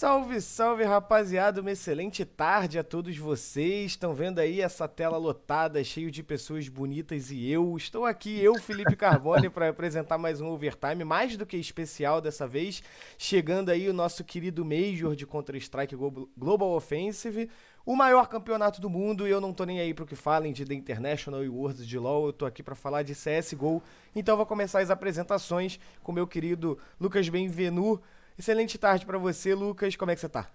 Salve, salve rapaziada, uma excelente tarde a todos vocês. Estão vendo aí essa tela lotada, cheio de pessoas bonitas e eu. Estou aqui, eu, Felipe Carbone, para apresentar mais um overtime, mais do que especial dessa vez. Chegando aí o nosso querido Major de Counter-Strike Global Offensive, o maior campeonato do mundo. E eu não tô nem aí pro que falem de The International e Worlds de LoL, eu tô aqui para falar de CSGO. Então vou começar as apresentações com meu querido Lucas Benvenu. Excelente tarde para você, Lucas. Como é que você tá?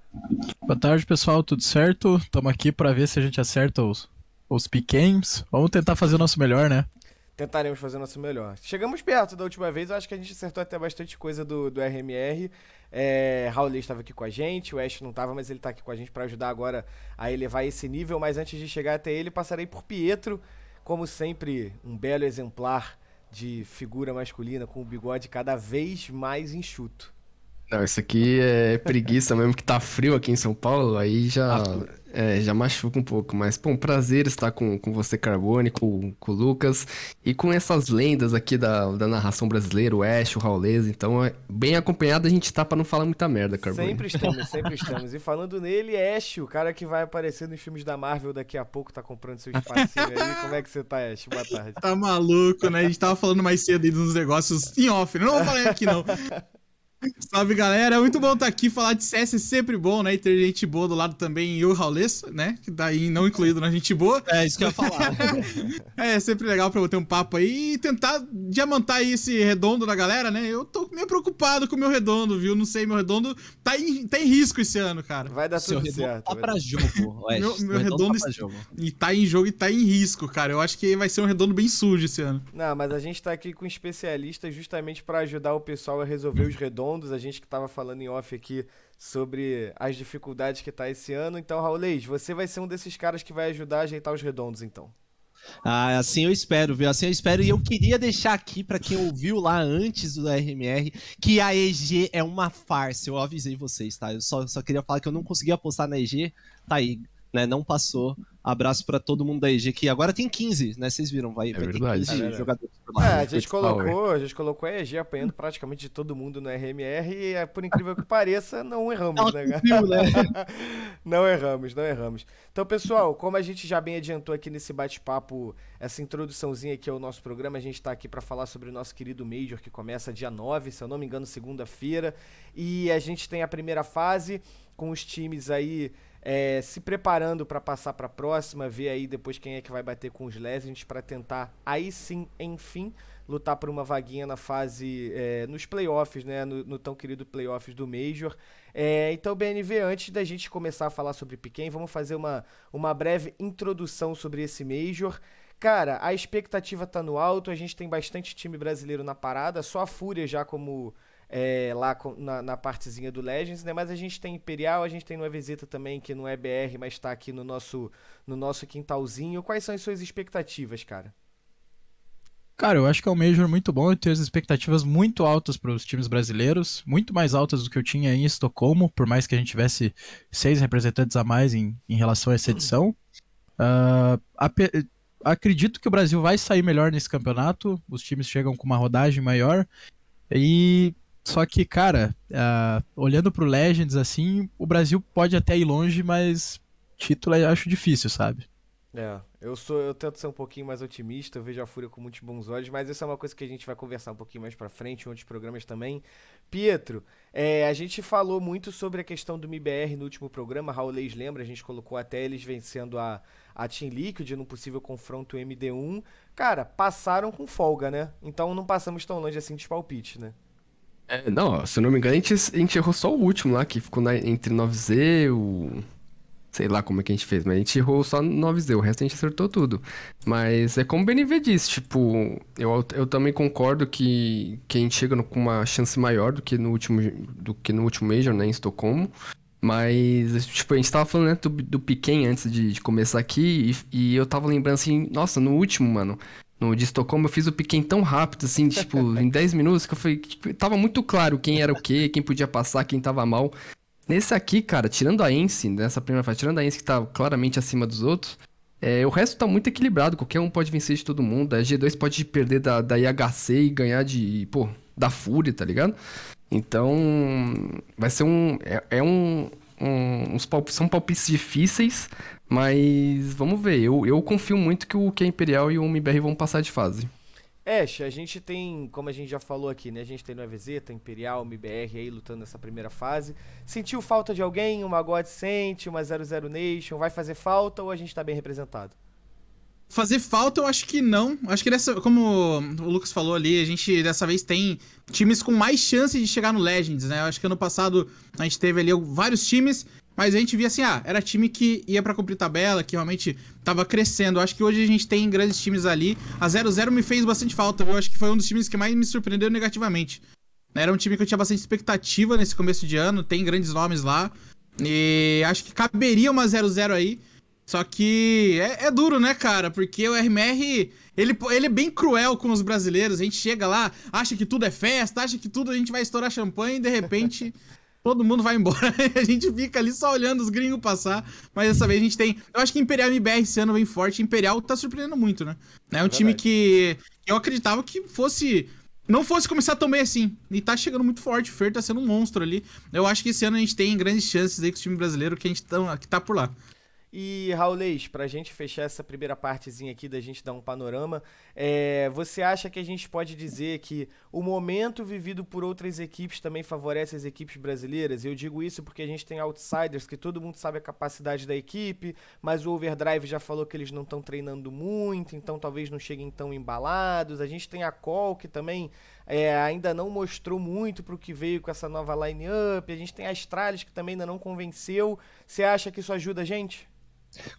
Boa tarde, pessoal. Tudo certo? Estamos aqui para ver se a gente acerta os, os pequenos. Vamos tentar fazer o nosso melhor, né? Tentaremos fazer o nosso melhor. Chegamos perto da última vez, eu acho que a gente acertou até bastante coisa do, do RMR. É, Raul estava aqui com a gente, o Ash não estava, mas ele está aqui com a gente para ajudar agora a elevar esse nível. Mas antes de chegar até ele, passarei por Pietro, como sempre, um belo exemplar de figura masculina com o bigode cada vez mais enxuto. Não, isso aqui é preguiça mesmo, que tá frio aqui em São Paulo, aí já, ah, é, já machuca um pouco. Mas, pô, um prazer estar com, com você, Carbone, com, com o Lucas, e com essas lendas aqui da, da narração brasileira, o Ash, o Raulês. Então, é, bem acompanhado a gente tá pra não falar muita merda, Carbone. Sempre estamos, sempre estamos. E falando nele, Ash, o cara que vai aparecer nos filmes da Marvel daqui a pouco, tá comprando seu espacinho aí. Como é que você tá, Ash? Boa tarde. Tá maluco, né? A gente tava falando mais cedo aí dos negócios em off, né? Não vou falar aqui, não. Salve galera, é muito bom estar aqui. Falar de CS é sempre bom, né? E ter gente boa do lado também e o Raulês, né? Que daí não incluído na gente boa. É isso que eu ia falar. é sempre legal pra eu ter um papo aí e tentar diamantar aí esse redondo da galera, né? Eu tô meio preocupado com o meu redondo, viu? Não sei, meu redondo tá em, tá em risco esse ano, cara. Vai dar tudo certo. Tá pra jogo. Meu, meu redondo, tá jogo. e tá em jogo e tá em risco, cara. Eu acho que vai ser um redondo bem sujo esse ano. Não, mas a gente tá aqui com especialistas justamente para ajudar o pessoal a resolver os redondos a gente que estava falando em off aqui sobre as dificuldades que tá esse ano. Então, Raulês, você vai ser um desses caras que vai ajudar a ajeitar os redondos, então. Ah, assim eu espero, viu? Assim eu espero. E eu queria deixar aqui para quem ouviu lá antes do RMR que a EG é uma farsa. Eu avisei vocês, tá? Eu só, só queria falar que eu não consegui apostar na EG. Tá aí, né? Não passou. Abraço para todo mundo da EG, que agora tem 15, né? Vocês viram, vai, é vai verdade. ter 15 é jogadores por lá. É, a gente colocou, a gente colocou a EG apanhando praticamente de todo mundo no RMR e, é, por incrível que pareça, não erramos, né, né? não erramos, não erramos. Então, pessoal, como a gente já bem adiantou aqui nesse bate-papo, essa introduçãozinha aqui ao nosso programa, a gente está aqui para falar sobre o nosso querido Major, que começa dia 9, se eu não me engano, segunda-feira. E a gente tem a primeira fase com os times aí é, se preparando para passar para a próxima, ver aí depois quem é que vai bater com os Legends para tentar aí sim, enfim, lutar por uma vaguinha na fase é, nos playoffs, né, no, no, tão querido playoffs do Major. É, então, BNV, antes da gente começar a falar sobre Piquen, vamos fazer uma, uma breve introdução sobre esse Major. Cara, a expectativa tá no alto, a gente tem bastante time brasileiro na parada, só a Fúria já como é, lá na, na, partezinha do Legends, né? Mas a gente tem Imperial, a gente tem uma visita também que não é BR, mas está aqui no nosso, no nosso quintalzinho. Quais são as suas expectativas, cara? Cara, eu acho que é um Major muito bom. Eu tenho as expectativas muito altas para os times brasileiros, muito mais altas do que eu tinha em Estocolmo, por mais que a gente tivesse seis representantes a mais em, em relação a essa edição. Uh, acredito que o Brasil vai sair melhor nesse campeonato. Os times chegam com uma rodagem maior. E só que, cara, uh, olhando pro Legends, assim, o Brasil pode até ir longe, mas título eu acho difícil, sabe? É, eu sou, eu tento ser um pouquinho mais otimista, eu vejo a Fúria com muitos bons olhos, mas isso é uma coisa que a gente vai conversar um pouquinho mais pra frente, em outros programas também. Pietro, é, a gente falou muito sobre a questão do MIBR no último programa, Raul Leis lembra, a gente colocou até eles vencendo a, a Team Liquid num possível confronto MD1. Cara, passaram com folga, né? Então não passamos tão longe assim de palpite, né? É, não, se eu não me engano, a gente, a gente errou só o último lá, que ficou na, entre 9Z, o. Sei lá como é que a gente fez, mas a gente errou só 9Z, o resto a gente acertou tudo. Mas é como o BNV disse, tipo, eu, eu também concordo que, que a gente chega com uma chance maior do que no último, do que no último Major, né, em Estocolmo. Mas, tipo, a gente tava falando, né, do, do Piquen antes de, de começar aqui, e, e, eu tava lembrando assim, nossa, no último, mano, no de Estocolmo, eu fiz o pequeno tão rápido, assim, tipo, em 10 minutos, que eu falei, tipo, tava muito claro quem era o quê, quem podia passar, quem tava mal. Nesse aqui, cara, tirando a Ence, nessa primeira fase, tirando a Ence que tá claramente acima dos outros, é, o resto tá muito equilibrado, qualquer um pode vencer de todo mundo. A G2 pode perder da, da IHC e ganhar de, pô, da Fúria, tá ligado? Então, vai ser um. É, é um. um uns palp são palpites difíceis, mas vamos ver. Eu, eu confio muito que o que a Imperial e o MBR vão passar de fase. Ash, a gente tem, como a gente já falou aqui, né? A gente tem no EVZ, tá Imperial, MBR aí lutando nessa primeira fase. Sentiu falta de alguém? Uma God Sente, uma 00 Nation? Vai fazer falta ou a gente tá bem representado? Fazer falta, eu acho que não. Acho que dessa, como o Lucas falou ali, a gente dessa vez tem times com mais chance de chegar no Legends, né? Eu acho que ano passado a gente teve ali vários times mas a gente via assim, ah, era time que ia para cumprir tabela, que realmente tava crescendo. Acho que hoje a gente tem grandes times ali. A 0-0 me fez bastante falta, eu acho que foi um dos times que mais me surpreendeu negativamente. Era um time que eu tinha bastante expectativa nesse começo de ano, tem grandes nomes lá. E acho que caberia uma 0-0 aí. Só que é, é, duro, né, cara? Porque o RMR, ele, ele é bem cruel com os brasileiros. A gente chega lá, acha que tudo é festa, acha que tudo a gente vai estourar champanhe e de repente todo mundo vai embora. a gente fica ali só olhando os gringos passar. Mas dessa vez a gente tem. Eu acho que Imperial MBR esse ano vem forte. Imperial tá surpreendendo muito, né? É um é time que eu acreditava que fosse. Não fosse começar tão bem assim. E tá chegando muito forte. O Fer tá sendo um monstro ali. Eu acho que esse ano a gente tem grandes chances aí com o time brasileiro que a gente tá, que tá por lá. E, Raulês, para a gente fechar essa primeira partezinha aqui da gente dar um panorama, é, você acha que a gente pode dizer que o momento vivido por outras equipes também favorece as equipes brasileiras? Eu digo isso porque a gente tem outsiders, que todo mundo sabe a capacidade da equipe, mas o Overdrive já falou que eles não estão treinando muito, então talvez não cheguem tão embalados. A gente tem a Call, que também é, ainda não mostrou muito para o que veio com essa nova line-up. A gente tem a Astralis, que também ainda não convenceu. Você acha que isso ajuda a gente?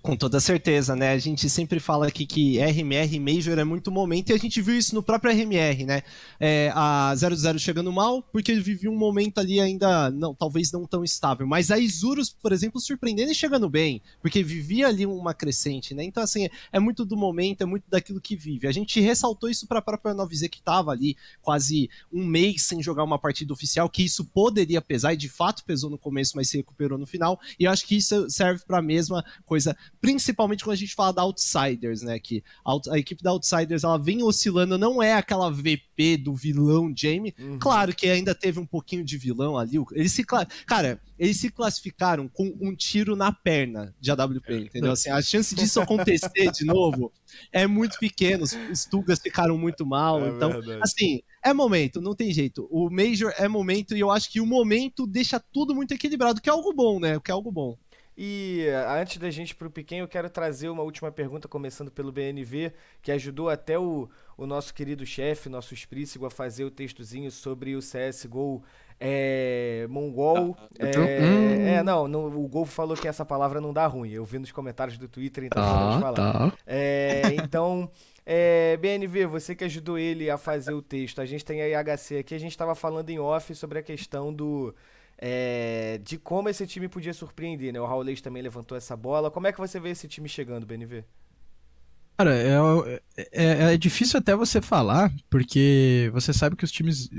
Com toda certeza, né? A gente sempre fala aqui que RMR Major é muito momento e a gente viu isso no próprio RMR, né? É, a 00 chegando mal porque ele vivia um momento ali ainda, não, talvez não tão estável. Mas a Isurus, por exemplo, surpreendendo e chegando bem, porque vivia ali uma crescente, né? Então, assim, é muito do momento, é muito daquilo que vive. A gente ressaltou isso para a própria 9Z que estava ali quase um mês sem jogar uma partida oficial, que isso poderia pesar e de fato pesou no começo, mas se recuperou no final. E eu acho que isso serve para a mesma coisa coisa, principalmente quando a gente fala da Outsiders, né? Que a, a, equipe da Outsiders ela vem oscilando, não é aquela VP do vilão Jamie. Uhum. Claro que ainda teve um pouquinho de vilão ali. Eles se, cara, eles se classificaram com um tiro na perna de AWP, é. entendeu? Assim, a chance disso acontecer de novo é muito pequena. Os Tugas ficaram muito mal. É então, verdade. assim, é momento, não tem jeito. O Major é momento e eu acho que o momento deixa tudo muito equilibrado, que é algo bom, né? Que é algo bom. E antes da gente ir pro pequeno, eu quero trazer uma última pergunta, começando pelo BNV, que ajudou até o, o nosso querido chefe, nosso Sprícigo, a fazer o textozinho sobre o CSGO é, mongol. Ah, é, hum. é, não, no, o Golfo falou que essa palavra não dá ruim. Eu vi nos comentários do Twitter, então tá, falar. Tá. É, então, é, BNV, você que ajudou ele a fazer o texto, a gente tem a IHC aqui, a gente estava falando em off sobre a questão do é, de como esse time podia surpreender, né? O Raulês também levantou essa bola. Como é que você vê esse time chegando, BNV? Cara, é, é, é, difícil até você falar, porque você sabe que os times.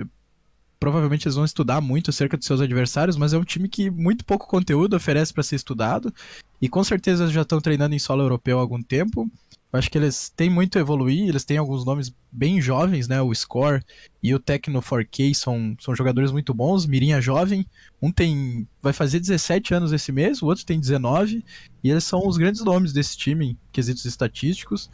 Provavelmente eles vão estudar muito acerca dos seus adversários, mas é um time que muito pouco conteúdo oferece para ser estudado. E com certeza já estão treinando em solo europeu há algum tempo. Eu acho que eles têm muito a evoluir, eles têm alguns nomes bem jovens, né? O Score e o Tecno 4K são, são jogadores muito bons, Mirinha jovem. Um tem. vai fazer 17 anos esse mês, o outro tem 19. E eles são os grandes nomes desse time, em quesitos estatísticos.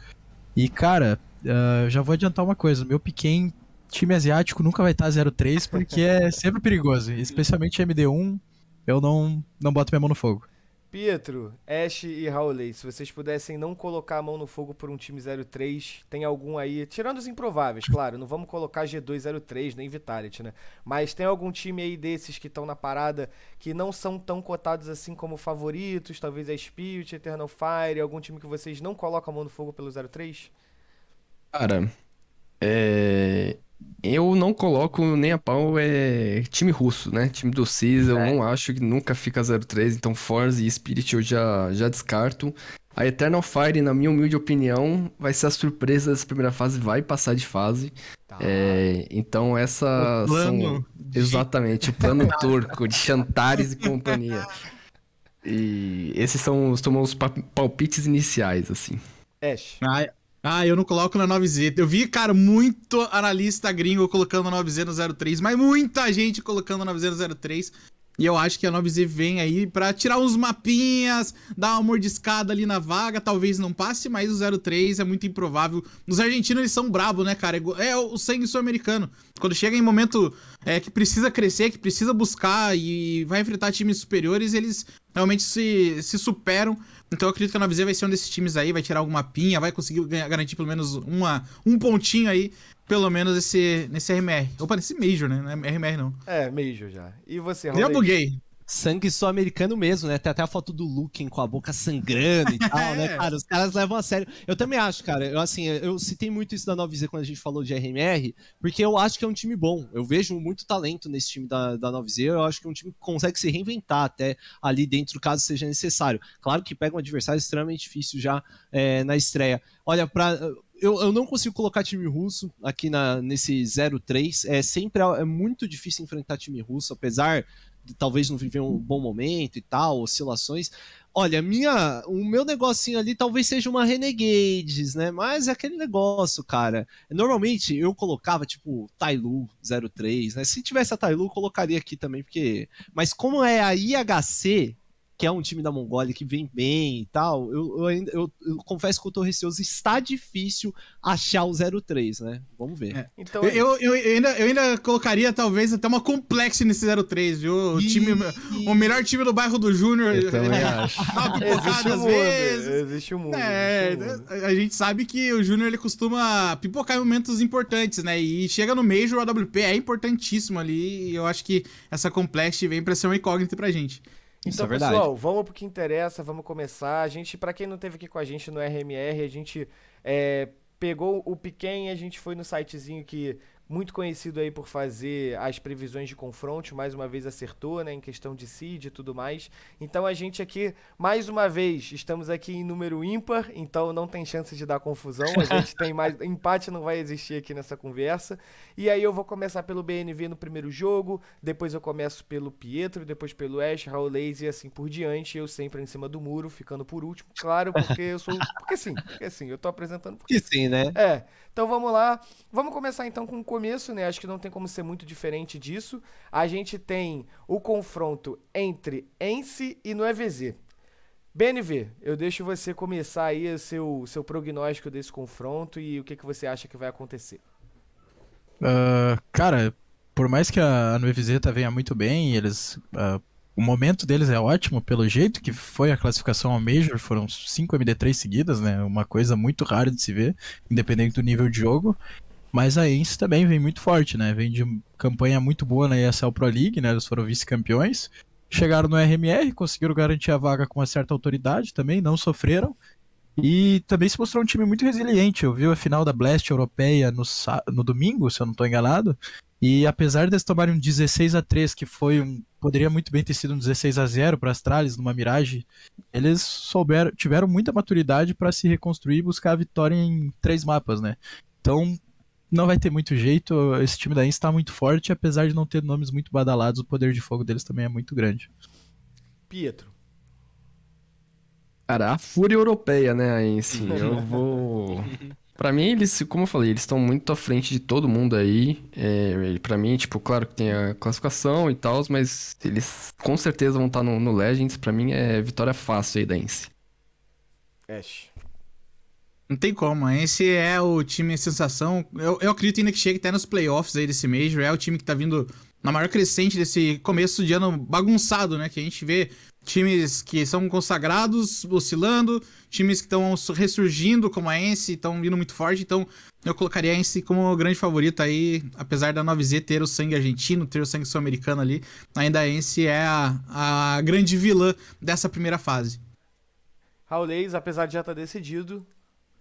E, cara, uh, já vou adiantar uma coisa: meu pequeno time asiático nunca vai estar 0-3 porque é sempre perigoso, especialmente MD1. Eu não, não boto minha mão no fogo. Pietro, Ash e Howley, se vocês pudessem não colocar a mão no fogo por um time 03, tem algum aí, tirando os improváveis, claro, não vamos colocar G203 nem Vitality, né? Mas tem algum time aí desses que estão na parada que não são tão cotados assim como favoritos, talvez a Spirit, Eternal Fire, algum time que vocês não colocam a mão no fogo pelo 03? Cara, é... Eu não coloco nem a pau é time russo, né? Time do CIS, eu é. não acho que nunca fica 0-3, então Force e Spirit eu já, já descarto. A Eternal Fire, na minha humilde opinião, vai ser a surpresa dessa primeira fase, vai passar de fase. Tá. É, então essa O plano são exatamente o plano turco de Chantares e companhia. E esses são, são os pa- palpites iniciais, assim. Ash. Ah, ah, eu não coloco na 9Z. Eu vi, cara, muito analista gringo colocando a 9Z no 03, mas muita gente colocando a 9Z no 03. E eu acho que a 9Z vem aí pra tirar uns mapinhas, dar uma mordiscada ali na vaga. Talvez não passe, mas o 03 é muito improvável. Os argentinos, eles são brabos, né, cara? É É o sangue sul-americano. Quando chega em momento é, que precisa crescer, que precisa buscar e vai enfrentar times superiores, eles realmente se, se superam. Então eu acredito que a 9Z vai ser um desses times aí, vai tirar alguma pinha, vai conseguir ganhar- garantir pelo menos uma, um pontinho aí, pelo menos esse, nesse RMR. Opa, nesse Major, né? Não é RMR não. É, Major já. E você, Já Raulês? buguei. Sangue sul-americano mesmo, né? Tem até a foto do Luken com a boca sangrando e tal, né, É. cara? Os caras levam a sério. Eu também acho, cara. Eu, assim, eu citei muito isso da 9Z quando a gente falou de RMR, porque eu acho que é um time bom. Eu vejo muito talento nesse time da, da 9Z. Eu acho que é um time que consegue se reinventar até ali dentro, caso seja necessário. Claro que pega um adversário extremamente difícil já é, na estreia. Olha, pra. Eu, eu não consigo colocar time russo aqui na, nesse 0-3. É sempre é muito difícil enfrentar time russo, apesar talvez não viver um bom momento e tal, oscilações. Olha, minha, o meu negocinho ali talvez seja uma Renegades, né? Mas é aquele negócio, cara. Normalmente eu colocava tipo Tailu 03, né? Se tivesse a Tailu, eu colocaria aqui também, porque. Mas como é a IHC, que é um time da Mongólia que vem bem e tal, eu, eu ainda eu, eu confesso que eu tô receoso. Está difícil achar o 03, né? Vamos ver. É. Então, Eu, eu, eu ainda, eu ainda colocaria talvez até uma complexo nesse 03, viu? O, time, o melhor time do bairro do Júnior. Eu também acho. Existe pipocada às mundo. vezes. Existe um mundo. É, existe um mundo. a gente sabe que o Júnior ele costuma pipocar em momentos importantes, né? E chega no Major, o AWP é importantíssimo ali. E eu acho que essa Complex vem pra ser uma incógnita pra gente. Isso Então, é verdade. pessoal, vamos pro que interessa, vamos começar. A gente, pra quem não teve aqui com a gente no RMR, a gente é, pegou o Piquen, a gente foi no sitezinho que muito conhecido aí por fazer as previsões de confronto, mais uma vez acertou, né, em questão de seed e tudo mais. Então a gente aqui, mais uma vez, estamos aqui em número ímpar, então não tem chance de dar confusão. A gente tem mais empate não vai existir aqui nessa conversa. E aí eu vou começar pelo BNV no primeiro jogo, depois eu começo pelo Pietro, depois pelo Ash, Raul Lazy e assim por diante, eu sempre em cima do muro, ficando por último, claro, porque eu sou, porque sim, porque sim, eu tô apresentando Que sim, né? é, então vamos lá. Vamos começar então com o começo, né? Acho que não tem como ser muito diferente disso. A gente tem o confronto entre Ence e no EVZ. BNV, eu deixo você começar aí o seu, seu prognóstico desse confronto e o que, que você acha que vai acontecer. Ah, cara, por mais que a Nueviseta venha muito bem, eles. ah, o momento deles é ótimo, pelo jeito que foi a classificação ao Major, foram 5 MD3 seguidas, né? Uma coisa muito rara de se ver, independente do nível de jogo. Mas a Ence também vem muito forte, né? Vem de campanha muito boa na ESL Pro League, né? Eles foram vice-campeões. Chegaram no RMR, conseguiram garantir a vaga com uma certa autoridade também, não sofreram. E também se mostrou um time muito resiliente. Eu vi a final da Blast Europeia no, no domingo, se eu não estou enganado. E apesar deles tomarem um 16 a 3 que foi um. Poderia muito bem ter sido um 16 a 0 para Astralis numa Mirage, eles souberam, tiveram muita maturidade para se reconstruir e buscar a vitória em três mapas, né? Então não vai ter muito jeito. Esse time da Insta está muito forte, apesar de não ter nomes muito badalados, o poder de fogo deles também é muito grande. Pietro. Cara, a fúria europeia, né, sim. Eu vou. Pra mim, eles, como eu falei, eles estão muito à frente de todo mundo aí. É, pra mim, tipo, claro que tem a classificação e tal, mas eles com certeza vão estar no, no Legends. Pra mim é vitória fácil aí da Ence. Ash. Não tem como, esse é o time sensação. Eu, eu acredito ainda que chegue até nos playoffs aí desse Major. É o time que tá vindo na maior crescente desse começo de ano bagunçado, né? Que a gente vê times que são consagrados oscilando, times que estão ressurgindo, como a Ence, estão vindo muito forte. Então eu colocaria a Ence como o grande favorito aí, apesar da 9Z ter o sangue argentino, ter o sangue sul-americano ali. Ainda a Ence é a, a grande vilã dessa primeira fase. Raul Leis, apesar de já estar decidido.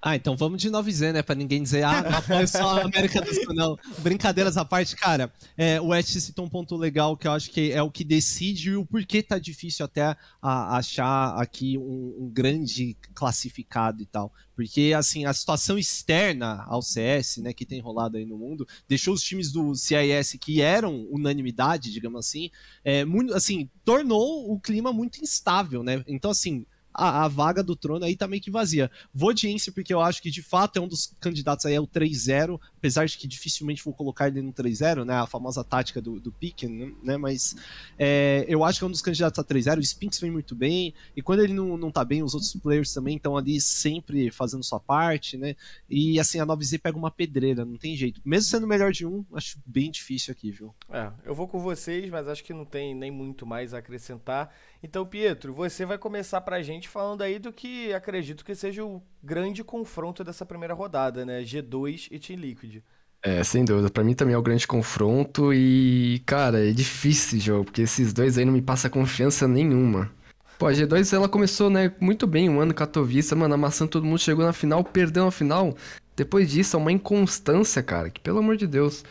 Ah, então vamos de 9Z, né? Pra ninguém dizer, ah, não apoio só a América do Sul, não. Brincadeiras à parte, cara, é, o Ed citou um ponto legal que eu acho que é o que decide o porquê tá difícil até a, achar aqui um, um, grande classificado e tal. Porque, assim, a situação externa ao CS, né, que tem rolado aí no mundo, deixou os times do CIS que eram unanimidade, digamos assim, é, muito, assim, tornou o clima muito instável, né? Então, assim, a, a, vaga do trono aí tá meio que vazia. Vou de Ence porque eu acho que de fato é um dos candidatos aí, é o 3-0, apesar de que dificilmente vou colocar ele no 3-0, né? A famosa tática do, do pick, né? Mas é, eu acho que é um dos candidatos a 3-0. O Spinks vem muito bem, e quando ele não, não tá bem, os outros players também estão ali sempre fazendo sua parte, né? E assim, a 9Z pega uma pedreira, não tem jeito. Mesmo sendo melhor de um, acho bem difícil aqui, viu? É, eu vou com vocês, mas acho que não tem nem muito mais a acrescentar. Então, Pietro, você vai começar pra gente falando aí do que acredito que seja o grande confronto dessa primeira rodada, né? G2 e Team Liquid. É, sem dúvida. Pra mim também é o grande confronto e, cara, é difícil esse jogo, porque esses dois aí não me passam confiança nenhuma. Pô, a G2 ela começou, né, muito bem um ano Katowice, mano, amassando todo mundo, chegou na final, perdeu na final. Depois disso, é uma inconstância, cara, que pelo amor de Deus.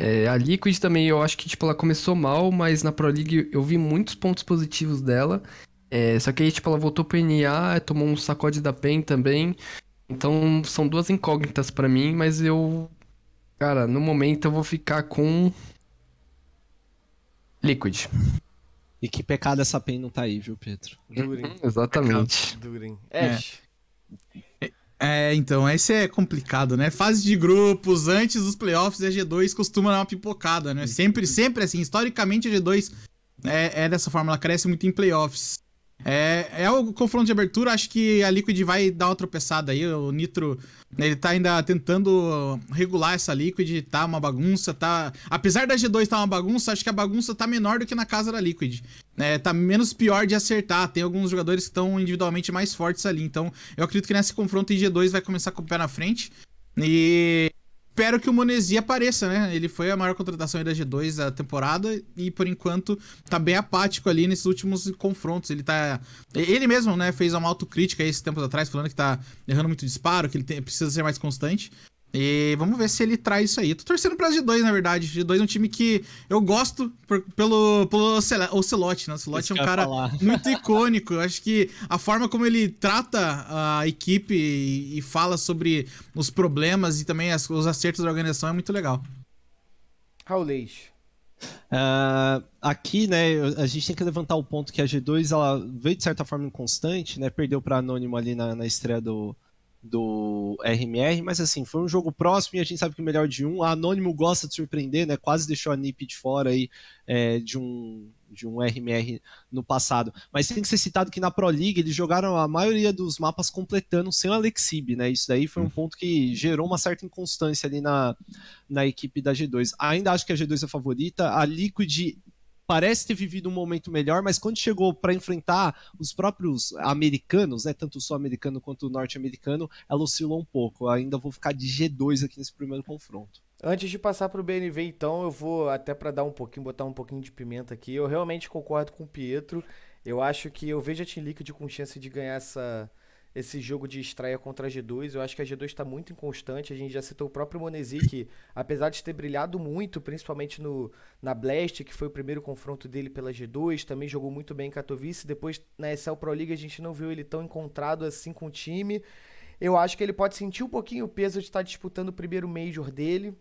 É, a Liquid também, eu acho que tipo, ela começou mal, mas na Pro League eu vi muitos pontos positivos dela. É, só que aí, tipo, ela voltou pro NA, tomou um sacode da PEN também. Então, são duas incógnitas para mim, mas eu... Cara, no momento eu vou ficar com... Liquid. E que pecado essa PEN não tá aí, viu, Pedro? Durin. Exatamente. Durin. Ash. É. É, então, esse é complicado, né? Fase de grupos, antes dos playoffs, a G2 costuma dar uma pipocada, né? Sempre, sempre assim, historicamente a G2 é, é dessa forma, ela cresce muito em playoffs. É, é o confronto de abertura, acho que a Liquid vai dar uma tropeçada aí. O Nitro, ele tá ainda tentando regular essa Liquid, tá uma bagunça, tá. Apesar da G2 tá uma bagunça, acho que a bagunça tá menor do que na casa da Liquid. É, tá menos pior de acertar. Tem alguns jogadores que estão individualmente mais fortes ali. Então, eu acredito que nesse confronto em G2 vai começar com o pé na frente. E espero que o Monesi apareça, né? Ele foi a maior contratação da G2 da temporada e por enquanto tá bem apático ali nesses últimos confrontos. Ele tá. Ele mesmo, né, fez uma autocrítica aí esses tempos atrás, falando que tá errando muito disparo, que ele tem... precisa ser mais constante. E vamos ver se ele traz isso aí. Tô torcendo pra G2, na verdade. G2 é um time que eu gosto por, pelo, pelo Ocelote, né? O Ocelote é um cara muito icônico. Eu acho que a forma como ele trata a equipe e, e fala sobre os problemas e também as, os acertos da organização é muito legal. Raulês. Uh, aqui, né, a gente tem que levantar o ponto que a G2 ela veio de certa forma inconstante, né? Perdeu para Anônimo ali na, na estreia do, do RMR, mas assim, foi um jogo próximo e a gente sabe que o melhor de um. A Anônimo gosta de surpreender, né? Quase deixou a NiP de fora aí é, de um de um RMR no passado. Mas tem que ser citado que na Pro League eles jogaram a maioria dos mapas completando sem o Alexib, né? Isso daí foi um hum. ponto que gerou uma certa inconstância ali na, na equipe da G2. Ainda acho que a G2 é a favorita. A Liquid parece ter vivido um momento melhor, mas quando chegou para enfrentar os próprios americanos, né, tanto o sul-americano quanto o norte-americano, ela oscilou um pouco. Eu ainda vou ficar de G2 aqui nesse primeiro confronto. Antes de passar para o BNV, então, eu vou até para dar um pouquinho, botar um pouquinho de pimenta aqui. Eu realmente concordo com o Pietro. Eu acho que eu vejo a Team Liquid com chance de ganhar essa, esse jogo de estreia contra a G2. Eu acho que a G2 está muito inconstante. A gente já citou o próprio Monesi, que apesar de ter brilhado muito, principalmente no, na Blast, que foi o primeiro confronto dele pela G2, também jogou muito bem em Katowice. Depois na ESL Pro League a gente não viu ele tão encontrado assim com o time. Eu acho que ele pode sentir um pouquinho o peso de estar disputando o primeiro Major dele.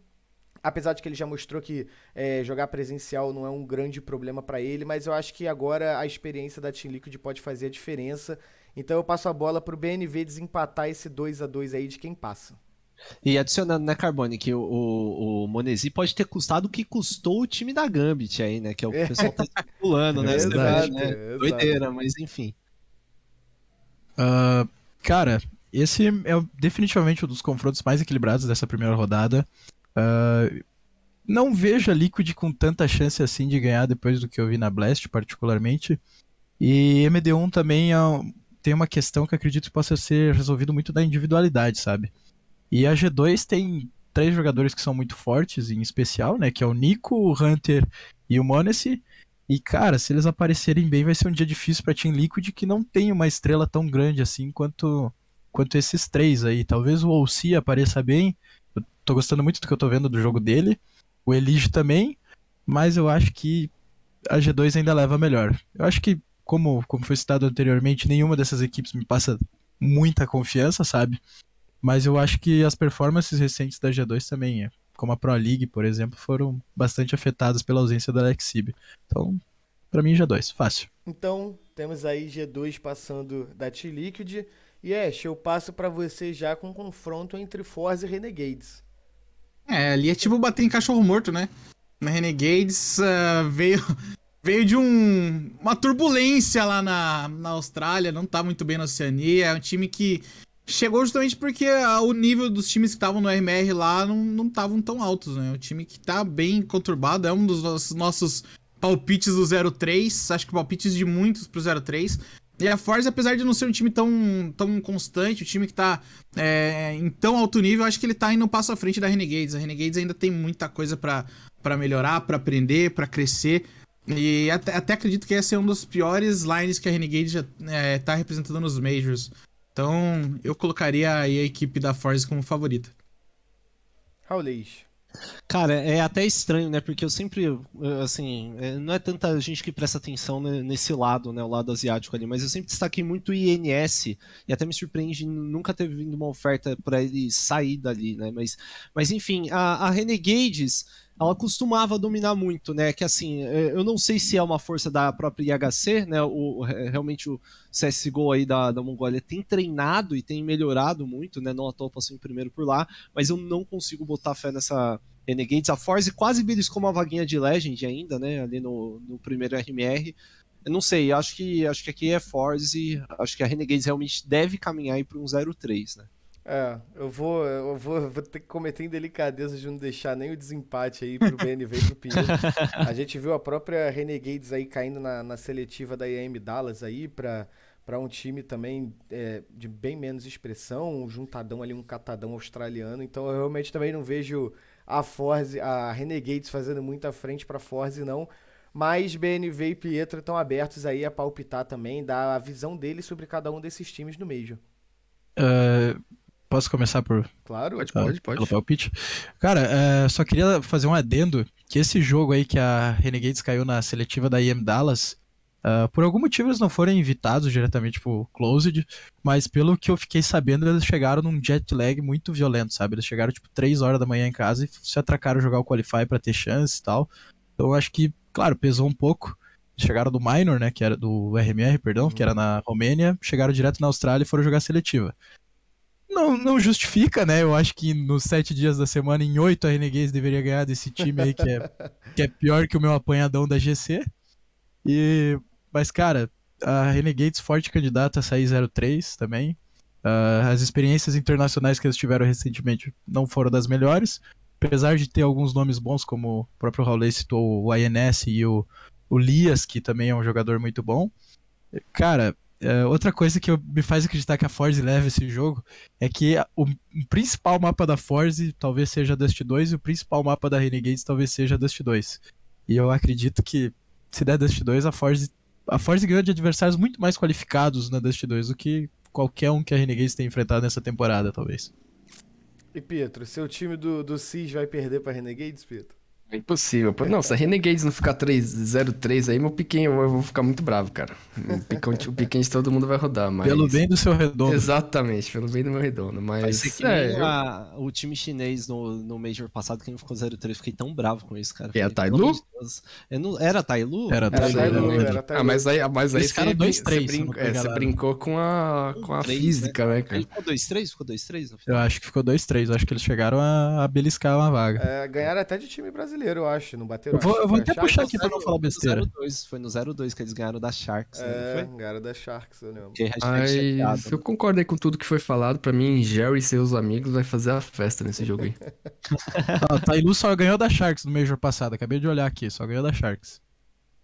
Apesar de que ele já mostrou que é, jogar presencial não é um grande problema para ele, mas eu acho que agora a experiência da Team Liquid pode fazer a diferença. Então eu passo a bola pro BNV desempatar esse 2 a 2 aí de quem passa. E adicionando, né, Carbone, que o, o, o Monesi pode ter custado o que custou o time da Gambit aí, né? Que é o que o pessoal tá especulando, né? exato, né? Exato. Doideira, mas enfim. Uh, cara, esse é definitivamente um dos confrontos mais equilibrados dessa primeira rodada. Uh, não vejo a Liquid com tanta chance assim de ganhar depois do que eu vi na Blast, particularmente. E MD1 também é tem uma questão que acredito que possa ser resolvido muito da individualidade, sabe? E a G2 tem três jogadores que são muito fortes, em especial, né? Que é o Nico, o Hunter e o Monesi. E, cara, se eles aparecerem bem, vai ser um dia difícil pra Team Liquid, que não tem uma estrela tão grande assim quanto quanto esses três aí. Talvez o Olsi apareça bem. Eu tô gostando muito do que eu tô vendo do jogo dele. O Elige também. Mas eu acho que a G2 ainda leva melhor. Eu acho que, como, como foi citado anteriormente, nenhuma dessas equipes me passa muita confiança, sabe? Mas eu acho que as performances recentes da G2 também, é, como a Pro League, por exemplo, foram bastante afetadas pela ausência da Alexib. Então, pra mim, G2, fácil. Então, temos aí G2 passando da T-Liquid. E Ash, eu passo pra você já com um confronto entre Forza e Renegades. É, ali é tipo bater em cachorro morto, né? Na Renegades uh, veio, veio de um, uma turbulência lá na, na Austrália, não tá muito bem na Oceania. É um time que chegou justamente porque uh, o nível dos times que estavam no RMR lá não estavam tão altos, né? É um time que tá bem conturbado, é um dos nossos, nossos palpites do 03, acho que palpites de muitos pro 03. E a Forza, apesar de não ser um time tão, tão constante, um time que tá é, em tão alto nível, acho que ele tá indo um passo à frente da Renegades. A Renegades ainda tem muita coisa para melhorar, para aprender, para crescer. E até, até, acredito que essa é um dos piores lines que a Renegade já é, tá representando nos Majors. Então, eu colocaria aí a equipe da Forza como favorita. Raulês. Cara, é até estranho, né? Porque eu sempre, assim, não é tanta gente que presta atenção nesse lado, né? O lado asiático ali, mas eu sempre destaquei muito o INS e até me surpreende nunca ter vindo uma oferta para ele sair dali, né? Mas, mas enfim, a, a Renegades ela costumava dominar muito, né? Que assim, é, eu não sei se é uma força da própria IHC, né? O, realmente o CSGO aí da, da Mongólia tem treinado e tem melhorado muito, né? Não à toa passou em primeiro por lá, mas eu não consigo botar fé nessa Renegades. A Force quase beliscou uma vaguinha de Legend ainda, né? Ali no, no primeiro RMR. Eu não sei, acho que acho que aqui é Force, acho que a Renegades realmente deve caminhar aí para um 0-3, né? É, eu vou, eu vou, vou ter que cometer indelicadeza de não deixar nem o desempate aí pro BNV e pro Pinheiro. A gente viu a própria Renegades aí caindo na, na seletiva da IAM Dallas aí pra, pra um time também é, de bem menos expressão, um juntadão ali, um catadão australiano. Então eu realmente também não vejo a Forze, a Renegades fazendo muita frente pra Forze, não. Mas BNV e Pietro estão abertos aí a palpitar também, dar a visão deles sobre cada um desses times no Major. Uh, Posso começar por. Claro, pode, pode, pode. Pelo palpite? Cara, é, só queria fazer um adendo que esse jogo aí que a Renegades caiu na seletiva da IM Dallas, uh, por algum motivo eles não foram invitados diretamente pro Closed, mas pelo que eu fiquei sabendo, eles chegaram num jet lag muito violento, sabe? Eles chegaram tipo 3 horas da manhã em casa e se atracaram jogar o Qualify para ter chance e tal. Então acho que, claro, pesou um pouco. Chegaram do Minor, né, que era do RMR, perdão, uhum. que era na Romênia, chegaram direto na Austrália e foram jogar seletiva não, não justifica, né? Eu acho que nos sete dias da semana, em oito, a Renegades deveria ganhar desse time aí que é, que é pior que o meu apanhadão da GC. E, mas, cara, a Renegades forte candidata a sair 03 também. Uh, as experiências internacionais que eles tiveram recentemente não foram das melhores. Apesar de ter alguns nomes bons, como o próprio Raul citou o INS e o, o Lias, que também é um jogador muito bom. Cara, é, outra coisa que me faz acreditar que a Force leva esse jogo é que o, principal mapa da Force talvez seja Dust 2 e o principal mapa da Renegades talvez seja Dust 2. E eu acredito que se der Dust 2, a Force, a Force ganhou de adversários muito mais qualificados na Dust 2 do que qualquer um que a Renegades tenha enfrentado nessa temporada, talvez. E Pietro, seu time do, do CIS vai perder para Renegades, Pietro? É impossível. Não, se a Renegades não ficar 3-0-3 aí, meu piquinho, eu vou ficar muito bravo, cara. O piquinho, o piquinho de todo mundo vai rodar, mas... Pelo bem do seu redondo. Exatamente, pelo bem do meu redondo, mas... Vai ser que é, eu... a, o time chinês no, no Major passado que não ficou 0-3, fiquei tão bravo com isso, cara. E a Tailu? Era Tailu? Era Tailu, era Tailu. Ah, mas aí, mas aí você, você, brincou, é, você brincou com a, com a 3, física, né, né cara? Ele ficou 2-3? Ficou 2-3? Eu acho que ficou 2-3, acho que eles chegaram a, a beliscar uma vaga. É, ganharam até de time brasileiro, eu acho, não bateram. Eu vou, eu vou até puxar aqui pra não falar besteira. 02, foi no 02 que eles ganharam da Sharks. É, né? ganharam da Sharks, eu lembro. Mas eu concordei com tudo que foi falado. Pra mim, Jerry e seus amigos vai fazer a festa nesse jogo aí. ah, Tailu só ganhou da Sharks no Major passado. Acabei de olhar aqui, só ganhou da Sharks.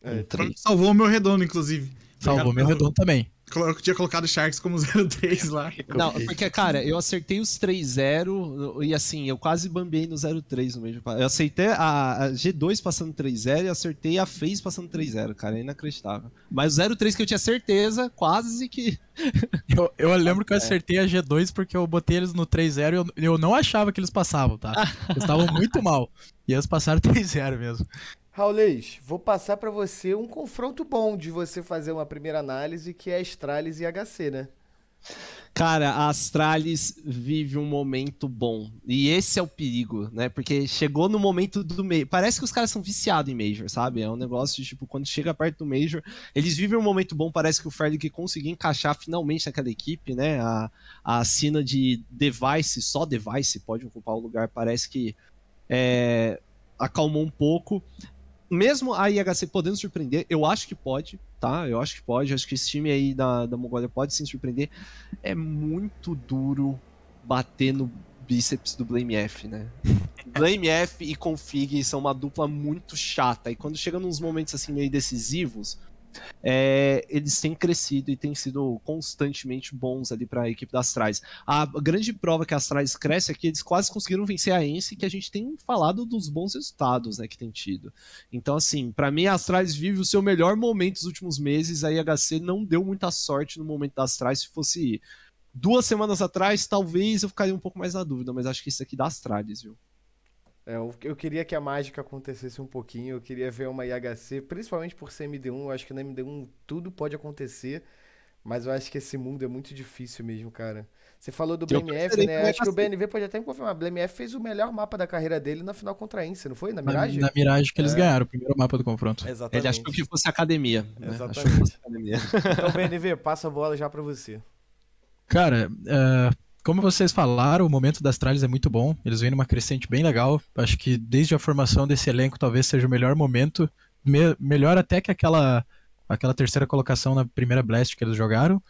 É, salvou o meu redondo, inclusive. Salvou meu redondo também. colo- tinha colocado Sharks como 03 lá. Não, porque, cara, eu acertei os 3-0 e assim, eu quase bambiei no 0-3 no mesmo. Eu acertei a, a G2 passando 3-0 e acertei a FaZe passando 3-0, cara, é inacreditável. Mas o 0-3 que eu tinha certeza, quase que. Eu, eu lembro que eu acertei a G2 porque eu botei eles no 3-0 e eu, eu não achava que eles passavam, tá? Eles estavam muito mal. E eles passaram 3-0 mesmo. Raulês, vou passar pra você um confronto bom de você fazer uma primeira análise, que é Astralis e HC, né? Cara, a Astralis vive um momento bom. E esse é o perigo, né? Porque chegou no momento do Major. Parece que os caras são viciados em Major, sabe? É um negócio de, tipo, quando chega perto do Major, eles vivem um momento bom. Parece que o Ferdig conseguiu encaixar finalmente naquela equipe, né? A, a cena de device, só device, pode ocupar o lugar. Parece que é, acalmou um pouco. Mesmo a IHC podendo surpreender, eu acho que pode, tá? Eu acho que pode. Acho que esse time aí da, da Mongólia pode sim surpreender. É muito duro bater no bíceps do Blame F, né? Blame F e Config são uma dupla muito chata. E quando chega nos momentos assim meio decisivos, é, eles têm crescido e têm sido constantemente bons ali para a equipe das Astrais. A grande prova que a Astrais cresce é que eles quase conseguiram vencer a Ence, que a gente tem falado dos bons resultados né, que tem tido. Então, assim, para mim a Astrais vive o seu melhor momento nos últimos meses. A IHC não deu muita sorte no momento da Astrais. Se fosse duas semanas atrás, talvez eu ficaria um pouco mais na dúvida, mas acho que isso aqui dá Astralis, viu? É, eu, eu queria que a mágica acontecesse um pouquinho, eu queria ver uma IHC, principalmente por ser MD1, eu acho que na MD1 tudo pode acontecer, mas eu acho que esse mundo é muito difícil mesmo, cara. Você falou do Eu BMF, né? Acho que o. BNV pode até me confirmar. O BMF fez o melhor mapa da carreira dele na final contra a Ence, não foi? Na Na, Mirage? na Mirage que eles É. ganharam, o primeiro mapa do confronto. Exatamente. Ele achou que fosse academia. Né? Exatamente. Fosse academia. Então, BNV, passa a bola já pra você. Cara, é, como vocês falaram, o momento das Astralis é muito bom. Eles vêm numa crescente bem legal. Acho que desde a formação desse elenco talvez seja o melhor momento. Me- melhor até que aquela, aquela terceira colocação na primeira Blast que eles jogaram.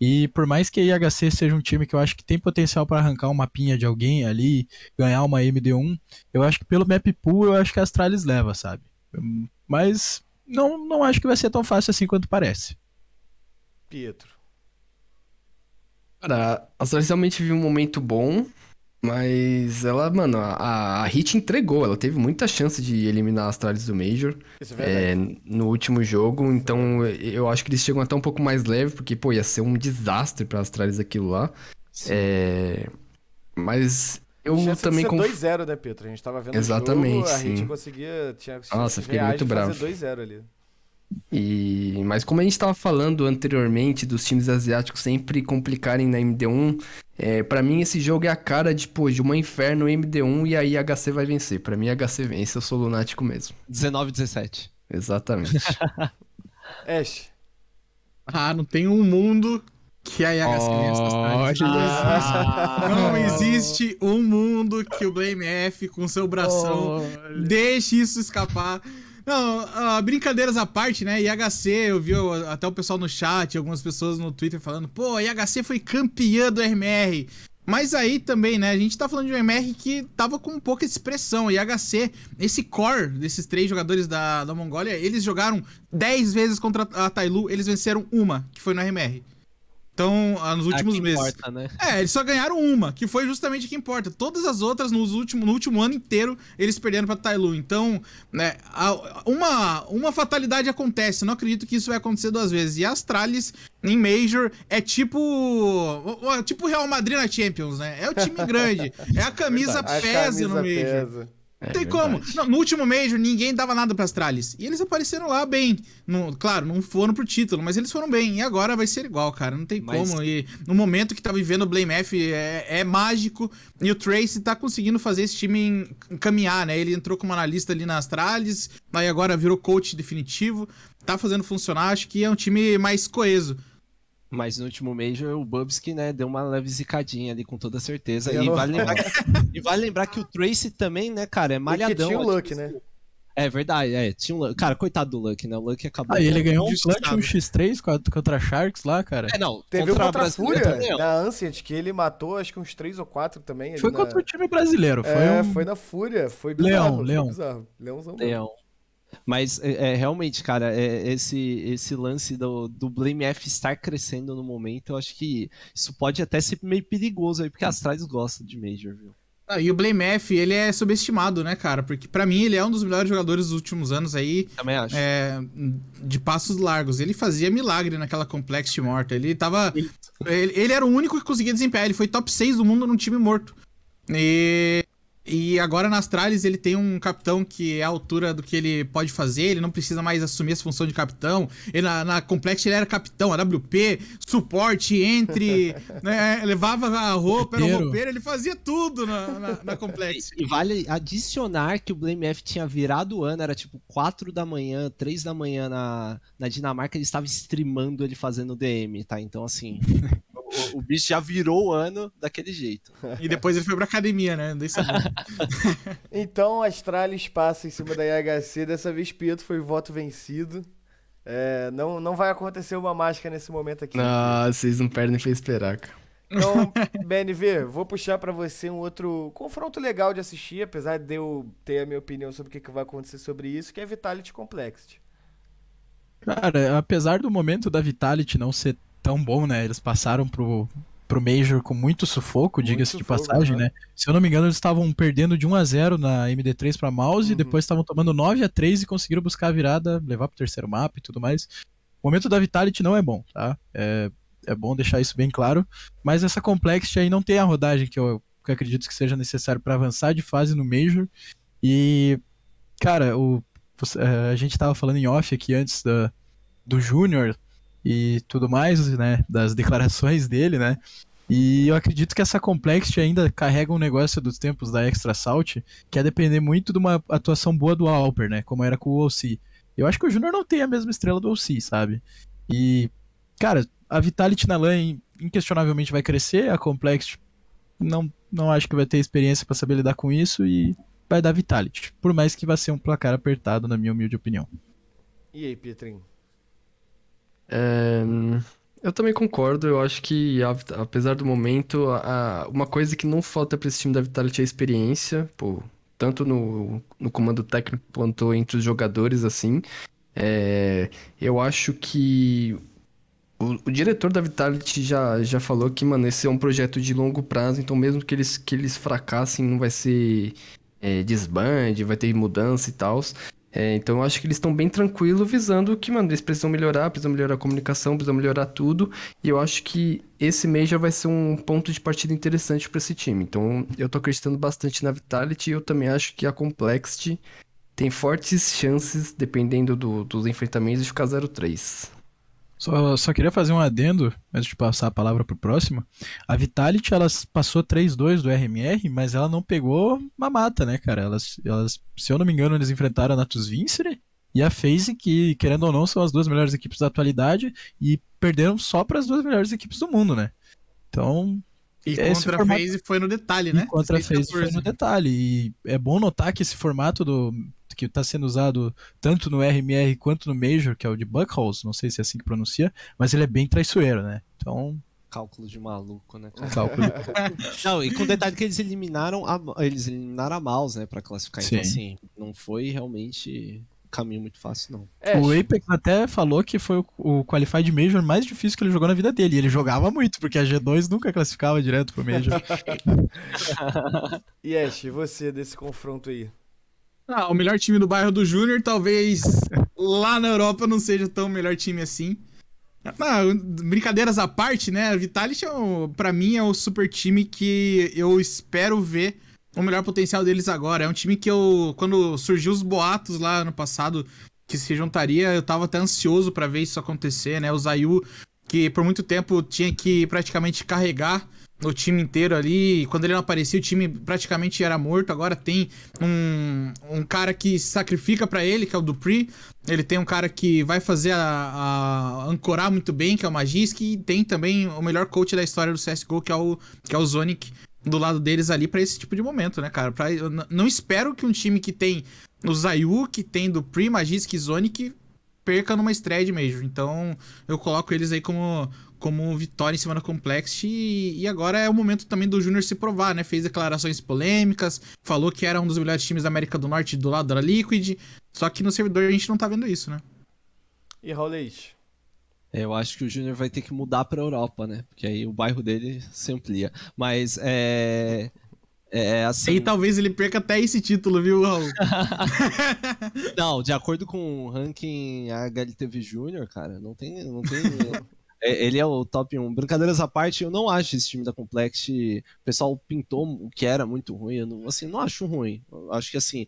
E por mais que a IHC seja um time que eu acho que tem potencial para arrancar um mapinha de alguém ali, ganhar uma MD1, eu acho que pelo map pool eu acho que a Astralis leva, sabe? Mas não, não acho que vai ser tão fácil assim quanto parece. Pietro. Cara, a Astralis realmente vive um momento bom, mas ela, mano, a, a Hit entregou. Ela teve muita chance de eliminar a Astralis do Major é é, no último jogo, então eu acho que eles chegam até um pouco mais leve, porque, pô, ia ser um desastre pra Astralis aquilo lá. É, mas eu Chance também de conf... ser 2-0, né, Pietro? A gente tava vendo Exatamente, o jogo, a sim. gente conseguia, tinha Nossa, fiquei muito bravo. fazer 2-0 ali. E... Mas como a gente estava falando anteriormente dos times asiáticos sempre complicarem na MD1, é, para mim esse jogo é a cara de, pô, de uma inferno MD1 e aí HC vai vencer. Pra mim HC vence, eu sou lunático mesmo. 19 17. Exatamente. Ash. Ah, não tem um mundo que a IHC vença Astralis. Olha. Não existe um mundo que o Blame F com seu bração deixe isso escapar. Não, ah, brincadeiras à parte, né? IHC, eu vi até o pessoal no chat, algumas pessoas no Twitter falando, pô, IHC foi campeã do RMR. Mas aí também, né? A gente tá falando de um MR que tava com pouca expressão. IHC, esse core desses três jogadores da, da Mongólia, eles jogaram 10 vezes contra a Tailu, eles venceram uma, que foi no RMR. Então, nos últimos Ah, que meses. Importa, né? É, eles só ganharam uma, que foi justamente o que importa. Todas as outras, nos último, no último ano inteiro, eles perderam pra Tailu. Então, né, a- uma, uma fatalidade acontece. Eu não acredito que isso vai acontecer duas vezes. E a Astralis, em Major, é tipo. Tipo Real Madrid na Champions, né? É o time grande. É a camisa A pesa no camisa Major. pesa. Não tem como. Não, no último Major, ninguém dava nada pra Astralis. E eles apareceram lá bem. No- claro, não foram pro título, mas eles foram bem. E agora vai ser igual, cara. Não tem Mas- como. E no momento que tá vivendo o Blame F é, é mágico. E o Trace tá conseguindo fazer esse time caminhar, né? Ele entrou como analista ali na Astralis. Aí agora virou coach definitivo. Tá fazendo funcionar. Acho que é um time mais coeso. Mas no último Major, o Bubsky, né, deu uma leve zicadinha ali, com toda certeza. E não- vale, lembrar que, e vale lembrar que o Tracy também, né, cara, é E malhadão. tinha o é Luck, tipo né? assim, É verdade, é. Tinha um. Cara, coitado do Luck, né? O Luck acabou. Ah, e ele ganhou um clutch, um X3 contra, Sharks lá, cara. É, não. Teve um contra a contra a Fúria, na Ancient, que ele matou acho que uns 3 ou 4 também. ali Foi na... contra o time brasileiro. Foi É, um... foi na Fúria. Foi Leão, bizarro, foi Leão. bizarro. Leãozão. Leão. Mas é, é, realmente, cara, é, esse, esse lance do, do Blame F estar crescendo no momento, eu acho que isso pode até ser meio perigoso aí, porque a Astralis gosta de Major, viu? Ah, e o Blame F, ele é subestimado, né, cara? Porque pra mim ele é um dos melhores jogadores dos últimos anos aí. Também acho. É, de passos largos. Ele fazia milagre naquela Complexity morta. Ele tava. Ele, ele era o único que conseguia desempenhar. Ele foi top 6 do mundo num time morto. E e agora na Astralis ele tem um capitão que é a altura do que ele pode fazer, ele não precisa mais assumir essa função de capitão. Ele, na, na Complex ele era capitão, AWP, suporte, entre, né, levava a roupa, era um roupeiro, ele fazia tudo na, na, na Complex. E, e vale adicionar que o Blame F tinha virado o ano, era tipo 4 da manhã, 3 da manhã na, na Dinamarca, ele estava streamando ele fazendo DM, tá? Então assim. o, o, bicho já virou o ano daquele jeito. E depois ele foi pra academia, né? então a Astralis passa em cima da IHC. Dessa vez Pietro foi voto vencido. É, não, não vai acontecer uma mágica nesse momento aqui. Ah, vocês não perdem pra esperar, cara. Então, BNV, vou puxar para você um outro confronto legal de assistir, apesar de eu ter a minha opinião sobre o que, que vai acontecer sobre isso, que é Vitality Complexity. Cara, apesar do momento da Vitality não ser tão bom, né? Eles passaram pro, pro Major com muito sufoco, diga-se de passagem, né? Se eu não me engano, eles estavam perdendo de 1 a 0 na MD3 para Mouse, uhum. e depois estavam tomando 9 a 3 e conseguiram buscar a virada, levar pro terceiro mapa e tudo mais. O momento da Vitality não é bom, tá? É, é bom deixar isso bem claro, mas essa Complexity aí não tem a rodagem que eu, que eu acredito que seja necessário para avançar de fase no Major. E, cara, o, é, a gente tava falando em off aqui antes da, do Júnior, e tudo mais, né, das declarações dele, né? E eu acredito que essa Complexity ainda carrega um negócio dos tempos da Extra Salt, que é depender muito de uma atuação boa do Alper, né? Como era com o OC. Eu acho que o Júnior não tem a mesma estrela do OC, sabe? E, cara, a Vitality na LAN inquestionavelmente vai crescer, a Complexity não, não acho que vai ter experiência para saber lidar com isso e vai dar Vitality. Por mais que vá ser um placar apertado, na minha humilde opinião. E aí, Pietrinho? É, eu também concordo, eu acho que apesar do momento, a, uma coisa que não falta para esse time da Vitality é a experiência, pô, tanto no, no comando técnico quanto entre os jogadores, assim. É, eu acho que o, o, diretor da Vitality já, já falou que, mano, esse é um projeto de longo prazo, então mesmo que eles, que eles fracassem, não vai ser é, desbande, vai ter mudança e tal. É, então eu acho que eles estão bem tranquilos, visando que, mano, eles precisam melhorar, precisam melhorar a comunicação, precisam melhorar tudo. E eu acho que esse mês já vai ser um ponto de partida interessante para esse time. Então eu tô acreditando bastante na Vitality e eu também acho que a Complexity tem fortes chances, dependendo do, dos enfrentamentos, de ficar 0-3. Só, só queria fazer um adendo, antes de passar a palavra pro próximo. A Vitality, elas passou 3-2 do RMR, mas ela não pegou uma mata, né, cara? Elas, elas, se eu não me engano, eles enfrentaram a Natus Vincere e a FaZe, que, querendo ou não, são as duas melhores equipes da atualidade, e perderam só para as duas melhores equipes do mundo, né? Então, e contra formato... a FaZe foi no detalhe, né? E contra a FaZe foi no detalhe. E é bom notar que esse formato do que está sendo usado tanto no RMR quanto no Major, que é o de Buckholes, não sei se é assim que pronuncia, mas ele é bem traiçoeiro, né? Então, cálculo de maluco, né? Cálculo. não, e com o detalhe que eles eliminaram a, eles eliminaram a mouse, né, para classificar. Então, Sim. Então assim, não foi realmente caminho muito fácil, não. É, o Apex até falou que foi o, o Qualified Major mais difícil que ele jogou na vida dele. E ele jogava muito, porque a G2 nunca classificava direto pro Major. e Ash, e você desse confronto aí? Ah, o melhor time do bairro do Júnior, talvez lá na Europa não seja tão melhor time assim. Ah, brincadeiras à parte, né? A Vitality, é pra mim, é o super time que eu espero ver o melhor potencial deles agora. É um time que eu, quando surgiu os boatos lá no passado que se juntaria, eu tava até ansioso para ver isso acontecer, né? O Zayu, que por muito tempo tinha que praticamente carregar o time inteiro ali. Quando ele não aparecia, o time praticamente era morto. Agora tem um, um cara que sacrifica para ele, que é o Dupri. Ele tem um cara que vai fazer a, a ancorar muito bem, que é o Magisk. E tem também o melhor coach da história do CSGO, que é o, que é o Zonic, do lado deles ali para esse tipo de momento, né, cara? Pra, não espero que um time que tem o Zayu, que tem Dupri, Magisk e Zonic perca numa estreia de Major. Então, eu coloco eles aí como, como vitória em cima da Complexity. E, e agora é o momento também do Júnior se provar, né? Fez declarações polêmicas, falou que era um dos melhores times da América do Norte do lado da Liquid. Só que no servidor a gente não tá vendo isso, né? E Raulês? Eu acho que o Júnior vai ter que mudar pra Europa, né? Porque aí o bairro dele se amplia. Mas é. É assim. E talvez ele perca até esse título, viu, Raul? Não, de acordo com o ranking HLTV Júnior, cara, não tem. Não tem é, ele é o top 1. Brincadeiras à parte, eu não acho esse time da Complex. O pessoal pintou o que era muito ruim. Eu não, assim, não acho ruim. Eu acho que assim,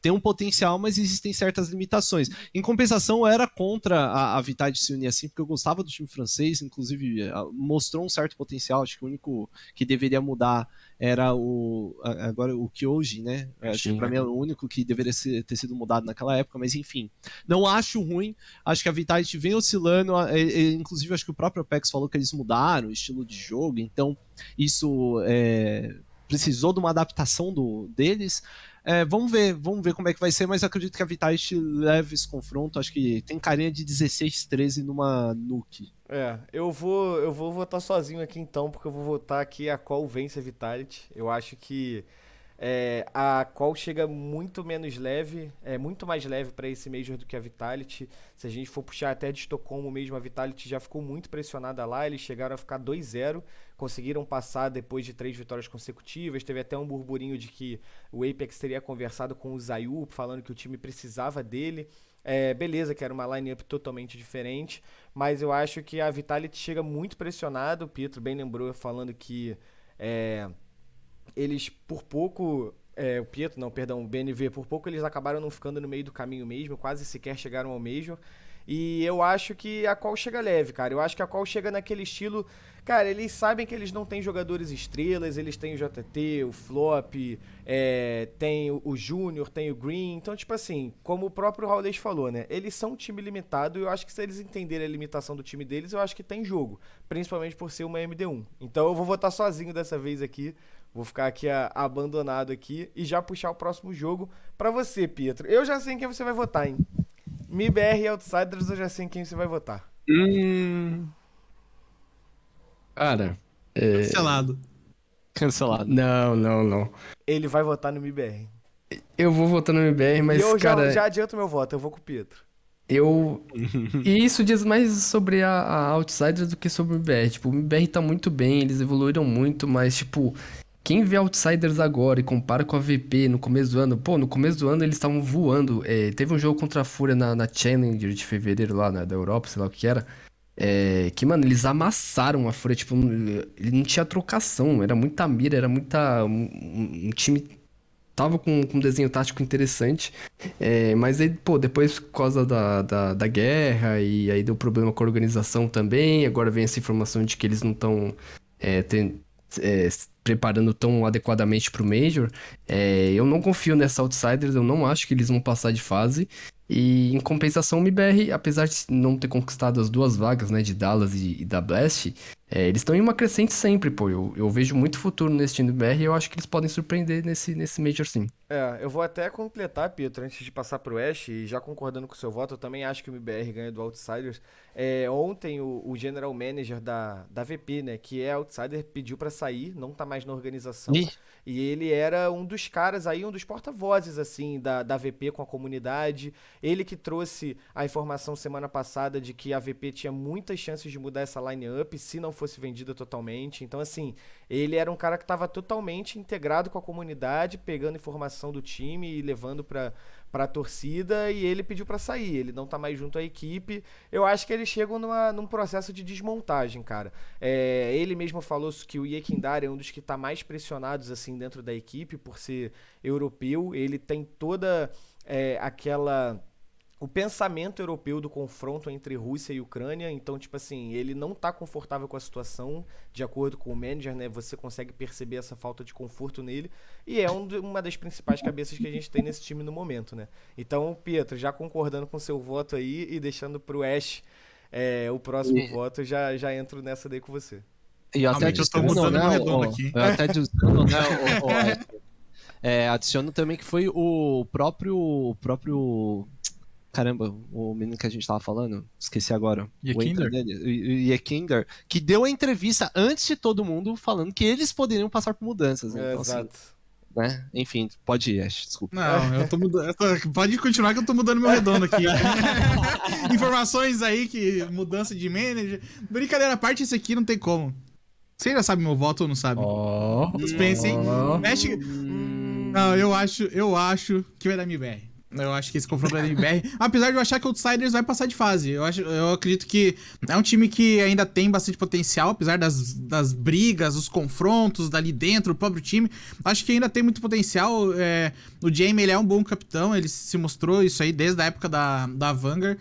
tem um potencial, mas existem certas limitações. Em compensação, eu era contra a, a Vitality se unir assim, porque eu gostava do time francês, inclusive mostrou um certo potencial. Acho que o único que deveria mudar era o agora o Kyoji, né? Acho que para mim é o único que deveria ser, ter sido mudado naquela época, mas enfim. Não acho ruim. Acho que a Vitality vem oscilando, inclusive acho que o próprio Apex falou que eles mudaram o estilo de jogo, então isso é, precisou de uma adaptação do, deles. É, vamos ver, vamos ver como é que vai ser, mas acredito que a Vitality leve esse confronto. Acho que tem carinha de 16-13 numa Nuke. É, eu vou, eu vou votar sozinho aqui então, porque eu vou votar aqui a qual vence a Vitality. Eu acho que é, a qual chega muito menos leve, é muito mais leve para esse Major do que a Vitality. Se a gente for puxar até de Estocolmo mesmo, a Vitality já ficou muito pressionada lá. Eles chegaram a ficar 2-0, conseguiram passar depois de três vitórias consecutivas. Teve até um burburinho de que o Apex teria conversado com o Zayu, falando que o time precisava dele. É, beleza, que era uma line-up totalmente diferente, mas eu acho que a Vitality chega muito pressionado. O Pietro bem lembrou falando que é, eles por pouco. É, o Pietro, não, perdão, o BNV, por pouco eles acabaram não ficando no meio do caminho mesmo, quase sequer chegaram ao Major. E eu acho que a qual chega leve, cara. Eu acho que a qual chega naquele estilo Cara, eles sabem que eles não têm jogadores estrelas, eles têm o JT, o Flop, é, tem o, Júnior, tem o Green. Então, tipo assim, como o próprio Raulês falou, né? Eles são um time limitado e eu acho que se eles entenderem a limitação do time deles, eu acho que tem jogo. Principalmente por ser uma MD1. Então eu vou votar sozinho dessa vez aqui. Vou ficar aqui a, abandonado aqui e já puxar o próximo jogo para você, Pietro. Eu já sei em quem você vai votar, hein? MIBR e Outsiders, eu já sei em quem você vai votar. Hum... Cara. É... Cancelado. Cancelado. Não, não, não. Ele vai votar no MBR. Eu vou votar no MBR, mas. E eu cara, já, já adianto meu voto, eu vou com o Pietro. Eu. e isso diz mais sobre a, a Outsiders do que sobre o MBR. Tipo, o MBR tá muito bem, eles evoluíram muito, mas, tipo. Quem vê Outsiders agora e compara com a VP no começo do ano, pô, no começo do ano eles estavam voando. É, teve um jogo contra a Fúria na, na Challenger de fevereiro lá, né, da Europa, sei lá o que era. É, que, mano, eles amassaram a Fúria, tipo, ele não tinha trocação, era muita mira, era muita. Um, um time tava com, com um desenho tático interessante, é, mas aí, pô, depois por causa da, da, da, guerra e aí deu problema com a organização também, agora vem essa informação de que eles não estão é, é, preparando tão adequadamente pro Major, é, eu não confio nessa Outsiders, eu não acho que eles vão passar de fase, e em compensação, o MBR, apesar de não ter conquistado as duas vagas, né, de Dallas e, e da Blast, é, eles estão em uma crescente sempre, pô. Eu, eu vejo muito futuro nesse time do BR e eu acho que eles podem surpreender nesse, nesse Major sim. É, eu vou até completar, Pietro, antes de passar pro Ash, e já concordando com o seu voto, eu também acho que o MBR ganha do Outsiders. É, ontem o, o, General Manager da, da VP, né, que é Outsider, pediu para sair, não tá mais na organização. Ih. E ele era um dos caras aí, um dos porta-vozes, assim, da, da VP com a comunidade. Ele que trouxe a informação semana passada de que a VP tinha muitas chances de mudar essa line-up se não fosse vendida totalmente. Então, assim, ele era um cara que estava totalmente integrado com a comunidade, pegando informação do time e levando para para a torcida e ele pediu para sair. Ele não tá mais junto à equipe. Eu acho que eles chegam numa, num processo de desmontagem, cara. É, ele mesmo falou que o Yekindar é um dos que tá mais pressionados assim dentro da equipe por ser europeu. Ele tem toda é, aquela o pensamento europeu do confronto entre Rússia e Ucrânia. Então, tipo assim, ele não tá confortável com a situação, de acordo com o manager, né? Você consegue perceber essa falta de conforto nele. E é um, uma das principais cabeças que a gente tem nesse time no momento, né? Então, Pietro, já concordando com seu voto aí e deixando pro Ash é, o próximo e... voto, já, já entro nessa daí com você. E até adiciono, né, o, aqui. Eu até adiciono, né, o, o, é, adiciono também que foi o próprio, o próprio Caramba, o menino que a gente tava falando, esqueci agora. Yekinder? O Inter dele, o- o Yekinder, que deu a entrevista antes de todo mundo falando que eles poderiam passar por mudanças. né? É, Então, assim, exato. né? Enfim, pode ir, Ash, desculpa. Não, eu tô mudando. eu tô- Pode continuar que eu tô mudando meu redondo aqui. Informações aí que mudança de manager. Brincadeira à parte, esse aqui não tem como. Você já sabe meu voto ou não sabe? Ó. Suspense, hein? Mexe. Não, eu acho, eu acho que vai dar MBR. Eu acho que esse confronto dar MBR. Apesar de eu achar que o Outsiders vai passar de fase. Eu, acho, eu acredito que é um time que ainda tem bastante potencial, apesar das, das brigas, os confrontos dali dentro, o próprio time. Acho que ainda tem muito potencial. É, o Jamie, ele é um bom capitão, ele se mostrou isso aí desde a época da, da Vanguard.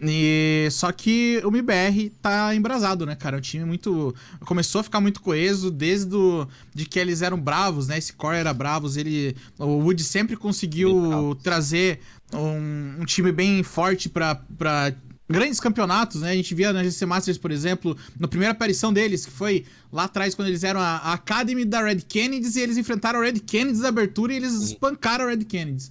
E só que o MBR tá embrasado, né, cara? É um time muito. Começou a ficar muito coeso desde do, de que eles eram bravos, né? Esse core era bravos. Ele, o Wood sempre conseguiu trazer um, um time bem forte pra, pra grandes campeonatos, né? A gente via na GC Masters, por exemplo, na primeira aparição deles, que foi lá atrás, quando eles eram a, a Academy da Red Kennedys e eles enfrentaram a Red Kennedys na abertura e eles espancaram a Red Kennedys.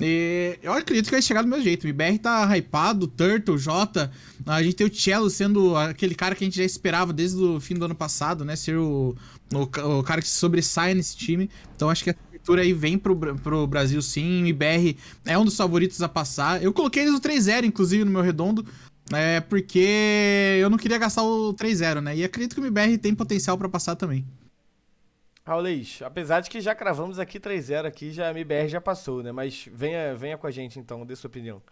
E eu acredito que vai chegar do meu jeito. O MBR tá hypado, Turtle, Jota. A gente tem o Cello sendo aquele cara que a gente já esperava desde o fim do ano passado, né? Ser o, o, o cara que sobressai nesse time. Então acho que a abertura aí vem pro, pro Brasil sim. O MBR é um dos favoritos a passar. Eu coloquei eles no 3-0, inclusive, no meu redondo. É porque eu não queria gastar o 3-0, né? E acredito que o MBR tem potencial pra passar também. Raulês, apesar de que já cravamos aqui 3-0 aqui, já a MBR já passou, né? Mas venha, venha com a gente então, dê sua opinião.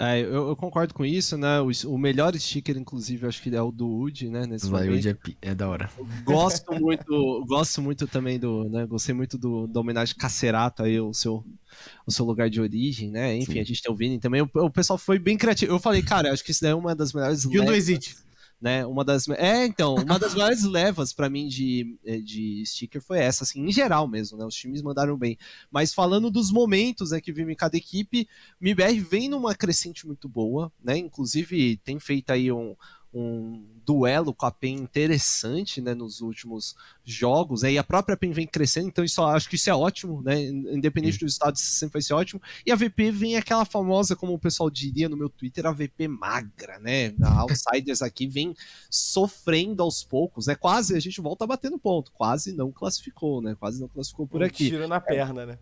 É, eu, eu concordo com isso, né? O, o melhor sticker, inclusive, acho que é o do Wood, né? Nesse Vai, momento. hoje é, é da hora. Gosto muito, gosto muito também do, né? Gostei muito do, da homenagem Cacerato aí, o seu, o seu lugar de origem, né? Enfim, Sim. a gente tem o Vini também. O, o pessoal foi bem criativo. Eu falei, cara, acho que isso daí é uma das melhores E o do Exit. Né? Uma das, é, então, uma das melhores levas pra mim de, eh, de sticker foi essa, assim, em geral mesmo, né? Os times mandaram bem. Mas falando dos momentos né, que vive em cada equipe, o MBR vem numa crescente muito boa, né? Inclusive tem feito aí um, um duelo com a PEN interessante, né, nos últimos jogos, né, e a própria PEN vem crescendo, então isso, acho que isso é ótimo, né, independente do estado, isso sempre vai ser ótimo, e a VP vem aquela famosa, como o pessoal diria no meu Twitter, a VP magra, né, a Outsiders aqui vem sofrendo aos poucos, né, quase, a gente volta batendo ponto, quase não classificou, né, quase não classificou por um aqui. tiro na perna, né?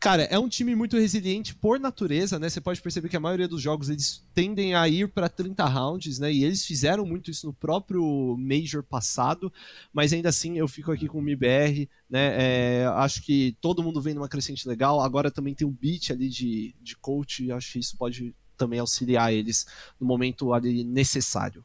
Cara, é um time muito resiliente por natureza, né? Você pode perceber que a maioria dos jogos eles tendem a ir para 30 rounds, né? E eles fizeram muito isso no próprio Major passado, mas ainda assim eu fico aqui com o MBR, né? É, acho que todo mundo vem numa crescente legal. Agora também tem o beat ali de, de coach, e acho que isso pode também auxiliar eles no momento ali necessário.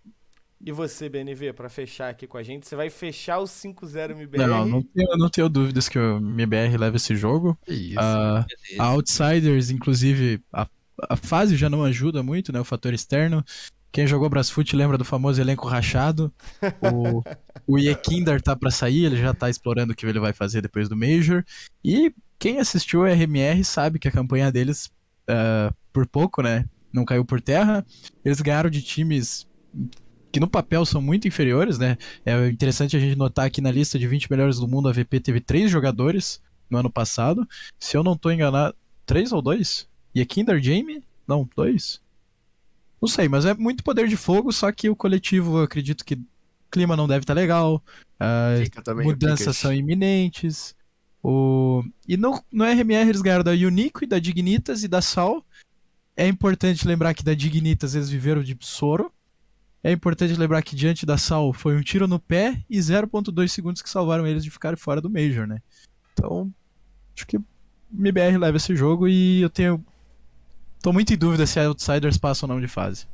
E você, BNV, pra fechar aqui com a gente, você vai fechar o 5-0 MBR? Não, não tenho, não tenho dúvidas que o MBR leva esse jogo. Isso. Ah, a Outsiders, inclusive, a, a fase já não ajuda muito, né? O fator externo. Quem jogou Brasfoot lembra do famoso elenco rachado. O, o Yekinder tá pra sair, ele já tá explorando o que ele vai fazer depois do Major. E quem assistiu o RMR sabe que a campanha deles, ah, por pouco, né? Não caiu por terra. Eles ganharam de times que no papel são muito inferiores, né? É interessante a gente notar que na lista de 20 melhores do mundo a VP teve três jogadores no ano passado. Se eu não tô enganado, três ou dois? E a Kinder Jamie? Não, dois? Não sei, mas é muito poder de fogo, só que o coletivo, eu acredito que o clima não deve estar legal, também o mudanças são iminentes. O... E no, no RMR eles ganharam da Unico e da Dignitas e da Sal. É importante lembrar que da Dignitas eles viveram de soro. É importante lembrar que diante da Sal foi um tiro no pé e 0.2 segundos que salvaram eles de ficarem fora do Major, né? Então, acho que o MBR leva esse jogo e eu tenho. Tô muito em dúvida se a Outsiders passam ou não de fase.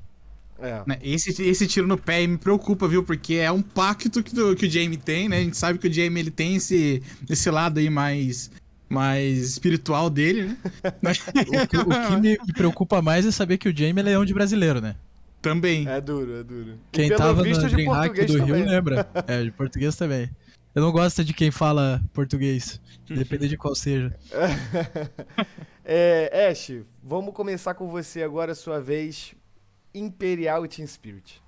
É. Né, Esse, esse tiro no pé me preocupa, viu? Porque é um pacto que, do- que o Jamie tem, né? A gente sabe que o Jamie ele tem esse, esse lado aí mais, mais espiritual dele, né? O que, o que me, me preocupa mais é saber que o Jamie é leão de brasileiro, né? Também. É duro, é duro. Quem pelo tava visto no de Dreamhack do Rio também. lembra. É, de português também. Eu não gosto de quem fala português, depende de qual seja. é, Ash, vamos começar com você agora, sua vez. Imperial e Team Spirit.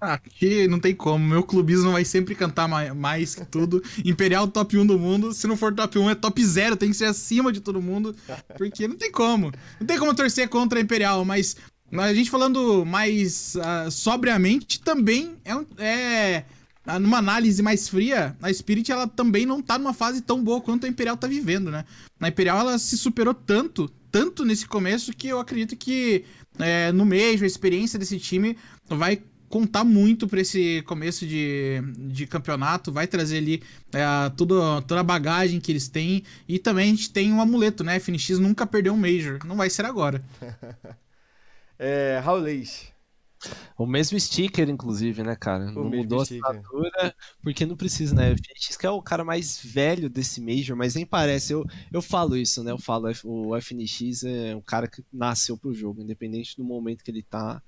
Ah, Aqui não tem como. Meu clubismo vai sempre cantar ma- mais que tudo. Imperial top 1 do mundo. Se não for top 1, é top 0. Tem que ser acima de todo mundo. Porque não tem como. Não tem como torcer contra a Imperial, Mas a gente falando mais ah, sobriamente, também é, é ah, numa análise mais fria, a Spirit ela também não tá numa fase tão boa quanto a Imperial tá vivendo, né? Na Imperial ela se superou tanto, tanto nesse começo que eu acredito que é, no Major a experiência desse time vai contar muito pra esse começo de, de campeonato, vai trazer ali é, tudo, toda a bagagem que eles têm e também a gente tem um amuleto, né? FNX nunca perdeu um Major, não vai ser agora. É, Raulês. O mesmo sticker, inclusive, né, cara? não mesmo mudou sticker. a assinatura, porque não precisa, né? O FNX que é o cara mais velho desse Major, mas nem parece. Eu, eu falo isso, né? Eu falo, o FNX é um cara que nasceu pro jogo, independente do momento que ele tá.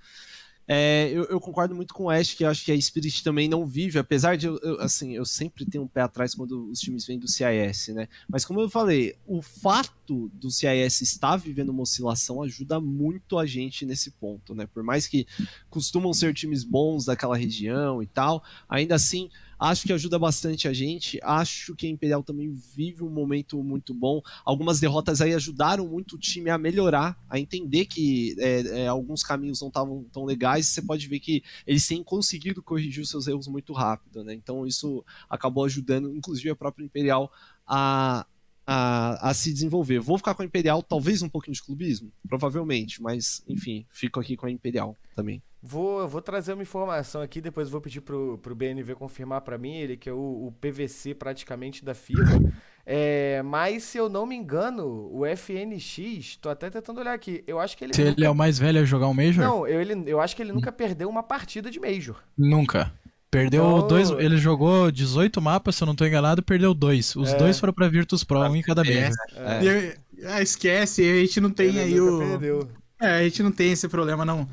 É, eu, eu concordo muito com o Ash, que eu acho que a Spirit também não vive, apesar de eu, eu, assim, eu sempre tenho um pé atrás quando os times vêm do CIS, né? Mas como eu falei, o fato do CIS estar vivendo uma oscilação ajuda muito a gente nesse ponto, né? Por mais que costumam ser times bons daquela região e tal, ainda assim acho que ajuda bastante a gente. Acho que a Imperial também vive um momento muito bom. Algumas derrotas aí ajudaram muito o time a melhorar, a entender que é, é, alguns caminhos não estavam tão legais. Você pode ver que eles têm conseguido corrigir os seus erros muito rápido, né? Então isso acabou ajudando, inclusive a própria Imperial a a, a se desenvolver. Vou ficar com a Imperial, talvez um pouquinho de clubismo, provavelmente, mas enfim, fico aqui com a Imperial também. Vou, vou trazer uma informação aqui, depois vou pedir pro, pro BNV confirmar pra mim, ele que é o, o PVC praticamente da FIBA. É, mas se eu não me engano, o FNX, tô até tentando olhar aqui, eu acho que ele Se ele é o mais velho a jogar um Major? Não, eu, ele, eu acho que ele nunca perdeu uma partida de Major. Nunca. Perdeu Então- dois. Ele jogou 18 mapas, se eu não tô enganado, perdeu dois. Os É. dois foram pra Virtus Pro, um em cada. Major. É. Eu- ah, esquece, a gente não tem Ele aí nunca o. perdeu. É, a gente não tem esse problema, não.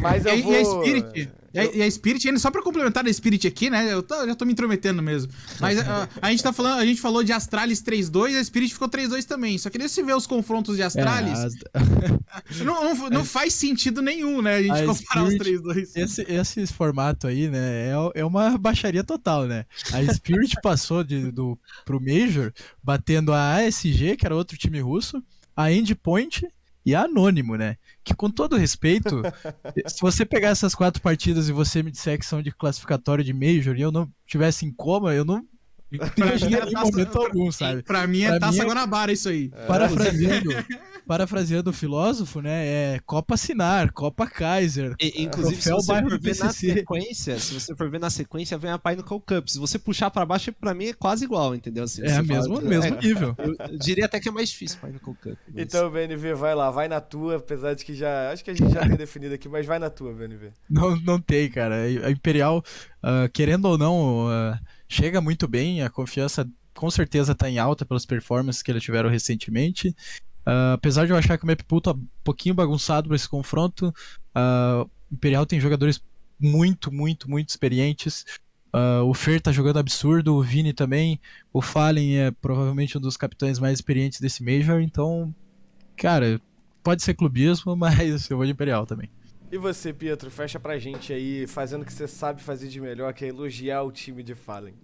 Mas eu E, vou... e a Spirit, e a, e a Spirit, ainda só pra complementar a Spirit aqui, né? Eu tô- já tô me intrometendo mesmo. Mas a, a gente tá falando, a gente falou de Astralis 3-2, a Spirit ficou 3-2 também. Só que daí se vê os confrontos de É, Astralis, as- não, não, não faz sentido nenhum, né? A gente A comparar os Spirit- 3-2. Esse, esse formato aí, né, é, é uma baixaria total, né? A Spirit passou de, do, pro Major batendo a ASG, que era outro time russo, a Endpoint e a Anônimo, né? Que com todo respeito, se você pegar essas quatro partidas e você me disser que são de classificatório de Major e eu não tivesse em coma, eu não imaginaria em momento algum, sabe? Pra mim é Pra Taça mim é- Guanabara isso aí. Parafraseando, parafraseando o filósofo, né? É Copa Sinar, Copa Kaiser, E, inclusive, se você for ver na sequência, se você for ver na sequência, vem a Pinnacle Cup. Se você puxar pra baixo, pra mim é quase igual, entendeu? Assim, É mesmo, fala- mesmo é, nível. eu, eu diria até que é mais difícil Pinnacle Cup. mas- Então, BNV, vai lá, vai na tua, apesar de que já. Acho que a gente já tem definido aqui, mas vai na tua, BNV. Não, não tem, cara. A Imperial, ah, querendo ou não, ah, chega muito bem. A confiança com certeza está em alta pelas performances que eles tiveram recentemente. Ah, apesar de eu achar que o map pool tá um pouquinho bagunçado para esse confronto, o Imperial tem jogadores muito, muito, muito experientes. Ah, o Fer tá jogando absurdo, o Vini também. O Fallen é provavelmente um dos capitães mais experientes desse Major. Então, cara, pode ser clubismo, mas eu vou de Imperial também. E você, Pietro, fecha pra gente aí, fazendo o que você sabe fazer de melhor, que é elogiar o time de Fallen.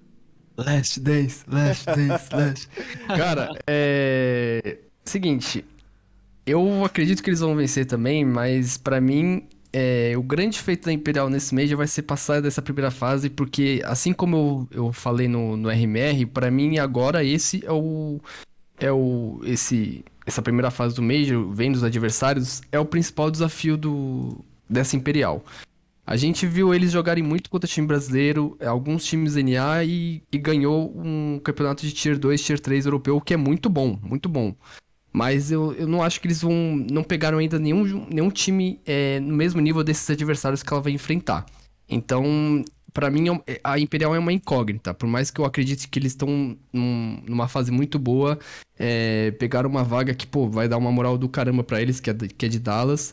Last Days, Last Days, Last. Cara, é. Seguinte, eu acredito que eles vão vencer também, mas pra mim, é, o grande feito da Imperial nesse mês já vai ser passar dessa primeira fase, porque assim como eu, eu falei no, no RMR, pra mim agora esse é o. É o. Esse, essa primeira fase do Major, vendo os adversários, é o principal desafio do, dessa Imperial. A gente viu eles jogarem muito contra time brasileiro, é, alguns times NA e, e ganhou um campeonato de Tier 2, Tier 3 europeu, o que é muito bom, muito bom. Mas eu, eu não acho que eles vão. Não pegaram ainda nenhum, nenhum time é, no mesmo nível desses adversários que ela vai enfrentar. Então, pra mim, é um- a Imperial é uma incógnita. Por mais que eu acredite que eles estão num- numa fase muito boa, é, pegaram uma vaga que, pô, vai dar uma moral do caramba pra eles, que é, que é de Dallas.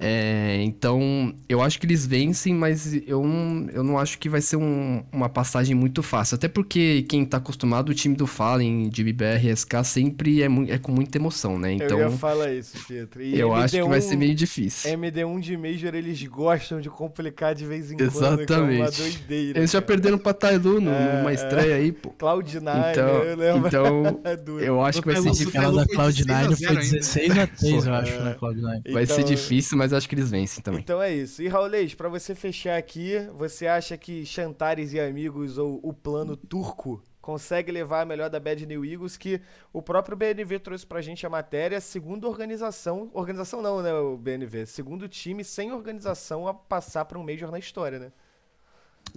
É, então, eu acho que eles vencem, mas eu não, eu não acho que vai ser um- uma passagem muito fácil. Até porque quem tá acostumado, o time do Fallen, de BBR, SK, sempre é, é com muita emoção, né? eu Então, ia eu, falar isso, Pietro. E acho que vai ser MD1 meio difícil. MD1 de Major, eles gostam de complicar de vez em quando, que é uma Exatamente. doideira. Eles já cara. perderam pra Tailu É, numa é. estreia aí, pô. Cloud9, Então, eu lembro. então É eu acho que vai ser difícil. Aquela da foi 16 a Cloud9 foi 0 ainda. 16 a 3, eu acho, é. na Cloud9. Vai ser Então, difícil, mas mas eu acho que eles vencem também. Então é isso. E Raulês, pra você fechar aqui, você acha que Chantares e Amigos ou o plano turco consegue levar a melhor da Bad New Eagles, que o próprio BNV trouxe pra gente a matéria, segundo organização, organização não, né, o BNV, segundo time sem organização a passar pra um Major na história, né?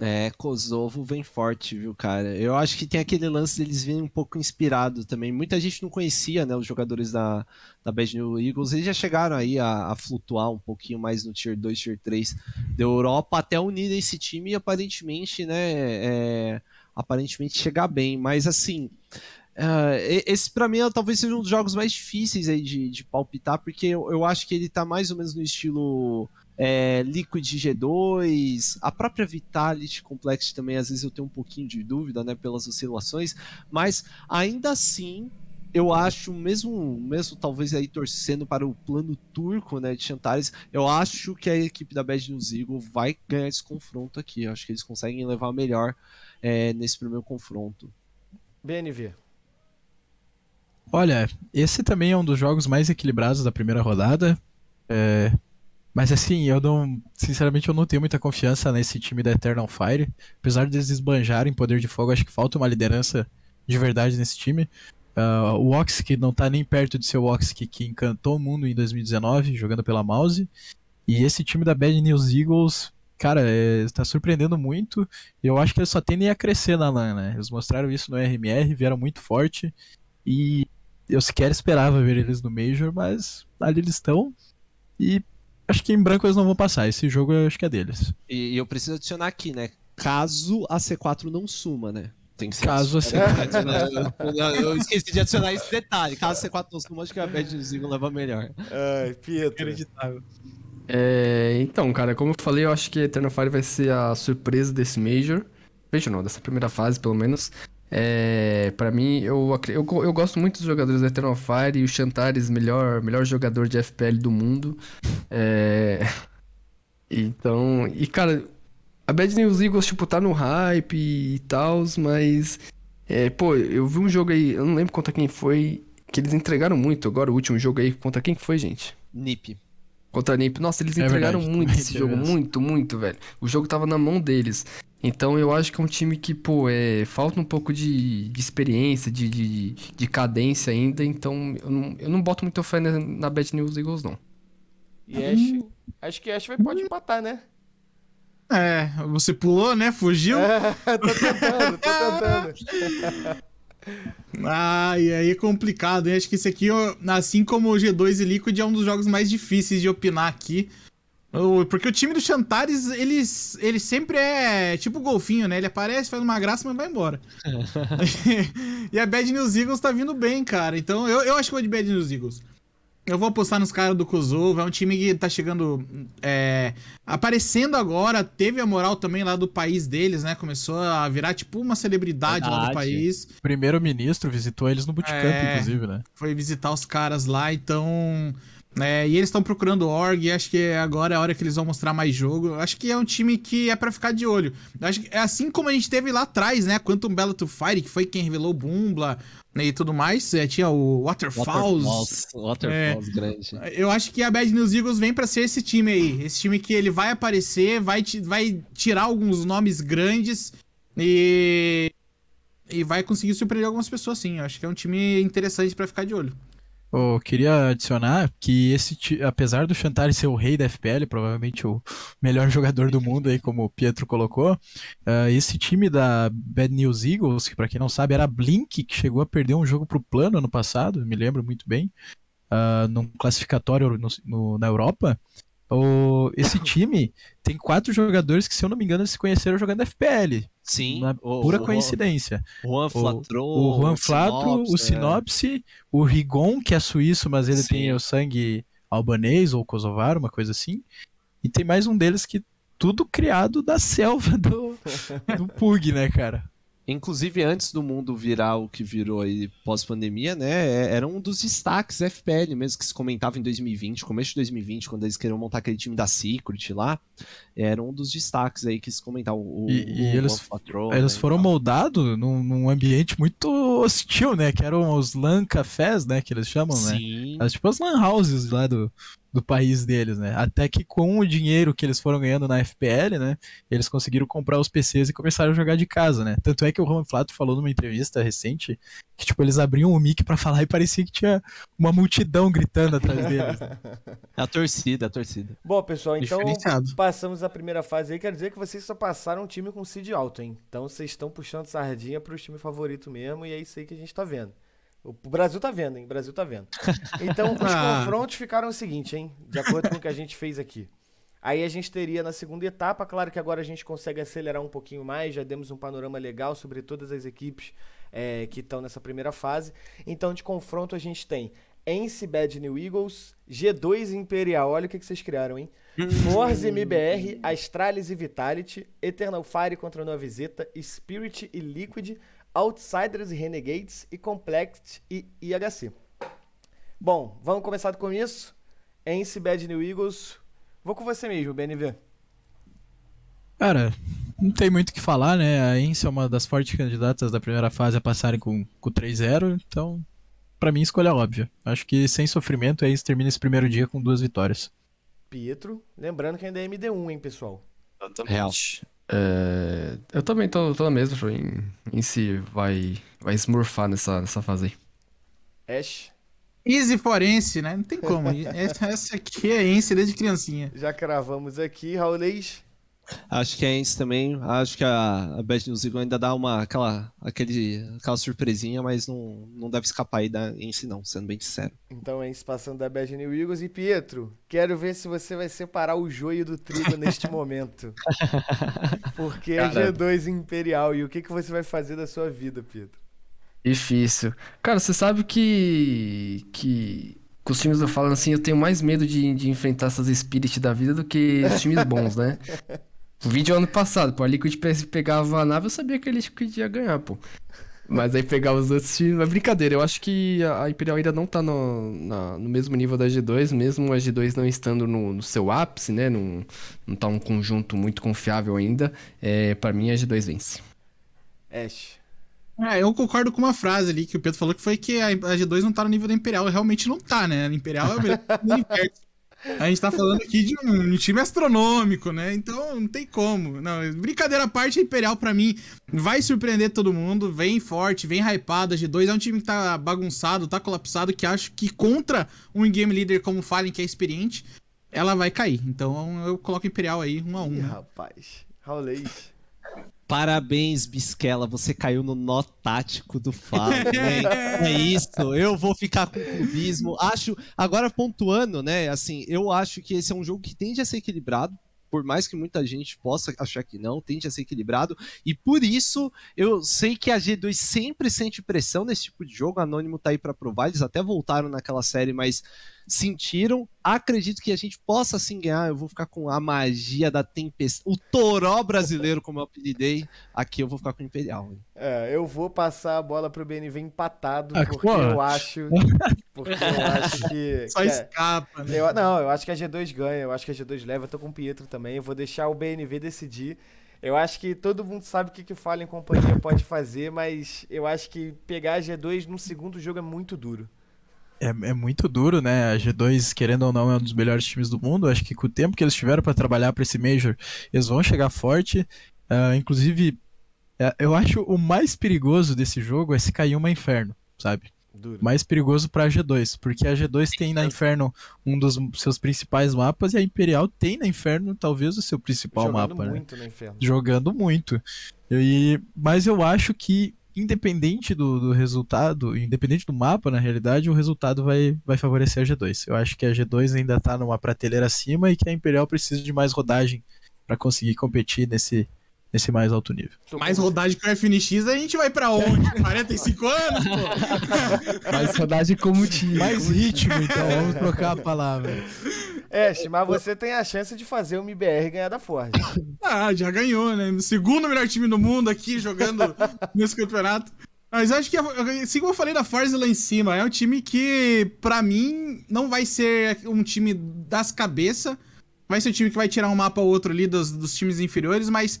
É, Kosovo vem forte, viu, cara? Eu acho que tem aquele lance deles virem um pouco inspirado também. Muita gente não conhecia, né, os jogadores da, da Bad New Eagles. Eles já chegaram aí a, a flutuar um pouquinho mais no Tier 2, Tier 3 da Europa até unir esse time e aparentemente, né, é, aparentemente chegar bem. Mas assim, Uh, esse para mim talvez seja um dos jogos mais difíceis aí de, de palpitar, porque eu, eu, acho que ele tá mais ou menos no estilo é, Liquid G2, a própria Vitality Complex também, às vezes eu tenho um pouquinho de dúvida, né, pelas oscilações, mas ainda assim eu acho, mesmo, mesmo talvez aí torcendo para o plano turco, né, de Chantares, eu acho que a equipe da Bad News Eagle vai ganhar esse confronto aqui. Eu acho que eles conseguem levar melhor é, nesse primeiro confronto. BNV. Olha, esse também é um dos jogos mais equilibrados da primeira rodada. É, mas assim, eu não. Sinceramente, eu não tenho muita confiança nesse time da Eternal Fire. Apesar de eles esbanjarem poder de fogo, acho que falta uma liderança de verdade nesse time. Uh, o Oxy não tá nem perto de ser o Oxy que encantou o mundo em 2019, jogando pela Mouse. E esse time da Bad News Eagles, cara, está é, surpreendendo muito. Eu acho que eles só tendem a crescer na LAN, né? Eles mostraram isso no RMR, vieram muito forte. E eu sequer esperava ver eles no Major, mas ali eles estão. E acho que em branco eles não vão passar. Esse jogo eu acho que é deles. E, eu preciso adicionar aqui, né? Caso a C4 não suma, né? Tem que ser Caso a C4. eu, esqueci de adicionar esse detalhe. Caso a C4 não suma, acho que a Bad Zingo leva melhor. Ai, Pietro. Acreditável. É, então, cara, como eu falei, eu acho que Eternal Fire vai ser a surpresa desse Major. Major não, dessa primeira fase, pelo menos. É, para mim, eu, eu, eu gosto muito dos jogadores da Eternal Fire e o Chantares, melhor, melhor jogador de FPL do mundo. É, então, e cara, a Bad News Eagles, tipo, tá no hype e tal, mas. É, pô, eu vi um jogo aí, eu não lembro contra quem foi, que eles entregaram muito agora, o último jogo aí. Contra quem foi, gente? NiP. Contra a NiP. Nossa, eles é entregaram verdade, muito esse jogo, muito, muito, velho. O jogo tava na mão deles. Então eu acho que é um time que, pô, é, falta um pouco de, de experiência, de, de, de, cadência ainda, então eu não, eu não boto muito fé na, na Bad News Eagles, não. E Ash, acho que Ash vai, pode empatar, né? É, você pulou, né? Fugiu? É, tô tentando, tô tentando. ah, e aí é complicado, hein? Acho que esse aqui, assim como o G2 e Liquid, é um dos jogos mais difíceis de opinar aqui. Porque o time do Chantares, ele, ele sempre é tipo golfinho, né? Ele aparece, faz uma graça, mas vai embora. e a Bad News Eagles tá vindo bem, cara. Então eu, eu acho que vou de Bad News Eagles. Eu vou apostar nos caras do Kosovo. É um time que tá chegando. É, aparecendo agora. Teve a moral também lá do país deles, né? Começou a virar tipo uma celebridade Verdade. lá do país. O primeiro-ministro visitou eles no Bootcamp, é, inclusive, né? Foi visitar os caras lá, então. É, e eles estão procurando org, acho que agora é a hora que eles vão mostrar mais jogo. Acho que é um time que é para ficar de olho. Acho que é assim como a gente teve lá atrás, né? Quantum Bella to Fire, que foi quem revelou o Bumbla né, e tudo mais. É, tinha o Waterfalls. Waterfalls, Waterfalls é, grande. Eu acho que a Bad News Eagles vem para ser esse time aí. Esse time que ele vai aparecer, vai, vai tirar alguns nomes grandes e. E vai conseguir surpreender algumas pessoas, sim. Eu acho que é um time interessante para ficar de olho. Eu queria adicionar que esse, apesar do Chantari ser o rei da FPL, provavelmente o melhor jogador do mundo aí, como o Pietro colocou, uh, esse time da Bad News Eagles, que para quem não sabe era Blink, que chegou a perder um jogo pro plano ano passado, me lembro muito bem, uh, num classificatório no, no, na Europa, o, esse time tem quatro jogadores que, se eu não me engano, se conheceram jogando FPL. Sim. Uma o, pura o, coincidência. Juan Flatro, o, Juan Flatro, o Sinopse, é. o Rigon, que é suíço, mas ele Sim. tem o sangue albanês ou kosovar, uma coisa assim. E tem mais um deles que tudo criado da selva do, do Pug, né, cara? Inclusive, antes do mundo virar o que virou aí pós-pandemia, né? É, era um dos destaques FPL mesmo que se comentava em 2020, começo de 2020, quando eles queriam montar aquele time da Secret lá. Era um dos destaques aí que se comentava. O, e, o, e eles, Patrol, eles né, foram moldados num, num, ambiente muito hostil, né? Que eram os LAN cafés, né? Que eles chamam, né? Sim. né? As, tipo as LAN houses lá do, do país deles, né? Até que com o dinheiro que eles foram ganhando na FPL, né? Eles conseguiram comprar os PCs e começaram a jogar de casa, né? Tanto é que o Roman Flato falou numa entrevista recente que, tipo, eles abriam o mic para falar e parecia que tinha uma multidão gritando atrás deles. Né? A torcida, a torcida. Bom, pessoal, então passamos a primeira fase aí. Quer dizer que vocês só passaram um time com seed alto, hein? Então vocês estão puxando sardinha pro time favorito mesmo e é isso aí que a gente tá vendo. O Brasil tá vendo, hein? O Brasil tá vendo. Então, os Ah. confrontos ficaram o seguinte, hein? De acordo com o que a gente fez aqui. Aí a gente teria na segunda etapa, claro que agora a gente consegue acelerar um pouquinho mais, já demos um panorama legal sobre todas as equipes é, que estão nessa primeira fase. Então, de confronto, a gente tem Ence Bad New Eagles, G2 Imperial, olha o que, que vocês criaram, hein? Forza MBR, Astralis e Vitality, Eternal Fire contra Nova Zeta, Spirit e Liquid, Outsiders e Renegades e Complex e IHC. Bom, vamos começar do começo. Ence Bad New Eagles. Vou com você mesmo, BNV. Cara, não tem muito o que falar, né? A Ence é uma das fortes candidatas da primeira fase a passarem com, com 3-0, então, pra mim, escolha óbvia. Acho que sem sofrimento, a Ence termina esse primeiro dia com duas vitórias. Pietro. Lembrando que ainda é MD1, hein, pessoal? Real. É, eu também tô, tô na mesma, em, em si vai, vai smurfar nessa, nessa fase aí. Ash. Easy forense, né? Não tem como. Essa, essa aqui é Ence desde criancinha. Já cravamos aqui, Raulês. Acho que é isso também. Acho que a, a Bad News Eagle ainda dá uma, aquela, aquele, aquela surpresinha, mas não, não deve escapar aí da Ence não, sendo bem sincero. Então, Ence passando da Bad New Eagles. E Pietro, quero ver se você vai separar o joio do trigo neste momento. Porque é Cara. G2 Imperial. E o que, que você vai fazer da sua vida, Pietro? Difícil. Cara, você sabe que. que. Com os times eu falo assim, eu tenho mais medo de, de enfrentar essas Spirit da vida do que os times bons, né? O vídeo ano passado, pô, a Liquid pegava a nave, eu sabia que a Liquid ia ganhar, pô. Mas aí pegar os outros times, é brincadeira. Eu acho que a Imperial ainda não tá no, na- no mesmo nível da G2, mesmo a G2 não estando no, no seu ápice, né? Não, tá um conjunto muito confiável ainda. É, para mim, a G2 vence. Ash. Ah, eu concordo com uma frase ali que o Pedro falou que foi que a a G2 não tá no nível da Imperial. Realmente não tá, né? A Imperial é o melhor do universo. A gente tá falando aqui de um, time astronômico, né? Então não tem como. Não, brincadeira à parte, a Imperial pra mim vai surpreender todo mundo. Vem forte, vem hypado. A G2 é um time que tá bagunçado, tá colapsado, que acho que contra um game leader como Fallen, que é experiente, ela vai cair. Então eu coloco Imperial aí, um a um. Ih, né? rapaz. Raulês. Parabéns, Bisquela, você caiu no nó tático do Fábio. né? É isso, eu vou ficar com clubismo. Acho, agora pontuando, né, assim, eu acho que esse é um jogo que tende a ser equilibrado. Por mais que muita gente possa achar que não, tende a ser equilibrado. E por isso, eu sei que a G2 sempre sente pressão nesse tipo de jogo. Anônimo tá aí pra provar. Eles até voltaram naquela série, mas sentiram. Acredito que a gente possa sim ganhar. Eu vou ficar com a magia da tempestade. O toró brasileiro, como eu apelidei. Aqui eu vou ficar com o Imperial. É, eu vou passar a bola pro BNV empatado, Ah, porque eu acho. Porque eu acho que. Só que- escapa, né? eu- não, eu acho que a G2 ganha, eu acho que a G2 leva, eu tô com o Pietro também. Eu vou deixar o BNV decidir. Eu acho que todo mundo sabe o que, que o Fallen Companhia pode fazer, mas eu acho que pegar a G2 no segundo jogo é muito duro. É, é muito duro, né? A G2, querendo ou não, é um dos melhores times do mundo. Acho que com o tempo que eles tiveram pra trabalhar pra esse Major, eles vão chegar forte. Ah, inclusive, é, eu acho o mais perigoso desse jogo é se cair uma Inferno, sabe? Duro. Mais perigoso pra G2, porque a G2 tem na Inferno um dos seus principais mapas e a Imperial tem na Inferno talvez o seu principal Jogando mapa, né? muito no inferno. jogando muito. E, mas eu acho que, independente do, do resultado, independente do mapa, na realidade, o resultado vai, vai favorecer a G2. Eu acho que a G2 ainda tá numa prateleira acima e que a Imperial precisa de mais rodagem para conseguir competir nesse, nesse mais alto nível. Mais com- rodagem que o FNX, a gente vai pra onde? 45 anos, pô? Mais rodagem como time. Mais ritmo, então, vamos trocar a palavra. Ash, mas você tem a chance de fazer o MBR ganhar da Forja. Ah, já ganhou, né? No segundo melhor time do mundo aqui, jogando nesse campeonato. Mas eu acho que, assim como eu falei da Forza lá em cima, é um time que, pra mim, não vai ser um time das cabeças. Vai ser um time que vai tirar um mapa ou outro ali dos, dos times inferiores, mas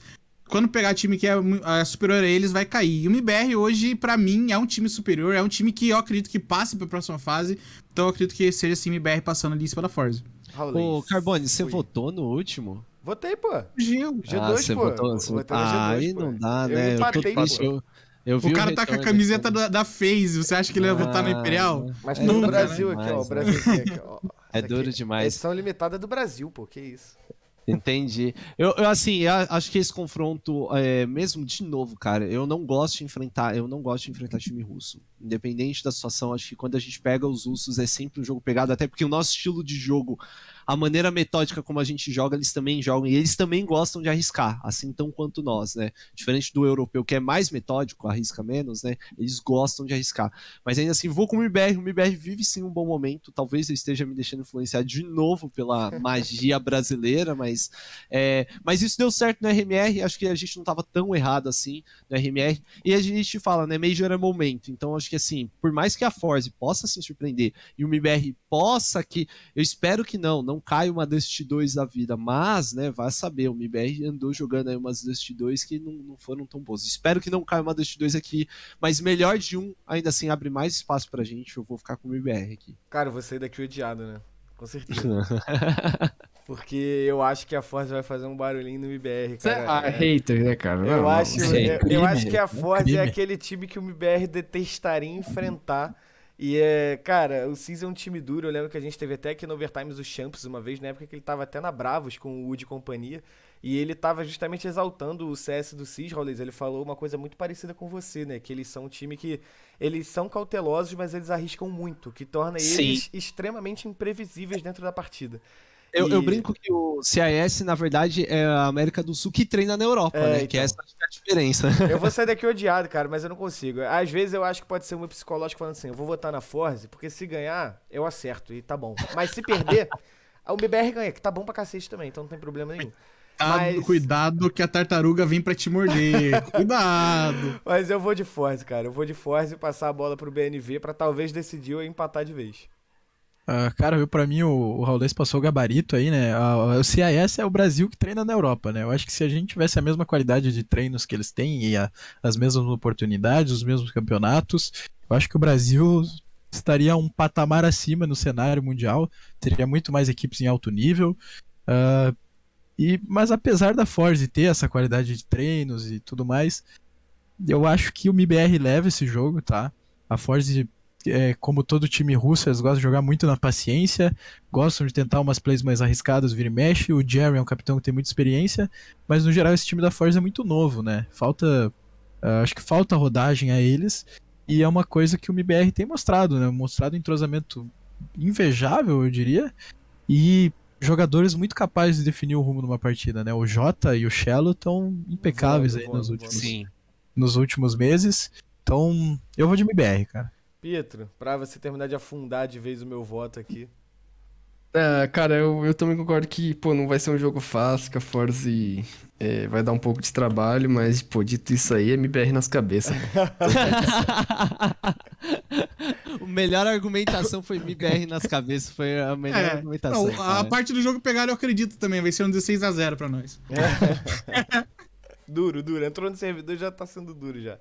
quando pegar time que é, é superior a eles, vai cair. E o MBR hoje, pra mim, é um time superior, é um time que eu acredito que passe pra próxima fase. Então eu acredito que seja assim, o MBR passando ali em cima da Forza. Ô, Carbone, você votou no último? Votei, pô. Gil. G2, ah, você pô. votou? Você... Votei no Ah, G2, aí pô. não dá, Eu né? Eu, empatei, tô triste. Eu, eu vi O cara tá com a camiseta da, da FaZe. Você acha que ele ia votar no Ah, Imperial? Mas tem Nunca, do Brasil né? aqui, ó. O Demais, Brasil aqui, ó. É duro aqui. demais. Edição limitada do Brasil, pô. Que isso. Entendi. Eu, eu, assim, eu acho que esse confronto, é, mesmo de novo, cara, eu não gosto de enfrentar, eu não gosto de enfrentar time russo. Independente da situação, acho que quando a gente pega os russos é sempre um jogo pegado, até porque o nosso estilo de jogo, a maneira metódica como a gente joga, eles também jogam, e eles também gostam de arriscar, assim tão quanto nós, né? Diferente do europeu, que é mais metódico, arrisca menos, né? Eles gostam de arriscar. Mas ainda assim, vou com o MBR, o MBR vive sim um bom momento, talvez eu esteja me deixando influenciar de novo pela magia brasileira, mas é, mas isso deu certo no RMR, acho que a gente não estava tão errado assim no RMR. E a gente fala, né? Major é momento. Então acho que assim, por mais que a Force possa se surpreender e o MBR possa que. Eu espero que não, não caia uma Dust 2 da vida, mas, né, vai saber, o MBR andou jogando aí umas Dust 2 que não, não foram tão boas. Espero que não caia uma Dust 2 aqui, mas melhor de um, ainda assim, abre mais espaço pra gente. Eu vou ficar com o MBR aqui. Cara, eu vou sair daqui odiado, né? Com certeza. Porque eu acho que a Force vai fazer um barulhinho no MBR, Você é cara. ah, hater, né, cara? Eu Não, acho, não, Sim, eu, eu acho que a é um Ford crime. é aquele time que o MBR detestaria enfrentar. E é, cara, o Cis é um time duro. Eu lembro que a gente teve até aqui no Overtimes o Champs uma vez, na época que ele tava até na Bravos com o Wood e companhia. E ele tava justamente exaltando o CS do Cis, Rollins. Ele falou uma coisa muito parecida com você, né? Que eles são um time que. Eles são cautelosos, mas eles arriscam muito, que torna Sim. eles extremamente imprevisíveis dentro da partida. Eu, eu E- brinco que o CIS, na verdade, é a América do Sul que treina na Europa, É, né? Que então. essa que é a diferença. Eu vou sair daqui odiado, cara, mas eu não consigo. Às vezes eu acho que pode ser um psicológico falando assim, eu vou votar na Forze, porque se ganhar, eu acerto e tá bom. Mas se perder, o MBR ganha, que tá bom pra cacete também, então não tem problema nenhum. Tá, Mas- Cuidado que a tartaruga vem pra te morder. Cuidado. Mas eu vou de Forze, cara. Eu vou de Forze e passar a bola pro BNV pra talvez decidir ou empatar de vez. Ah, cara, viu, pra mim o, o Raulês passou o gabarito aí, né? A- o CIS é o Brasil que treina na Europa, né? Eu acho que se a gente tivesse a mesma qualidade de treinos que eles têm e a- as mesmas oportunidades, os mesmos campeonatos, eu acho que o Brasil estaria um patamar acima no cenário mundial, teria muito mais equipes em alto nível. ah, e, mas apesar da Force ter essa qualidade de treinos e tudo mais, eu acho que o MBR leva esse jogo, tá? A Force é, como todo time russo, eles gostam de jogar muito na paciência, gostam de tentar umas plays mais arriscadas, vira e mexe. O Jerry é um capitão que tem muita experiência, mas no geral esse time da Force é muito novo, né? Falta. ah, acho que falta rodagem a eles, e é uma coisa que o MBR tem mostrado, né? Mostrado um entrosamento invejável, eu diria, e jogadores muito capazes de definir o rumo numa partida, né? O Jota e o Shello estão impecáveis Voando, aí nos, voando, últimos, nos últimos meses. Então, eu vou de MBR, cara. Pietro, pra você terminar de afundar de vez o meu voto aqui. Ah, cara, eu, eu também concordo que, pô, não vai ser um jogo fácil, que a Force é, vai dar um pouco de trabalho, mas, pô, dito isso aí, MBR nas cabeças. a melhor argumentação foi MBR nas cabeças, foi a melhor É, argumentação. não, a cara. parte do jogo pegar eu acredito também. Vai ser um 16x0 pra nós. Duro, duro. Entrou no servidor já tá sendo duro já.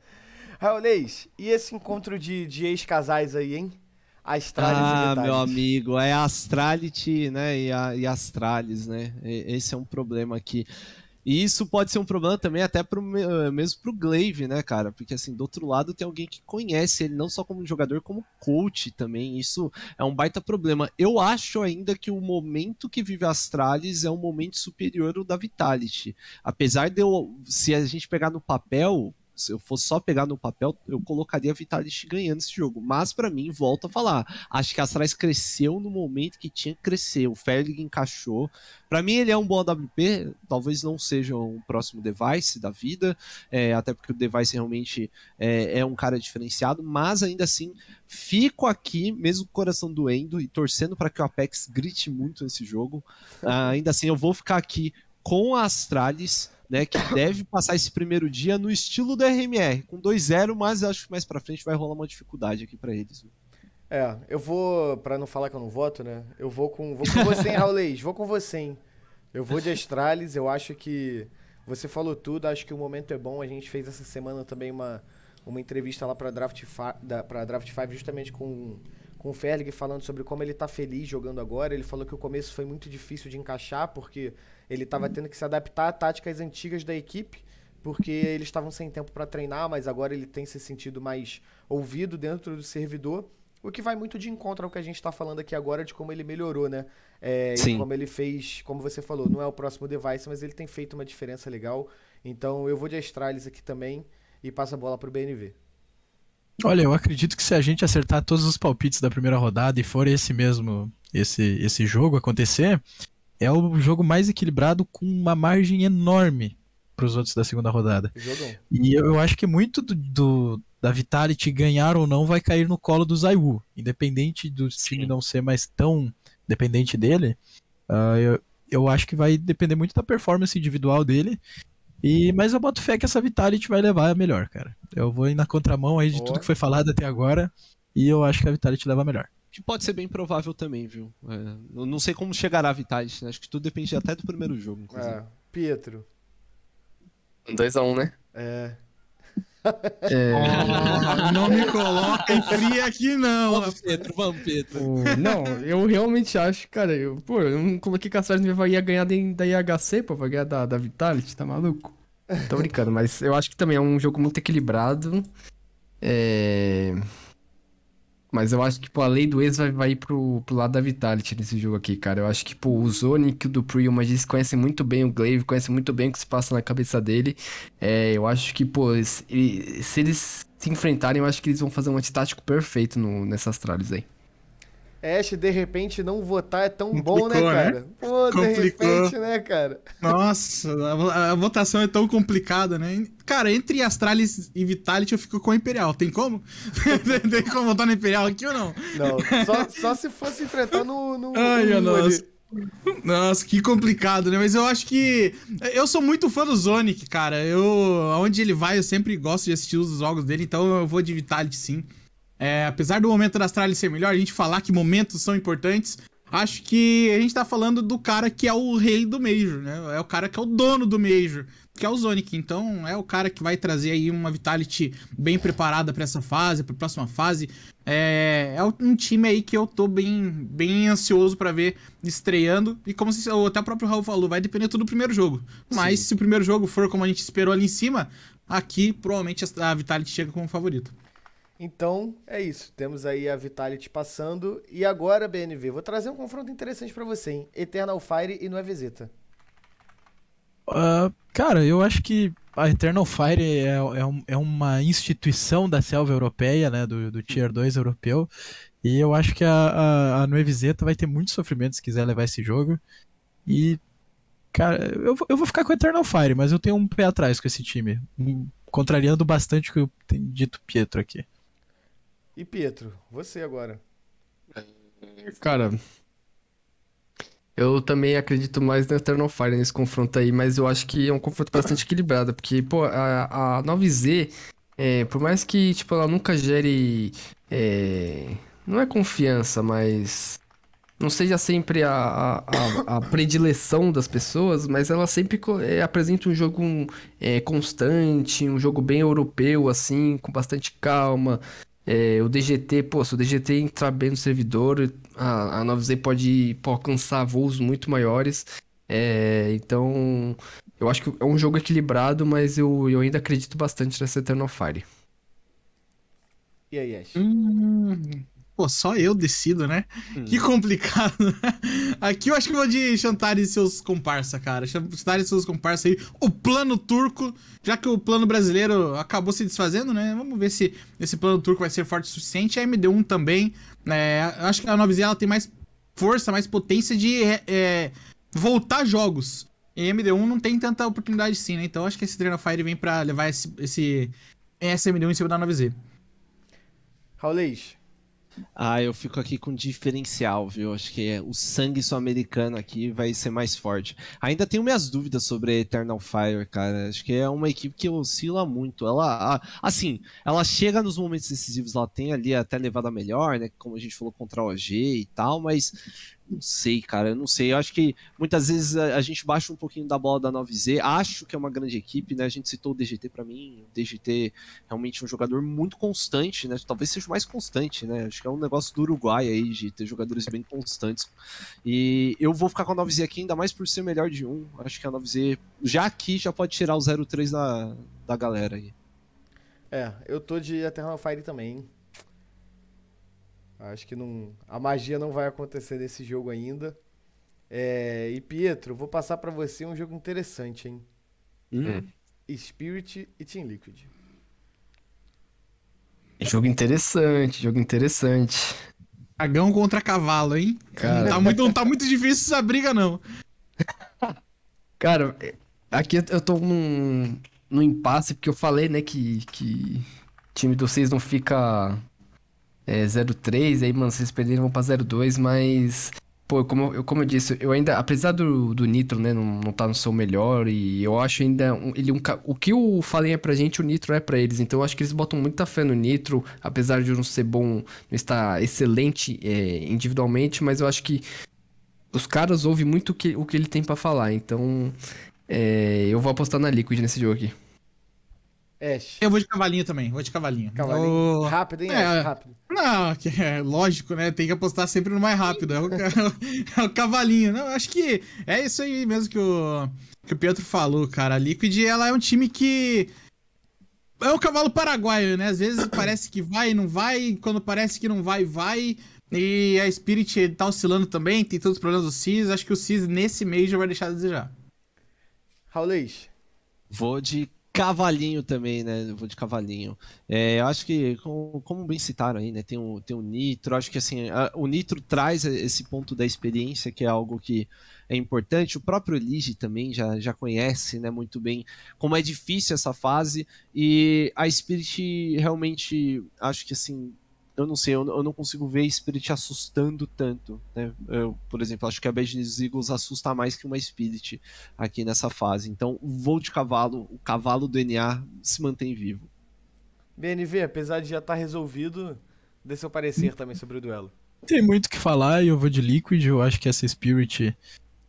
Raulês, e esse encontro de, de ex-casais aí, hein? Astralis e Ah, meu amigo, é Astrality, né, e, a, e Astralis, né, E- esse é um problema aqui. E isso pode ser um problema também até pro, eh, mesmo pro Glaive, né, cara, porque assim, do outro lado tem alguém que conhece ele não só como jogador, como coach também, isso é um baita problema. Eu acho ainda que o momento que vive Astralis é um momento superior ao da Vitality. Apesar de eu, se a gente pegar no papel, se eu fosse só pegar no papel, eu colocaria a Vitality ganhando esse jogo. Mas pra mim, volto a falar, acho que a Astralis cresceu no momento que tinha que crescer. O Ferlig encaixou. Pra mim, ele é um bom AWP, talvez não seja um próximo device da vida, é, até porque o device realmente é, é um cara diferenciado, mas ainda assim, fico aqui, mesmo com o coração doendo e torcendo para que o Apex grite muito nesse jogo. Ah, ainda assim, eu vou ficar aqui com a Astralis, né, que deve passar esse primeiro dia no estilo do RMR, com 2-0, mas acho que mais pra frente vai rolar uma dificuldade aqui pra eles. É, eu vou, pra não falar que eu não voto, né? Eu vou com, vou com você, hein, Raulês? Vou com você, hein? Eu vou de Astralis, eu acho que você falou tudo, acho que o momento é bom. A gente fez essa semana também uma, uma entrevista lá pra Draft, pra Draft 5 justamente com, com o Ferg falando sobre como ele tá feliz jogando agora. Ele falou que o começo foi muito difícil de encaixar, porque ele estava tendo que se adaptar a táticas antigas da equipe, porque eles estavam sem tempo para treinar, mas agora ele tem se sentido mais ouvido dentro do servidor. O que vai muito de encontro ao que a gente está falando aqui agora de como ele melhorou, né? É, e Sim. como ele fez, como você falou, não é o próximo device, mas ele tem feito uma diferença legal. Então eu vou de Astralis aqui também e passo a bola pro BNV. Olha, eu acredito que se a gente acertar todos os palpites da primeira rodada e for esse mesmo, esse, esse jogo acontecer, é o jogo mais equilibrado com uma margem enorme para os outros da segunda rodada. Jogão. E eu, eu acho que muito do, do- da Vitality ganhar ou não vai cair no colo do Zaiwu. Independente do time não ser mais tão dependente dele, ah, eu, eu acho que vai depender muito da performance individual dele. E, mas eu boto fé que essa Vitality vai levar a melhor, cara. Eu vou ir na contramão aí de Ó. tudo que foi falado até agora. E eu acho que a Vitality leva a melhor. Que pode ser bem provável também, viu? É, eu não sei como chegará a Vitality, né? Acho que tudo depende até do primeiro jogo, inclusive. É, Pietro. 2x1, né? É. É, Ah, não me coloca em fria aqui, não. Vamos, Pedro, vamos, Pedro. não, eu realmente acho, cara, eu, pô, eu não coloquei que a Stars vai ia ganhar da IHC, pô, vai ganhar da, da Vitality, tá maluco? Tô brincando, mas eu acho que também é um jogo muito equilibrado. É... Mas eu acho que, pô, a lei do ex vai, vai ir pro, pro lado da Vitality nesse jogo aqui, cara. Eu acho que, pô, o Zonic, o Dupree e o Magis conhecem muito bem o Glaive, conhecem muito bem o que se passa na cabeça dele. É, eu acho que, pô, se, se eles se enfrentarem, eu acho que eles vão fazer um antitático perfeito no, nessas tralhas aí. Ash, de repente, não votar é tão bom, Complicou, né, né? cara? Pô, de Complicou. repente, né, cara? Nossa, a, a votação é tão complicada, né? Cara, entre Astralis e Vitality eu fico com a Imperial. Tem como? Tem como votar no Imperial aqui ou não? Não, só, só se fosse enfrentar no. no Ai, no- nossa. Nossa, que complicado, né? Mas eu acho que. Eu sou muito fã do Zonic, cara. Eu. Aonde ele vai, eu sempre gosto de assistir os jogos dele, então eu vou de Vitality sim. É, apesar do momento da Astralis ser melhor, a gente falar que momentos são importantes. Acho que a gente tá falando do cara que é o rei do Major, né? É o cara que é o dono do Major, que é o Zonic. Então é o cara que vai trazer aí uma Vitality bem preparada pra essa fase, pra próxima fase. É, é um time aí que eu tô bem, bem ansioso pra ver estreando. E como se, até o próprio Raul falou, vai depender tudo do primeiro jogo. Mas se o primeiro jogo for como a gente esperou ali em cima, aqui provavelmente a a Vitality chega como favorito. Então, é isso. Temos aí a Vitality passando. E agora, BNV, vou trazer um confronto interessante pra você, hein? Eternal Fire e Nueva Zeta. Ah, cara, eu acho que a Eternal Fire é, é, um- é uma instituição da selva europeia, né, do, do Tier 2 europeu, e eu acho que a, a, a Nueviseta vai ter muito sofrimento se quiser levar esse jogo, e, cara, eu, vou- eu vou ficar com a Eternal Fire, mas eu tenho um pé atrás com esse time, hum, contrariando bastante o que eu tenho dito Pietro aqui. E Pietro, você agora. Cara, eu também acredito mais no Eternal Fire nesse confronto aí, mas eu acho que é um confronto bastante equilibrado, porque, pô, a, a 9Z, é, por mais que, tipo, ela nunca gere, é, não é confiança, mas não seja sempre a, a, a- predileção das pessoas, mas ela sempre é, apresenta um jogo é, constante, um jogo bem europeu, assim, com bastante calma. É, o DGT, pô, se o DGT entrar bem no servidor, a, a 9Z pode, pô, alcançar voos muito maiores. É, então, eu acho que é um jogo equilibrado, mas eu, eu ainda acredito bastante nessa Eternal Fire. E aí, Ash? Hum, pô, só eu decido, né? Hum. Que complicado. Aqui eu acho que eu vou de Chantari e seus comparsa, cara. Chantari e seus comparsa aí. O plano turco, já que o plano brasileiro acabou se desfazendo, né? Vamos ver se esse plano turco vai ser forte o suficiente. A MD1 também. né? eu acho que a 9Z ela tem mais força, mais potência de é, é, voltar jogos. E a MD1 não tem tanta oportunidade sim, né? Então acho que esse Trainer Fire vem pra levar esse, esse, essa MD1 em cima da 9Z. Raulês, Ah, eu fico aqui com diferencial, viu? Acho que é, o sangue sul-americano aqui vai ser mais forte. Ainda tenho minhas dúvidas sobre a Eternal Fire, cara. Acho que é uma equipe que oscila muito. Ela, assim, ela chega nos momentos decisivos, ela tem ali até levada melhor, né? Como a gente falou contra a OG e tal, mas Não sei, cara, eu não sei. Eu acho que muitas vezes a, a gente baixa um pouquinho da bola da 9Z. Acho que é uma grande equipe, né? A gente citou o DGT pra mim. O DGT realmente é um jogador muito constante, né? Talvez seja o mais constante, né? Acho que é um negócio do Uruguai aí, de ter jogadores bem constantes. E eu vou ficar com a 9Z aqui, ainda mais por ser melhor de um. Acho que a 9Z já aqui já pode tirar o 03 da, da galera aí. É, eu tô de Eternal Fire também? Acho que não, a magia não vai acontecer nesse jogo ainda. É, e Pietro, vou passar pra você um jogo interessante, hein? Hum. Spirit e Team Liquid. Jogo interessante, jogo interessante. Dragão contra cavalo, hein? Cara. Não, tá muito, não tá muito difícil essa briga, não. Cara, aqui eu tô num, num impasse, porque eu falei, né, que, que o time de vocês não fica é, 0-3, aí, mano, vocês perderam vão pra 0-2, mas, pô, como eu, como eu disse, eu ainda, apesar do, do Nitro, né, não, não tá no seu melhor, e eu acho ainda, um, ele um, o que o Fallen é pra gente, o Nitro é pra eles, então eu acho que eles botam muita fé no Nitro, apesar de não ser bom, não estar excelente é, individualmente, mas eu acho que os caras ouvem muito o que, o que ele tem pra falar, então é, eu vou apostar na Liquid nesse jogo aqui. Ash. Eu vou de cavalinho também, vou de cavalinho. Cavalinho. Rápido, hein, É, Ash? Rápido. Não, que é lógico, né? Tem que apostar sempre no mais rápido. É o, é o cavalinho. Não, acho que é isso aí mesmo que o, que o Pietro falou, cara. A Liquid, ela é um time que. É o cavalo paraguaio, né? Às vezes parece que vai e não vai. Quando parece que não vai, vai. E a Spirit tá oscilando também. Tem todos os problemas do CIS. Acho que o CIS nesse mês já vai deixar a desejar. Raulês. Vou de cavalinho também, né? Eu Vou de cavalinho. É, eu acho que, como, como bem citaram aí, né? Tem o, tem o Nitro. Acho que assim, a- o Nitro traz esse ponto da experiência, que é algo que é importante. O próprio Elige também já, já conhece, né? Muito bem como é difícil essa fase. E a Spirit realmente, acho que assim. Eu não sei, eu, eu não consigo ver a Spirit assustando tanto, né? Eu, por exemplo, acho que a Bad News Eagles assusta mais que uma Spirit aqui nessa fase. Então, vou de cavalo, o cavalo do NA se mantém vivo. BNV, apesar de já estar resolvido, dê seu parecer também sobre o duelo. Tem muito o que falar e eu vou de Liquid. Eu acho que essa Spirit.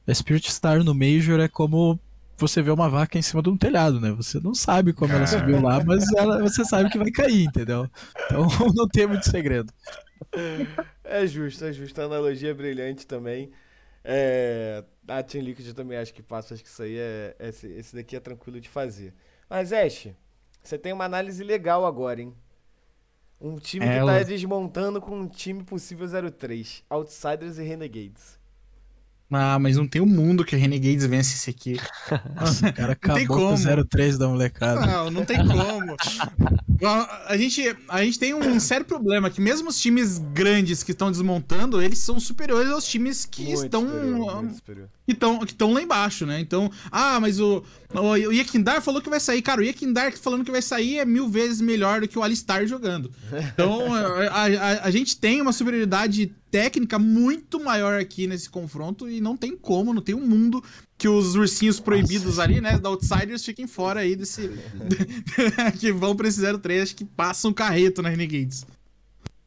A Spirit Star no Major é como você vê uma vaca em cima de um telhado, né? Você não sabe como ela subiu lá, mas ela, você sabe que vai cair, entendeu? Então não tem muito segredo. É justo, é justo. A analogia é brilhante também. É, a Team Liquid também acho que passa. Acho que isso aí é. Esse, esse daqui é tranquilo de fazer. Mas, Ash, você tem uma análise legal agora, hein? Um time É, que tá desmontando com um time possível 03. Outsiders e Renegades. Ah, mas não tem um mundo que a Renegades vence esse aqui. Nossa, o cara Não tem acabou com o 03 da molecada. Não, não tem como. A, gente, a gente tem um sério problema, que mesmo os times grandes que estão desmontando, eles são superiores aos times que Muito estão superior, que estão que estão lá embaixo, né? Então, ah, mas o, o, o Yekindar falou que vai sair. Cara, o Yekindar falando que vai sair é mil vezes melhor do que o Alistar jogando. Então, a, a, a gente tem uma superioridade técnica muito maior aqui nesse confronto e não tem como, não tem um mundo que os ursinhos proibidos ali, né, da Outsiders fiquem fora aí desse... que vão pra esse 03, acho que passam carreto na Renegades.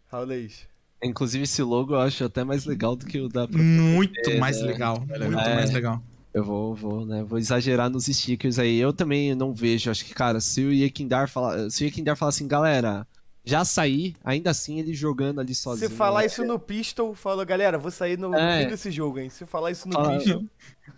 Raulês. Inclusive, esse logo eu acho até mais legal do que o da. Muito É, mais né? legal, muito É. mais legal. Eu vou, vou, né? Vou exagerar nos stickers aí. Eu também não vejo. Acho que, cara, se o Yekindar falar. Se o Yekindar falar assim, galera, já saí, ainda assim ele jogando ali sozinho. Se falar né? isso no Pistol, fala, galera, vou sair no É. fim desse jogo, hein? Se falar isso no Fala- Pistol.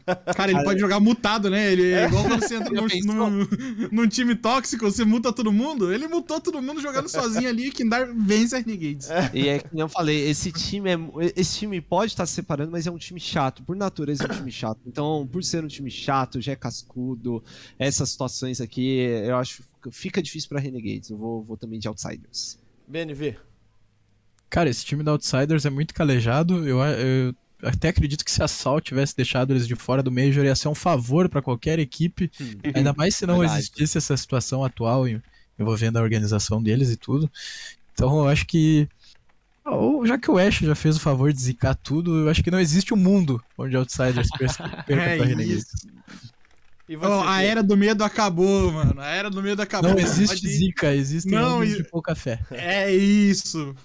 Cara, ele pode jogar mutado, né? Ele é igual quando você entra num, num, num time tóxico, você muta todo mundo. Ele mutou todo mundo jogando sozinho ali, que Kindar vence a Renegades. E é que eu falei, esse time é. Esse time pode estar se separando, mas é um time chato. Por natureza é um time chato. Então, por ser um time chato, já é cascudo, essas situações aqui, eu acho que fica difícil pra Renegades. Eu vou, vou também de Outsiders. BNV. Cara, esse time da Outsiders é muito calejado. Eu, eu até acredito que se a Sal tivesse deixado eles de fora do Major, ia ser um favor pra qualquer equipe. Ainda mais se não Verdade. existisse essa situação atual envolvendo a organização deles e tudo. Então eu acho que. Ou já que o Ash já fez o favor de zicar tudo, eu acho que não existe um mundo onde Outsiders perca perca É pra Renegades. E? Ó, a era do medo acabou, mano. A era do medo acabou. Não existe Pode zica, existem Não, e- de pouca fé. É isso.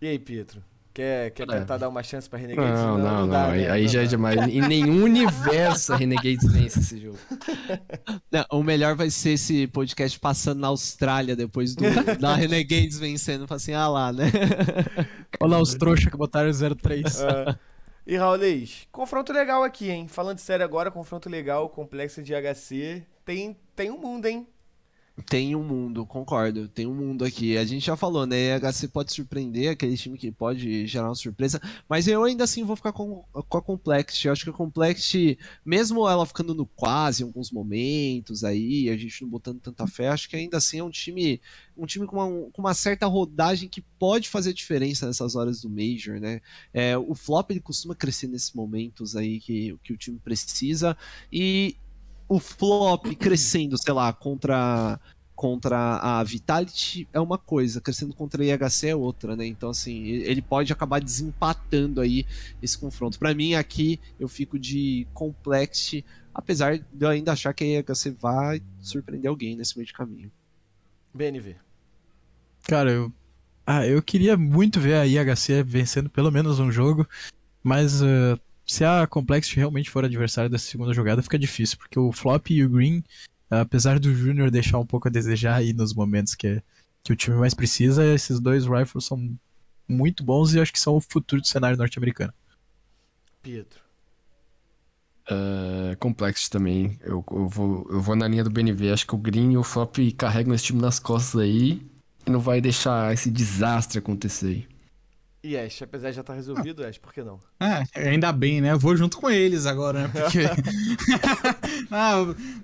E aí, Pietro? Quer, quer É. tentar dar uma chance pra Renegades? Não, não, não. dá, aí, né? aí Não já é demais. Em nenhum universo a Renegades vence esse jogo. Não, o melhor vai ser esse podcast passando na Austrália depois do, da Renegades vencendo. Fala assim, ah lá, né? Olha lá os trouxas que botaram 03. É. E Raulês, confronto legal aqui, hein? Falando sério agora, confronto legal, complexo de HC. Tem, tem um mundo, hein? Tem um mundo, concordo. Tem um mundo aqui. A gente já falou, né? A HC pode surpreender, aquele time que pode gerar uma surpresa. Mas eu ainda assim vou ficar com, com a Complexity. Eu acho que a Complexity, mesmo ela ficando no quase em alguns momentos aí, a gente não botando tanta fé, acho que ainda assim é um time, um time com uma, com uma certa rodagem que pode fazer diferença nessas horas do Major, né? É, o flop ele costuma crescer nesses momentos aí que, que o time precisa. E o flop crescendo, sei lá, contra contra a Vitality é uma coisa, crescendo contra a IHC é outra, né? Então assim, ele pode acabar desempatando aí esse confronto. Pra mim aqui eu fico de Complexity, apesar de eu ainda achar que a IHC vai surpreender alguém nesse meio de caminho. BNV. Cara, eu, ah, eu queria muito ver a IHC vencendo pelo menos um jogo, mas ah, se a Complexity realmente for adversário dessa segunda jogada, fica difícil, porque o Flop e o Green, apesar do Júnior deixar um pouco a desejar aí nos momentos que, que o time mais precisa, esses dois rifles são muito bons e acho que são o futuro do cenário norte-americano. Pietro. Complexo também. Eu, eu, vou, eu vou na linha do BNV. Acho que o Green e o Flop carregam esse time nas costas aí. E não vai deixar esse desastre acontecer aí. E Ash, apesar de já estar resolvido, Ash, por que não? É, ainda bem, né? Eu vou junto com eles agora, né? Porque. Ah,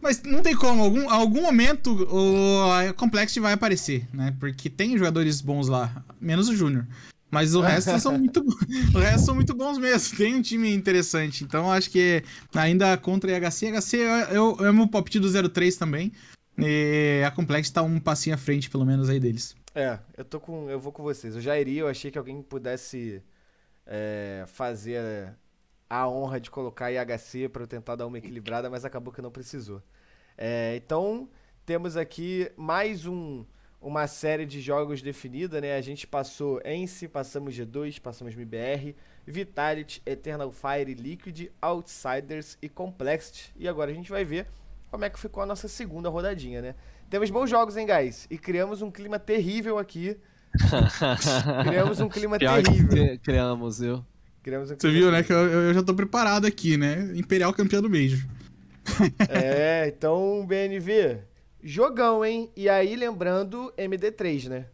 mas não tem como, algum, algum momento o a Complexity vai aparecer, né? Porque tem jogadores bons lá, menos o Júnior. Mas o resto são muito. O resto são muito bons mesmo. Tem um time interessante. Então acho que ainda contra a HC, HC eu, eu amo o palpite do 03 também. E a Complex tá um passinho à frente, pelo menos, aí deles. É, eu tô com. Eu vou com vocês. Eu já iria, eu achei que alguém pudesse é, fazer a honra de colocar IHC pra eu tentar dar uma equilibrada, mas acabou que não precisou. É, então, temos aqui mais um, uma série de jogos definida, né? A gente passou Ence, passamos G2, passamos MBR, Vitality, Eternal Fire, Liquid, Outsiders e Complexity. E agora a gente vai ver como é que ficou a nossa segunda rodadinha, né? Temos bons jogos, hein, guys? E criamos um clima terrível aqui. Criamos um clima Pior que terrível. cri- criamos, viu? Criamos um Você clima viu, né? Que terrível. eu, eu já tô preparado aqui, né? Imperial campeão do Major. É, então, BNV, jogão, hein? E aí, lembrando, MD3, né?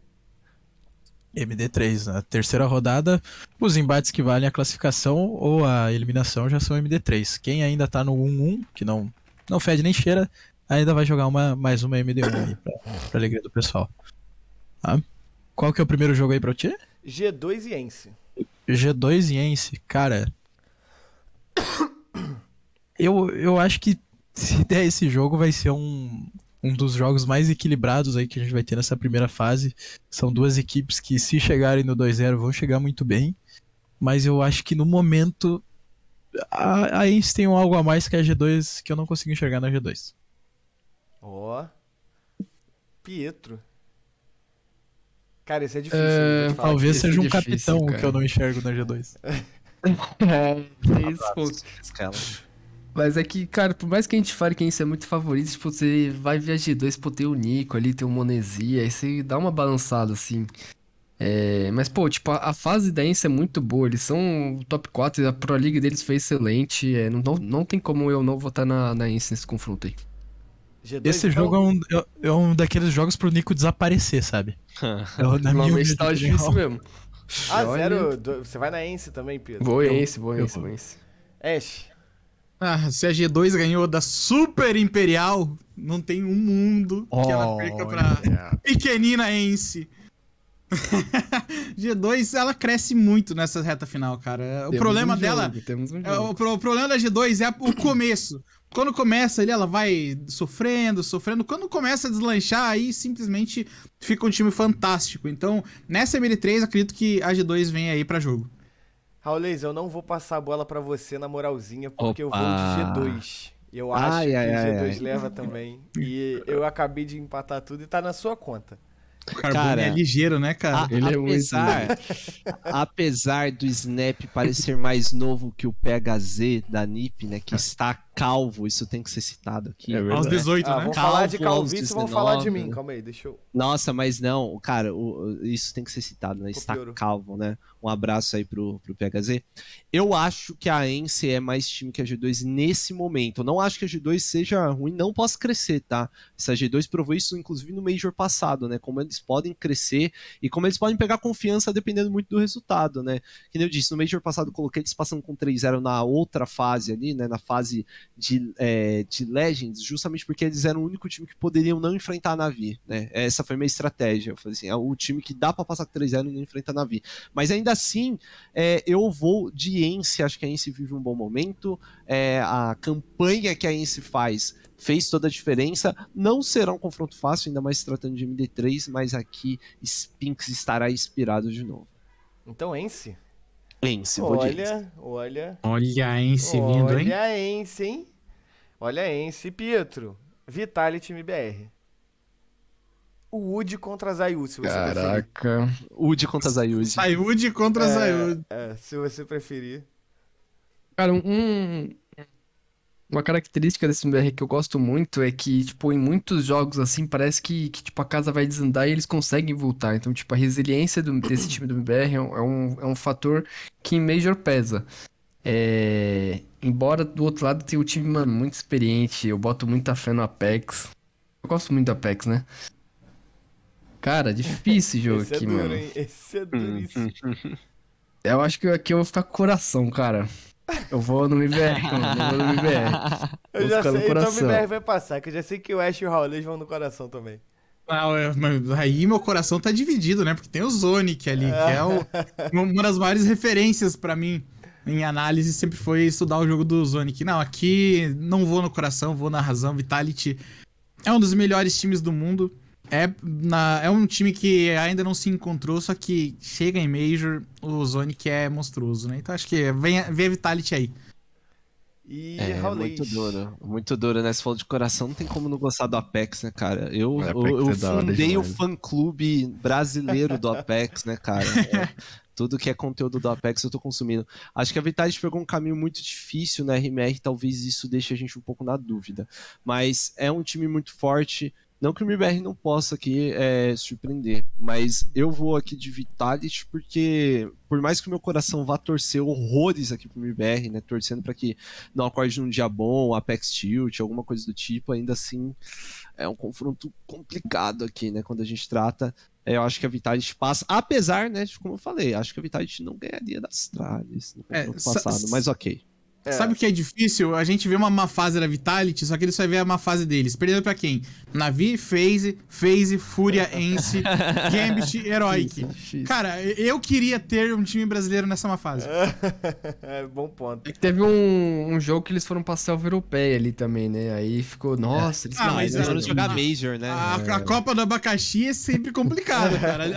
MD3, na terceira rodada, os embates que valem a classificação ou a eliminação já são MD3. Quem ainda tá no 1-1, que não, não fede nem cheira, ainda vai jogar uma, mais uma MD1 aí, pra, pra alegria do pessoal. Tá? Qual que é o primeiro jogo aí pra ti? G2 e Ence. G2 e Ence, cara. Eu, eu acho que se der esse jogo vai ser um, um dos jogos mais equilibrados aí que a gente vai ter nessa primeira fase. São duas equipes que, se chegarem no 2-0, vão chegar muito bem. Mas eu acho que no momento a, a Ence tem um algo a mais que a G2 que eu não consigo enxergar na G2. Ó. Pietro. Cara, isso é difícil. É. Talvez isso é seja um difícil, capitão cara. que eu não enxergo na G2. É, isso, pô. Escala. Mas é que, cara, por mais que a gente fale que isso é muito favorito, tipo, você vai ver a G2, pô, tem o Nico ali, tem o Monesia, aí você dá uma balançada, assim. É, mas, pô, tipo, a, a fase da Ence é muito boa, eles são o top 4, a Pro League deles foi excelente, é, não, não, não tem como eu não votar na, na Ence nesse confronto aí. G2, Esse então? jogo é um, é- é um daqueles jogos pro Nico desaparecer, sabe? É, o- na minha Normalmente tá difícil mesmo. Ah, Olha. zero. do- Você vai na Ence também, Pietro? Vou Ence, vou Ence, vou Ence. Ash. Ah, se a G2 ganhou da Super Imperial, não tem um mundo que ela perca pra pequenina Ence. G2, ela cresce muito nessa reta final, cara. O Temos problema um dela. jogo, um é. O, o problema da G2 é o começo. Quando começa ali, ela vai sofrendo, sofrendo. Quando começa a deslanchar, aí simplesmente fica um time fantástico. Então, nessa MD3, acredito que a G2 vem aí pra jogo. Raulês, eu não vou passar a bola pra você na moralzinha, porque eu vou Opa. de G2. Eu acho Ai, que ai, ai, G2 ai. leva também. E eu acabei de empatar tudo e tá na sua conta. O Cara, é ligeiro, né, cara? A- Ele é muito apesar, apesar do Snap parecer mais novo que o PHZ da NiP, né, que está calvo, isso tem que ser citado aqui. É verdade. Aos 18, Ah, né? vamos falar de Calvo calvície, vamos falar de 19. mim. Calma aí, deixa eu. Nossa, mas não, cara, o- isso tem que ser citado, né? Está calvo, né? Um abraço aí pro, pro PHZ. Eu acho que a Ence é mais time que a G2 nesse momento. Eu não acho que a G2 seja ruim, não possa crescer, tá? Essa G2 provou isso, inclusive, no Major passado, né? Como eles podem crescer e como eles podem pegar confiança dependendo muito do resultado, né? Que nem eu disse, no Major passado eu coloquei eles passando com 3-0 na outra fase ali, né? Na fase de, é, de Legends, justamente porque eles eram o único time que poderiam não enfrentar a Navi, né? Essa foi minha estratégia. Eu falei assim, é o time que dá pra passar com 3-0 e não enfrenta a Navi. Mas ainda assim, é, eu vou de Ence, acho que a Ence vive um bom momento. É, a campanha que a Ence faz fez toda a diferença. Não será um confronto fácil, ainda mais se tratando de MD3, mas aqui Spinks estará inspirado de novo. Então, Ence. Ence, vou de Ence. Olha, olha. Olha a Ence vindo, hein? Olha a Ence, hein? Olha a Ence. Pietro, Vitality MBR. O Wood contra a Zayu, se você preferir. Caraca. Udi contra Zayuzi. Sayud contra É, Sayud. É, se você preferir. Cara, um. Uma característica desse MBR que eu gosto muito é que, tipo, em muitos jogos, assim, parece que, que tipo, a casa vai desandar e eles conseguem voltar. Então, tipo, a resiliência do- desse time do MBR é um, é um, é um fator que em Major pesa. É... Embora do outro lado tenha o time, mano, muito experiente, eu boto muita fé no Apex. Eu gosto muito do Apex, né? Cara, difícil esse jogo Esse é aqui, duro, mano. hein? Esse é duríssimo. Eu acho que aqui eu vou ficar com coração, cara. Eu vou no MBR, mano, eu vou no MBR. Eu Vou já sei, então o. MBR vai passar, que eu já sei que o Ash e o Raulês vão no coração também. Ah, é, mas aí meu coração tá dividido, né? Porque tem o Zonic ali, que é o- uma das maiores referências pra mim em análise sempre foi estudar o jogo do Zonic. Não, aqui não vou no coração, vou na razão. Vitality é um dos melhores times do mundo. É, na- é um time que ainda não se encontrou, só que chega em Major, o Zonic é monstruoso, né? Então acho que vem, vem a Vitality aí. E É, Raulês. muito duro, muito duro, né? Se falou de coração, não tem como não gostar do Apex, né, cara? Eu, O eu, eu é fundei o fã-clube brasileiro do Apex, né, cara? É, tudo que é conteúdo do Apex eu tô consumindo. Acho que a Vitality pegou um caminho muito difícil na RMR, talvez isso deixe a gente um pouco na dúvida. Mas é um time muito forte. Não que o MBR não possa aqui é, surpreender, mas eu vou aqui de Vitality porque, por mais que o meu coração vá torcer horrores aqui pro MBR, né, torcendo para que não acorde num dia bom, Apex Tilt, alguma coisa do tipo, ainda assim é um confronto complicado aqui, né, quando a gente trata. É, eu acho que a Vitality passa, apesar, né, de como eu falei, acho que a Vitality não ganharia das Astralis no É, passado, mas ok. É. Sabe o que é difícil? A gente vê uma má fase da Vitality, só que eles só vê a má fase deles. Perdendo pra quem? Navi, FaZe, FaZe, Fúria, Ence, Gambit, Heroic. Cara, eu queria ter um time brasileiro nessa má fase. é, bom ponto. É que teve um, um jogo que eles foram pra selva europeia ali também, né? Aí ficou, nossa, eles Ah, não, mas é- não, jogar. Major, né? A, a Copa do Abacaxi é sempre complicada, cara.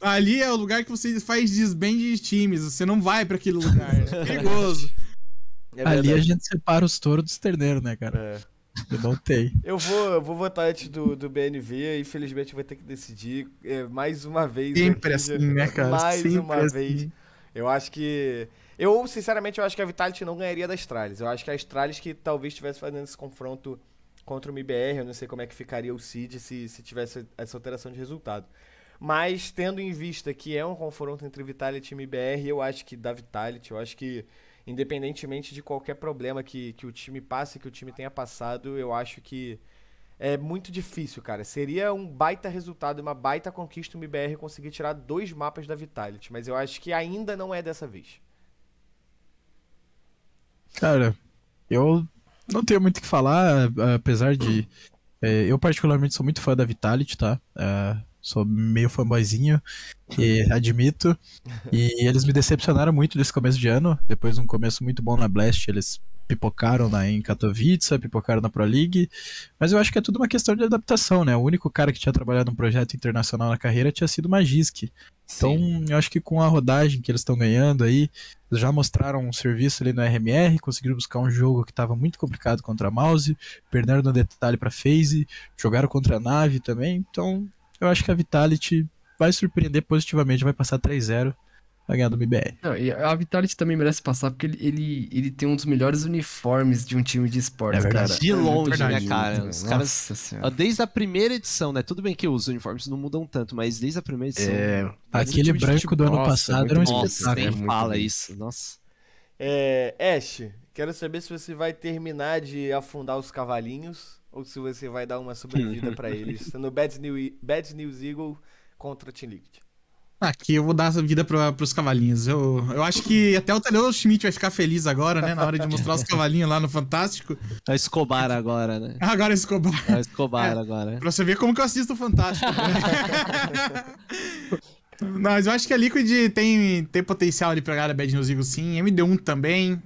A- ali é o lugar que você faz desbande de times. Você não vai pra aquele lugar. É perigoso. É Ali a gente separa os touros dos terneiros, né, cara? É. Eu não tem. Eu vou, eu vou votar antes do, do BNV e infelizmente vai ter que decidir é, mais uma vez. Sempre assim, né, cara? Mais Sempre uma assim. vez. Eu acho que. Eu, sinceramente, eu acho que a Vitality não ganharia da Astralis. Eu acho que a Astralis que talvez estivesse fazendo esse confronto contra o MBR. Eu não sei como é que ficaria o Cid se, se tivesse essa alteração de resultado. Mas, tendo em vista que é um confronto entre Vitality e MBR, eu acho que da Vitality, eu acho que, independentemente de qualquer problema que, que o time passe, que o time tenha passado, eu acho que é muito difícil, cara. Seria um baita resultado, uma baita conquista o MBR conseguir tirar dois mapas da Vitality, mas eu acho que ainda não é dessa vez. Cara, eu não tenho muito o que falar, apesar de. é, eu, particularmente, sou muito fã da Vitality, tá? É, sou meio fanboyzinho, e admito. E eles me decepcionaram muito nesse começo de ano. Depois de um começo muito bom na Blast, eles pipocaram na, em Katowice, pipocaram na Pro League. Mas eu acho que é tudo uma questão de adaptação, né? O único cara que tinha trabalhado num projeto internacional na carreira tinha sido o Magisk. Então, eu acho que com a rodagem que eles estão ganhando aí, já mostraram um serviço ali no RMR, conseguiram buscar um jogo que estava muito complicado contra a Mouse, perderam no detalhe para FaZe, jogaram contra a Nave também. Então, eu acho que a Vitality vai surpreender positivamente, vai passar 3-0, vai ganhar do MBR. Não, e a Vitality também merece passar, porque ele, ele, ele tem um dos melhores uniformes de um time de esportes, É cara. De longe, verdade. né, cara? Os caras. Nossa senhora. ó, Desde a primeira edição, né? Tudo bem que os uniformes não mudam tanto, mas desde a primeira edição. É, Aquele time de branco do ano passado era um muito Nossa, espetáculo. nem É fala bom. isso. Nossa. É, Ash, quero saber se você vai terminar de afundar os cavalinhos ou se você vai dar uma sobrevida pra eles no Bad News, Bad News Eagle contra Team Liquid. Aqui eu vou dar essa vida pra, pros cavalinhos. Eu, eu acho que até o Tadeu Schmidt vai ficar feliz agora, né? Na hora de mostrar os cavalinhos lá no Fantástico. É o Escobar agora, né? Agora Escobar. É o Escobar É. agora. Pra você ver como que eu assisto o Fantástico. né? Não, mas eu acho que a Liquid tem, tem potencial ali pra ganhar a Bad News Eagle sim. MD1 também.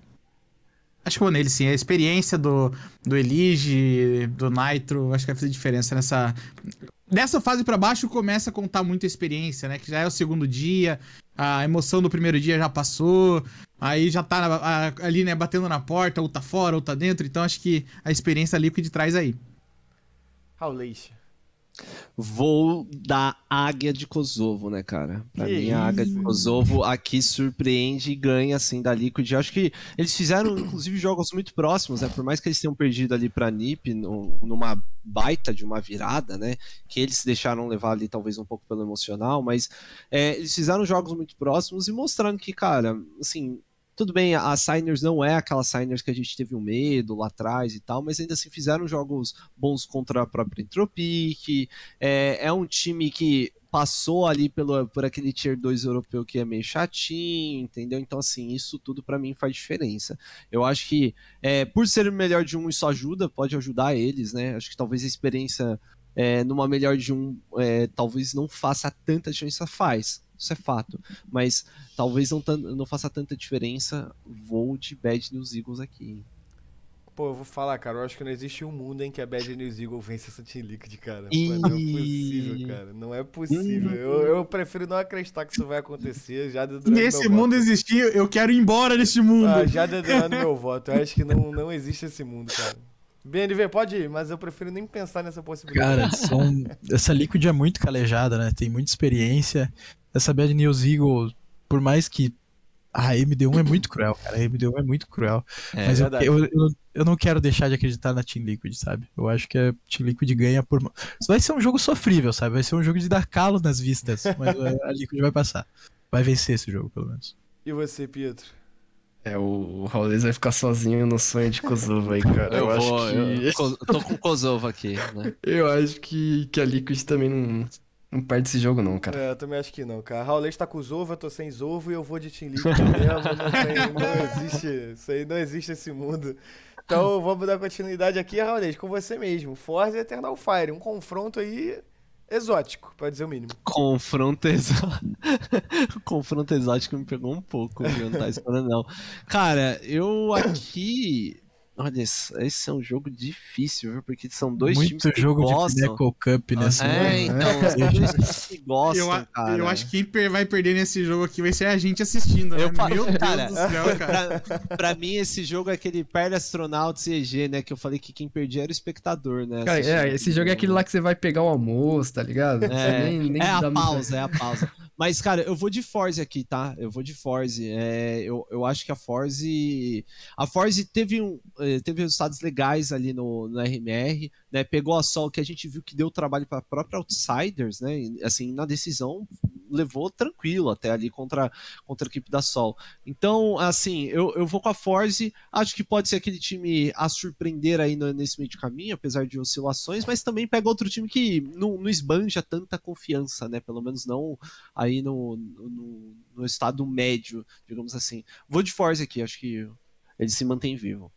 Acho que vou nele sim. A experiência do, do Elige, do Nitro, acho que vai fazer diferença nessa. Dessa fase pra baixo começa a contar muito a experiência, né? Que já é o segundo dia, a emoção do primeiro dia já passou, aí já tá ali, né, batendo na porta, ou tá fora, ou tá dentro. Então acho que a experiência da Liquid traz aí. Rauleixo. Vou da Águia de Kosovo, né, cara? Pra Que mim, a Águia de? Kosovo aqui surpreende e ganha, assim, da Liquid. Eu acho que eles fizeram, inclusive, jogos muito próximos, né? Por mais que eles tenham perdido ali pra NiP no- numa baita de uma virada, né? Que eles se deixaram levar ali, talvez, um pouco pelo emocional, mas é, eles fizeram jogos muito próximos e mostrando que, cara, assim, tudo bem, a Signers não é aquela Signers que a gente teve um medo lá atrás e tal, mas ainda assim fizeram jogos bons contra a própria Entropic. É, é um time que passou ali pelo, por aquele Tier 2 europeu que é meio chatinho, entendeu? Então, assim, isso tudo pra mim faz diferença. Eu acho que, é, por ser o melhor de um, isso ajuda, pode ajudar eles, né? Acho que talvez a experiência é, numa melhor de um é, talvez não faça tanta diferença, faz. Isso é fato. Mas talvez não, não faça tanta diferença. Vou de Bad News Eagles aqui. Pô, eu vou falar, cara, eu acho que não existe um mundo em que a Bad News Eagle vence essa Team Liquid, cara. Pô, não é possível, cara. Não é possível. Eu, eu prefiro não acreditar que isso vai acontecer. Já Nesse mundo voto. existir, eu quero ir embora desse mundo. Ah, já dedurando meu voto. Eu acho que não, não existe esse mundo, cara. BNV, pode ir, mas eu prefiro nem pensar nessa possibilidade. Cara, são... essa Liquid é muito calejada, né? Tem muita experiência. Essa Bad News Eagle, por mais que a MD1 é muito cruel, cara. A MD1 é muito cruel. É, Mas eu, eu, eu, eu não quero deixar de acreditar na Team Liquid, sabe? Eu acho que a Team Liquid ganha por. Vai ser um jogo sofrível, sabe? Vai ser um jogo de dar calo nas vistas. Mas a Liquid vai passar. Vai vencer esse jogo, pelo menos. E você, Pietro? É, o Raulês vai ficar sozinho no sonho de Kosovo aí, cara. Eu, acho que. eu, eu tô com Kosovo aqui, né? Eu acho que, que a Liquid também não, não perde esse jogo, não, cara. É, eu também acho que não, cara. Raulês tá com Zova, eu tô sem Zovo e eu vou de Team Liquid mesmo. Não, tem- não existe. Isso aí não existe esse mundo. Então vamos dar continuidade aqui, Raulês, com você mesmo. Forza e Eternal Fire. Um confronto aí exótico, pra dizer o mínimo. Confronto exótico. Confronto exótico me pegou um pouco, viu? Não tá esperando, não. Cara, eu aqui. Olha, esse é um jogo difícil, viu? Porque são dois muito times que jogo gostam. de Pinnacle Cup nessa. É, então, são dois times que gostam, eu, a- cara. eu acho que quem vai perder nesse jogo aqui vai ser a gente assistindo, né? Eu falo- Meu Deus cara, do céu, cara. Pra, pra mim, esse jogo é aquele perde astronautas e EG, né? Que eu falei que quem perdia era o espectador, né? Cara, é, esse jogo é aquele lá que você vai pegar o almoço, tá ligado? É, nem- nem é a pausa, é a pausa. Mas, cara, eu vou de Forze aqui, tá? Eu vou de Forze. É, eu, eu acho que a Forze. A Forze teve, um, eh, teve resultados legais ali no, no RMR, né? Pegou a Sol, que a gente viu que deu trabalho para a própria Outsiders, né? Assim, na decisão, levou tranquilo até ali contra, contra a equipe da Sol. Então, assim, eu, eu vou com a Forze. Acho que pode ser aquele time a surpreender aí no- nesse meio de caminho, apesar de oscilações, mas também pega outro time que não, não esbanja tanta confiança, né? Pelo menos não aí no, no, no estado médio, digamos assim. Vou de Forze aqui, acho que ele se mantém vivo.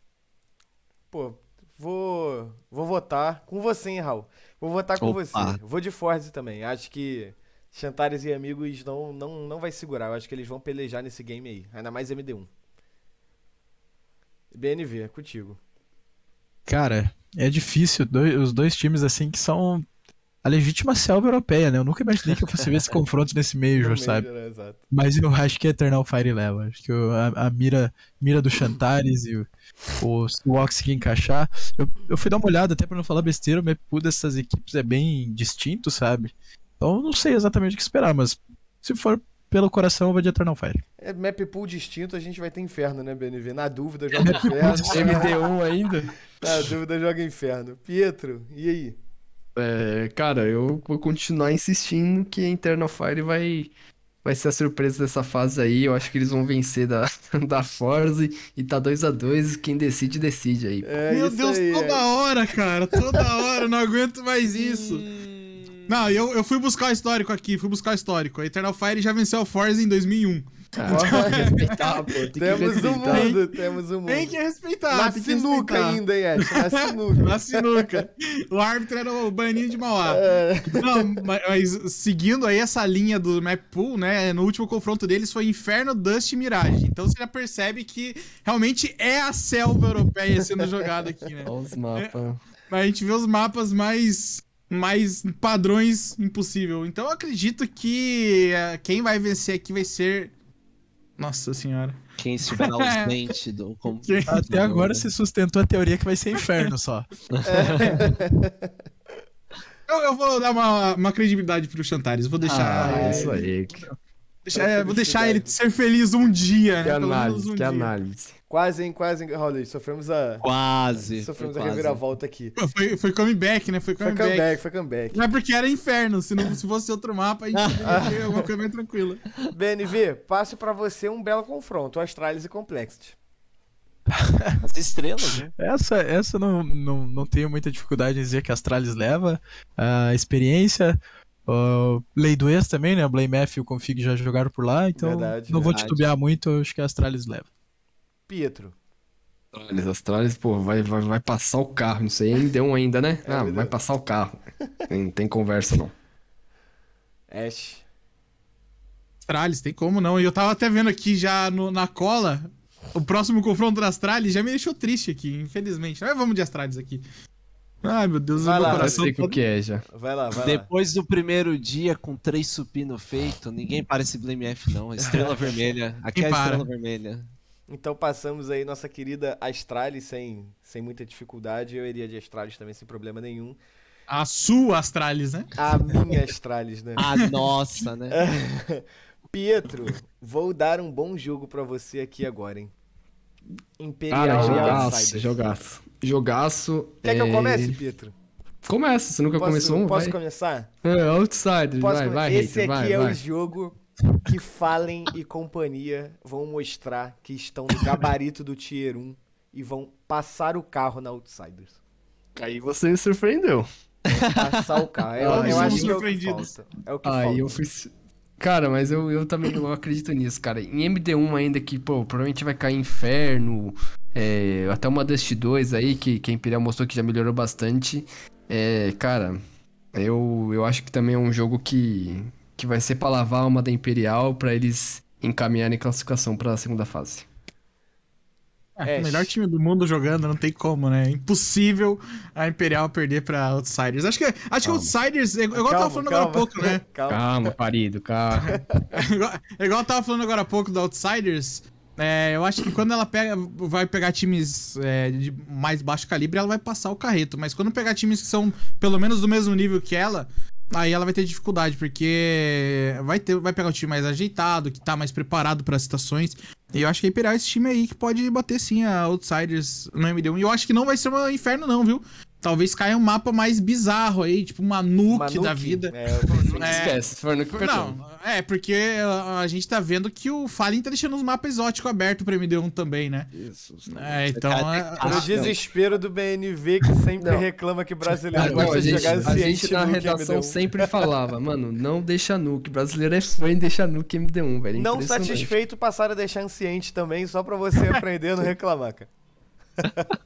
Pô, vou, vou votar com você, hein, Raul? Vou votar com Opa. você. Vou de Forza também. Acho que Chantares e amigos não, não, não vai segurar. Eu acho que eles vão pelejar nesse game aí. Ainda mais MD1. BNV, é contigo. Cara, é difícil. Dois- os dois times, assim, que são a legítima selva europeia, né? Eu nunca imaginei que eu fosse ver esse confronto nesse Major, No sabe? Major, exato. Mas eu acho que é Eternal Fire leva. Acho que o- a, a mira, mira do Chantares e o, o que encaixar. Eu, eu fui dar uma olhada, até pra não falar besteira, o map pool dessas equipes é bem distinto, sabe? Então não sei exatamente o que esperar, mas se for pelo coração, eu vou de Eternal Fire. É map pool distinto, a gente vai ter inferno, né, BNV? Na dúvida, joga inferno. MD1 ainda. Na dúvida, joga inferno. Pietro, e aí? É, cara, eu vou continuar insistindo que a Eternal Fire vai, vai ser a surpresa dessa fase aí. Eu acho que eles vão vencer da, da Force e tá 2 a 2 Quem decide, decide aí. É Meu Deus, aí, toda é. hora, cara. Toda hora, eu não aguento mais isso. Não, eu, eu fui buscar o histórico aqui, fui buscar o histórico. A Eternal Fire já venceu a Forza em 2001. Tem que respeitar, pô. Tem Temos o respeitar. mundo, temos o mundo. Tem que respeitar, Na sinuca respeitar. ainda, hein? Na sinuca. Na sinuca. O árbitro era o Baninho de Mauá. É. Não, mas, seguindo aí essa linha do map pool, né? No último confronto deles foi Inferno, Dust e Mirage. Então você já percebe que realmente é a selva europeia sendo jogada aqui, né? Olha os mapas. Mas a gente vê os mapas mais mais padrões impossível. Então eu acredito que eh, quem vai vencer aqui vai ser Nossa senhora. Quem estiver ausente do. Como... Até agora se sustentou a teoria que vai ser inferno só. Eu, eu vou dar uma, uma credibilidade pro Chantares. Vou deixar. Ah, isso aí. deixar- é, vou deixar ele ser feliz um dia, Que né? Pelo menos análise, um que dia. análise. Quase, hein? Quase, hein, Raul? Sofremos a. Quase. Sofremos a quase. reviravolta aqui. Foi, foi comeback, né? Foi Foi comeback. comeback, foi comeback. Não é porque era inferno. Se, não, se fosse outro mapa, a gente ia ter alguma coisa mais tranquila. BNV, passo pra você um belo confronto: Astralis e Complexity. As estrelas, né? Essa, essa não, não, não tenho muita dificuldade em dizer que a Astralis leva. A experiência. O Lei do Ex também, né? O Blame F e o Config já jogaram por lá, então Verdade, não vou verdade. titubear muito, eu acho que a Astralis leva. Pietro. Astralis, Astralis, pô, vai, vai, vai passar o carro. Não sei, MD1 ainda, né? É, ah, MD1. vai passar o carro. Tem, tem conversa, não. Ash. Astralis, tem como não. E eu tava até vendo aqui já no- na cola. O próximo confronto da Astralis já me deixou triste aqui, infelizmente. Mas vamos de Astralis aqui. Ai, meu Deus, Vai meu lá, coração. sei o que é já. Vai lá, vai lá. Depois do primeiro dia com três supino feito, ninguém para esse Blame F, não. Estrela vermelha. Aqui é a Quem para? estrela vermelha. Então passamos aí nossa querida Astralis sem, sem muita dificuldade. Eu iria de Astralis também sem problema nenhum. A sua Astralis, né? A minha Astralis, né? A nossa, né? Pietro, vou dar um bom jogo pra você aqui agora, hein? Imperial Cara, jogaço, jogaço. Jogaço. Quer que eu é, comece, Pietro? Começa, você nunca Posso, começou um? posso vai. começar? É, Outsiders, Posso vai, come- vai, Esse hater, aqui vai, é vai. o jogo que Fallen e companhia vão mostrar que estão no gabarito do Tier 1 e vão passar o carro na Outsiders. Aí você me surpreendeu. Passar o carro. Eu, Todos eu acho que é o que falta. É o que Aí falta. eu fui. Cara, mas eu, eu também não acredito nisso, cara. Em MD1 ainda que, pô, provavelmente vai cair Inferno, é, até uma Dust 2 aí, que, que a Imperial mostrou que já melhorou bastante. É, cara, eu, eu acho que também é um jogo que, que vai ser pra lavar a alma da Imperial pra eles encaminharem classificação pra segunda fase. É, Ash. o melhor time do mundo jogando, não tem como, né? É impossvel a Imperial perder pra Outsiders. Acho que, acho que. Outsiders, é igual eu Calma, tava falando calma. agora há pouco, né? Calma. Calma, parido, calma. É igual, é igual eu tava falando agora há pouco do Outsiders. é, eu acho que quando ela pega, vai pegar times é, de mais baixo calibre, ela vai passar o carreto. Mas quando pegar times que são pelo menos do mesmo nível que ela, aí ela vai ter dificuldade, porque vai, ter, vai pegar o time mais ajeitado, que tá mais preparado para situações. E eu acho que a Imperial é esse time aí que pode bater sim a Outsiders no MD1. E eu acho que não vai ser um inferno, não, viu? Talvez caia um mapa mais bizarro aí, tipo uma nuke, da vida. É, eu É. Esquece, se for cartão. Não, é, porque a, a gente tá vendo que o Fallen tá deixando os mapas exóticos abertos pro MD1 também, né? Isso. É, então. É- No Ah, desespero do BNV que sempre Não. reclama que brasileiro gosta não, a de gente, jogar a gente na Nuke redação MD1. sempre falava, mano, não deixa nuke. Brasileiro é fã em deixar nuke MD1, velho. Não Impressionante. satisfeito, passaram a deixar Anciente também, só pra você aprender a não reclamar, cara.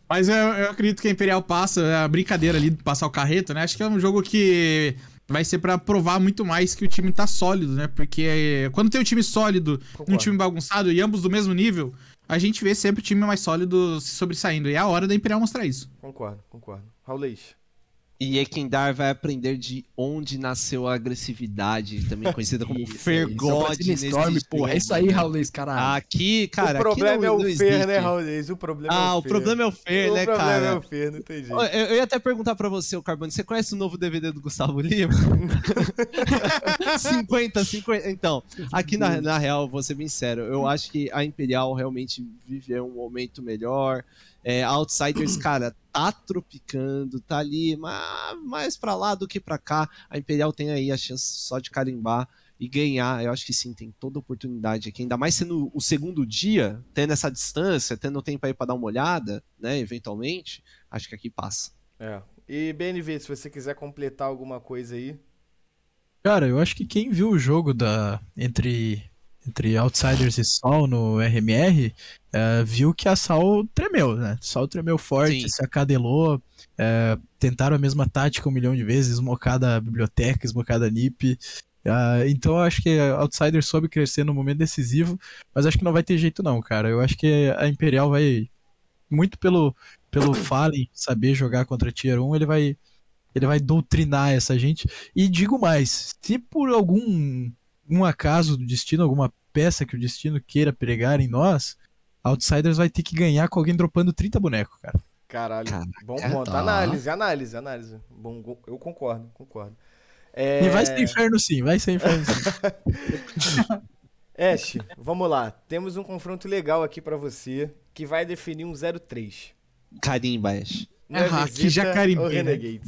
Mas eu, eu acredito que a Imperial passa, é a brincadeira ali de passar o carreto, né? Acho que é um jogo que vai ser pra provar muito mais que o time tá sólido, né? Porque quando tem um time sólido e um time bagunçado e ambos do mesmo nível, a gente vê sempre o time mais sólido se sobressaindo. E é a hora da Imperial mostrar isso. Concordo, concordo. Raulês. E Ekendar vai aprender de onde nasceu a agressividade, também conhecida como Fergode nesse Storm, pô. É isso aí, Raul, caralho. Aqui, cara, o problema aqui é não- o não Fer, né, Raul? O problema é Ah, o o Fer. problema é o Fer, né, O problema é cara? o Fer, não tem jeito. Eu, eu ia até perguntar pra você, o Carbone, você conhece o novo DVD do Gustavo Lima? 50, 50. Então, aqui na, na real, vou ser bem sério, eu acho que a Imperial realmente viveu um momento melhor. É, Outsiders, cara, tá tropicando, tá ali ma- mais pra lá do que pra cá. A Imperial tem aí a chance só de carimbar e ganhar. Eu acho que sim, tem toda oportunidade aqui. Ainda mais sendo o segundo dia, tendo essa distância, tendo tempo aí pra dar uma olhada, né, eventualmente. Acho que aqui passa. É. E BNV, se você quiser completar alguma coisa aí. Cara, eu acho que quem viu o jogo da entre entre Outsiders e Sol no RMR eh, viu que a Sal tremeu, né? Sol tremeu forte, Sim. se acadelou, eh, tentaram a mesma tática um milhão de vezes, esmocada a biblioteca, esmocada a NIP. Ah, então eu acho que a Outsiders soube crescer no momento decisivo, mas acho que não vai ter jeito não, cara. Eu acho que a Imperial vai muito pelo pelo Fallen saber jogar contra Tier 1, ele vai ele vai doutrinar essa gente. E digo mais, se por algum um acaso do destino, alguma peça que o destino queira pregar em nós, Outsiders vai ter que ganhar com alguém dropando 30 bonecos, cara. Caralho. Cara, bom é, ponto. tá. Análise, análise, análise. Bom, eu concordo, concordo. É... E vai ser inferno sim, vai ser inferno sim. Ash, vamos lá. Temos um confronto legal aqui pra você que vai definir um 0-3. Carimba, Ash. Não é Ah, aqui visita já carimbei, né? É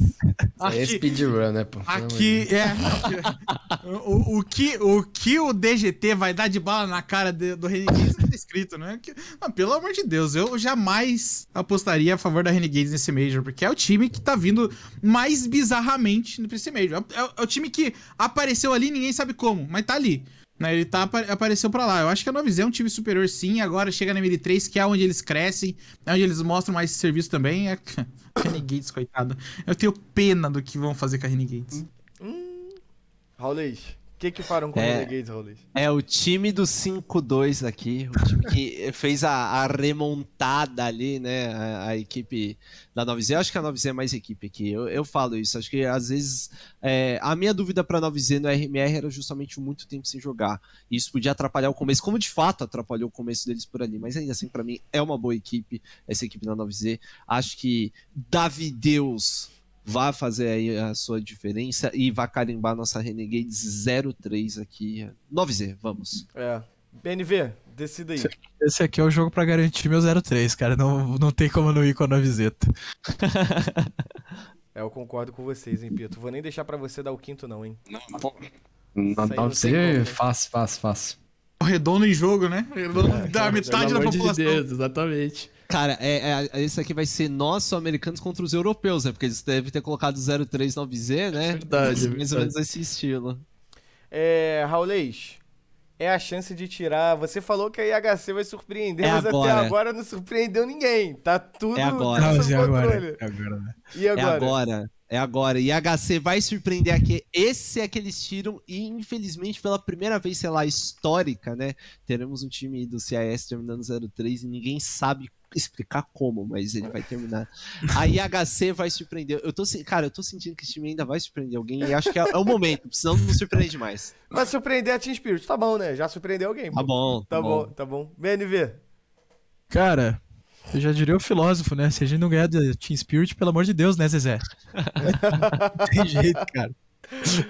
Aqui, speedrun, né, pô? Aqui é. O, o que, o que o DGT vai dar de bala na cara de- do Renegades não tá escrito, não é? Que, mas, pelo amor de Deus, eu jamais apostaria a favor da Renegades nesse Major, porque é o time que tá vindo mais bizarramente pra esse Major. É, o- é o time que apareceu ali, ninguém sabe como, mas tá ali. Né, ele tá, apa- apareceu pra lá. Eu acho que a 9Z é um time superior, sim. Agora chega na MD3, que é onde eles crescem, é onde eles mostram mais serviço também. É... Renegades, coitado. Eu tenho pena do que vão fazer com a Renegades. Raulês, o que que farão com o É. Renegades, Raulês? É o time do 5-2 aqui, o time que fez a, a remontada ali, né? A, a equipe da 9Z. Eu acho que a 9Z é mais equipe aqui. Eu, eu falo isso. Acho que às vezes é, a minha dúvida pra 9Z no RMR era justamente muito tempo sem jogar. E isso podia atrapalhar o começo, como de fato atrapalhou o começo deles por ali. Mas ainda assim, pra mim, é uma boa equipe, essa equipe da 9Z. Acho que Davideus vai fazer aí a sua diferença e vai carimbar nossa Renegades 03 aqui. 9Z, vamos. É. BNV, decida aí. Esse aqui é o jogo pra garantir meu 03, cara. Não, não tem como não ir com a noviseta. É, eu concordo com vocês, hein, Pito. Vou nem deixar pra você dar o quinto, não, hein? Não 9 tem como, né? fácil, fácil, fácil. Redondo em jogo, né? Redondo da metade da amor de população. Deus, exatamente. Cara, é, é- esse aqui vai ser nós, sul-americanos, contra os europeus, né? Porque eles devem ter colocado 039Z, né? verdade, é Mais ou verdade. menos esse estilo. É, Raulês, é a chance de tirar. Você falou que a IHC vai surpreender, É mas agora. até agora não surpreendeu ninguém. Tá tudo, É agora. Não, é agora. É agora, né? E É agora? Agora. É agora. E HC vai surpreender aqui. Esse é que eles tiram. E infelizmente, pela primeira vez, sei lá, histórica, né? Teremos um time do CIS terminando 03 e ninguém sabe explicar como, mas ele vai terminar. A IHC vai surpreender. Eu tô, cara, eu tô sentindo que esse time ainda vai surpreender alguém e acho que é, é o momento. Precisamos nos surpreender demais. Vai surpreender a Team Spirit. Tá bom, né? Já surpreendeu alguém. Tá bom. Tá bom, tá bom. BNV. Cara, eu já diria o filósofo, né? Se a gente não ganhar de Team Spirit, pelo amor de Deus, né, Zezé? não tem jeito, cara.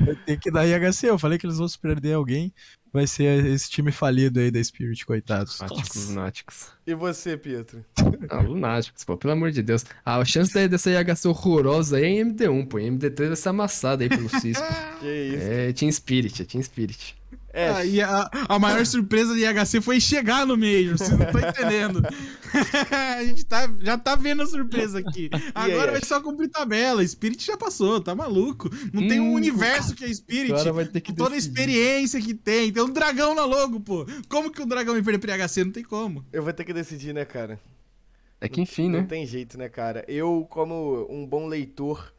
Vai ter que dar IHC. Eu falei que eles vão surpreender alguém. Vai ser esse time falido aí da Spirit, coitados. Lunáticos, lunáticos. E você, Pietro? Ah, lunáticos, pô, pelo amor de Deus. Ah, a chance da- dessa IHC horrorosa aí é em MD1, pô. Em MD3 vai ser amassada aí pelo Cisco. Que isso? é Team Spirit, é Team Spirit. É, Ah, e a, a maior surpresa do IHC foi chegar no meio, vocês não estão entendendo. a gente tá, já tá vendo a surpresa aqui. Agora aí, vai só cumprir tabela. Spirit já passou, tá maluco? Não tem um Hum, universo que é Spirit. Agora vai ter que com toda a experiência que tem. Tem um dragão na logo, pô. Como que o dragão vai perder pro IHC? Não tem como. eu vou ter que decidir, né, cara? É que enfim, Não né? tem jeito, né, cara? Eu, como um bom leitor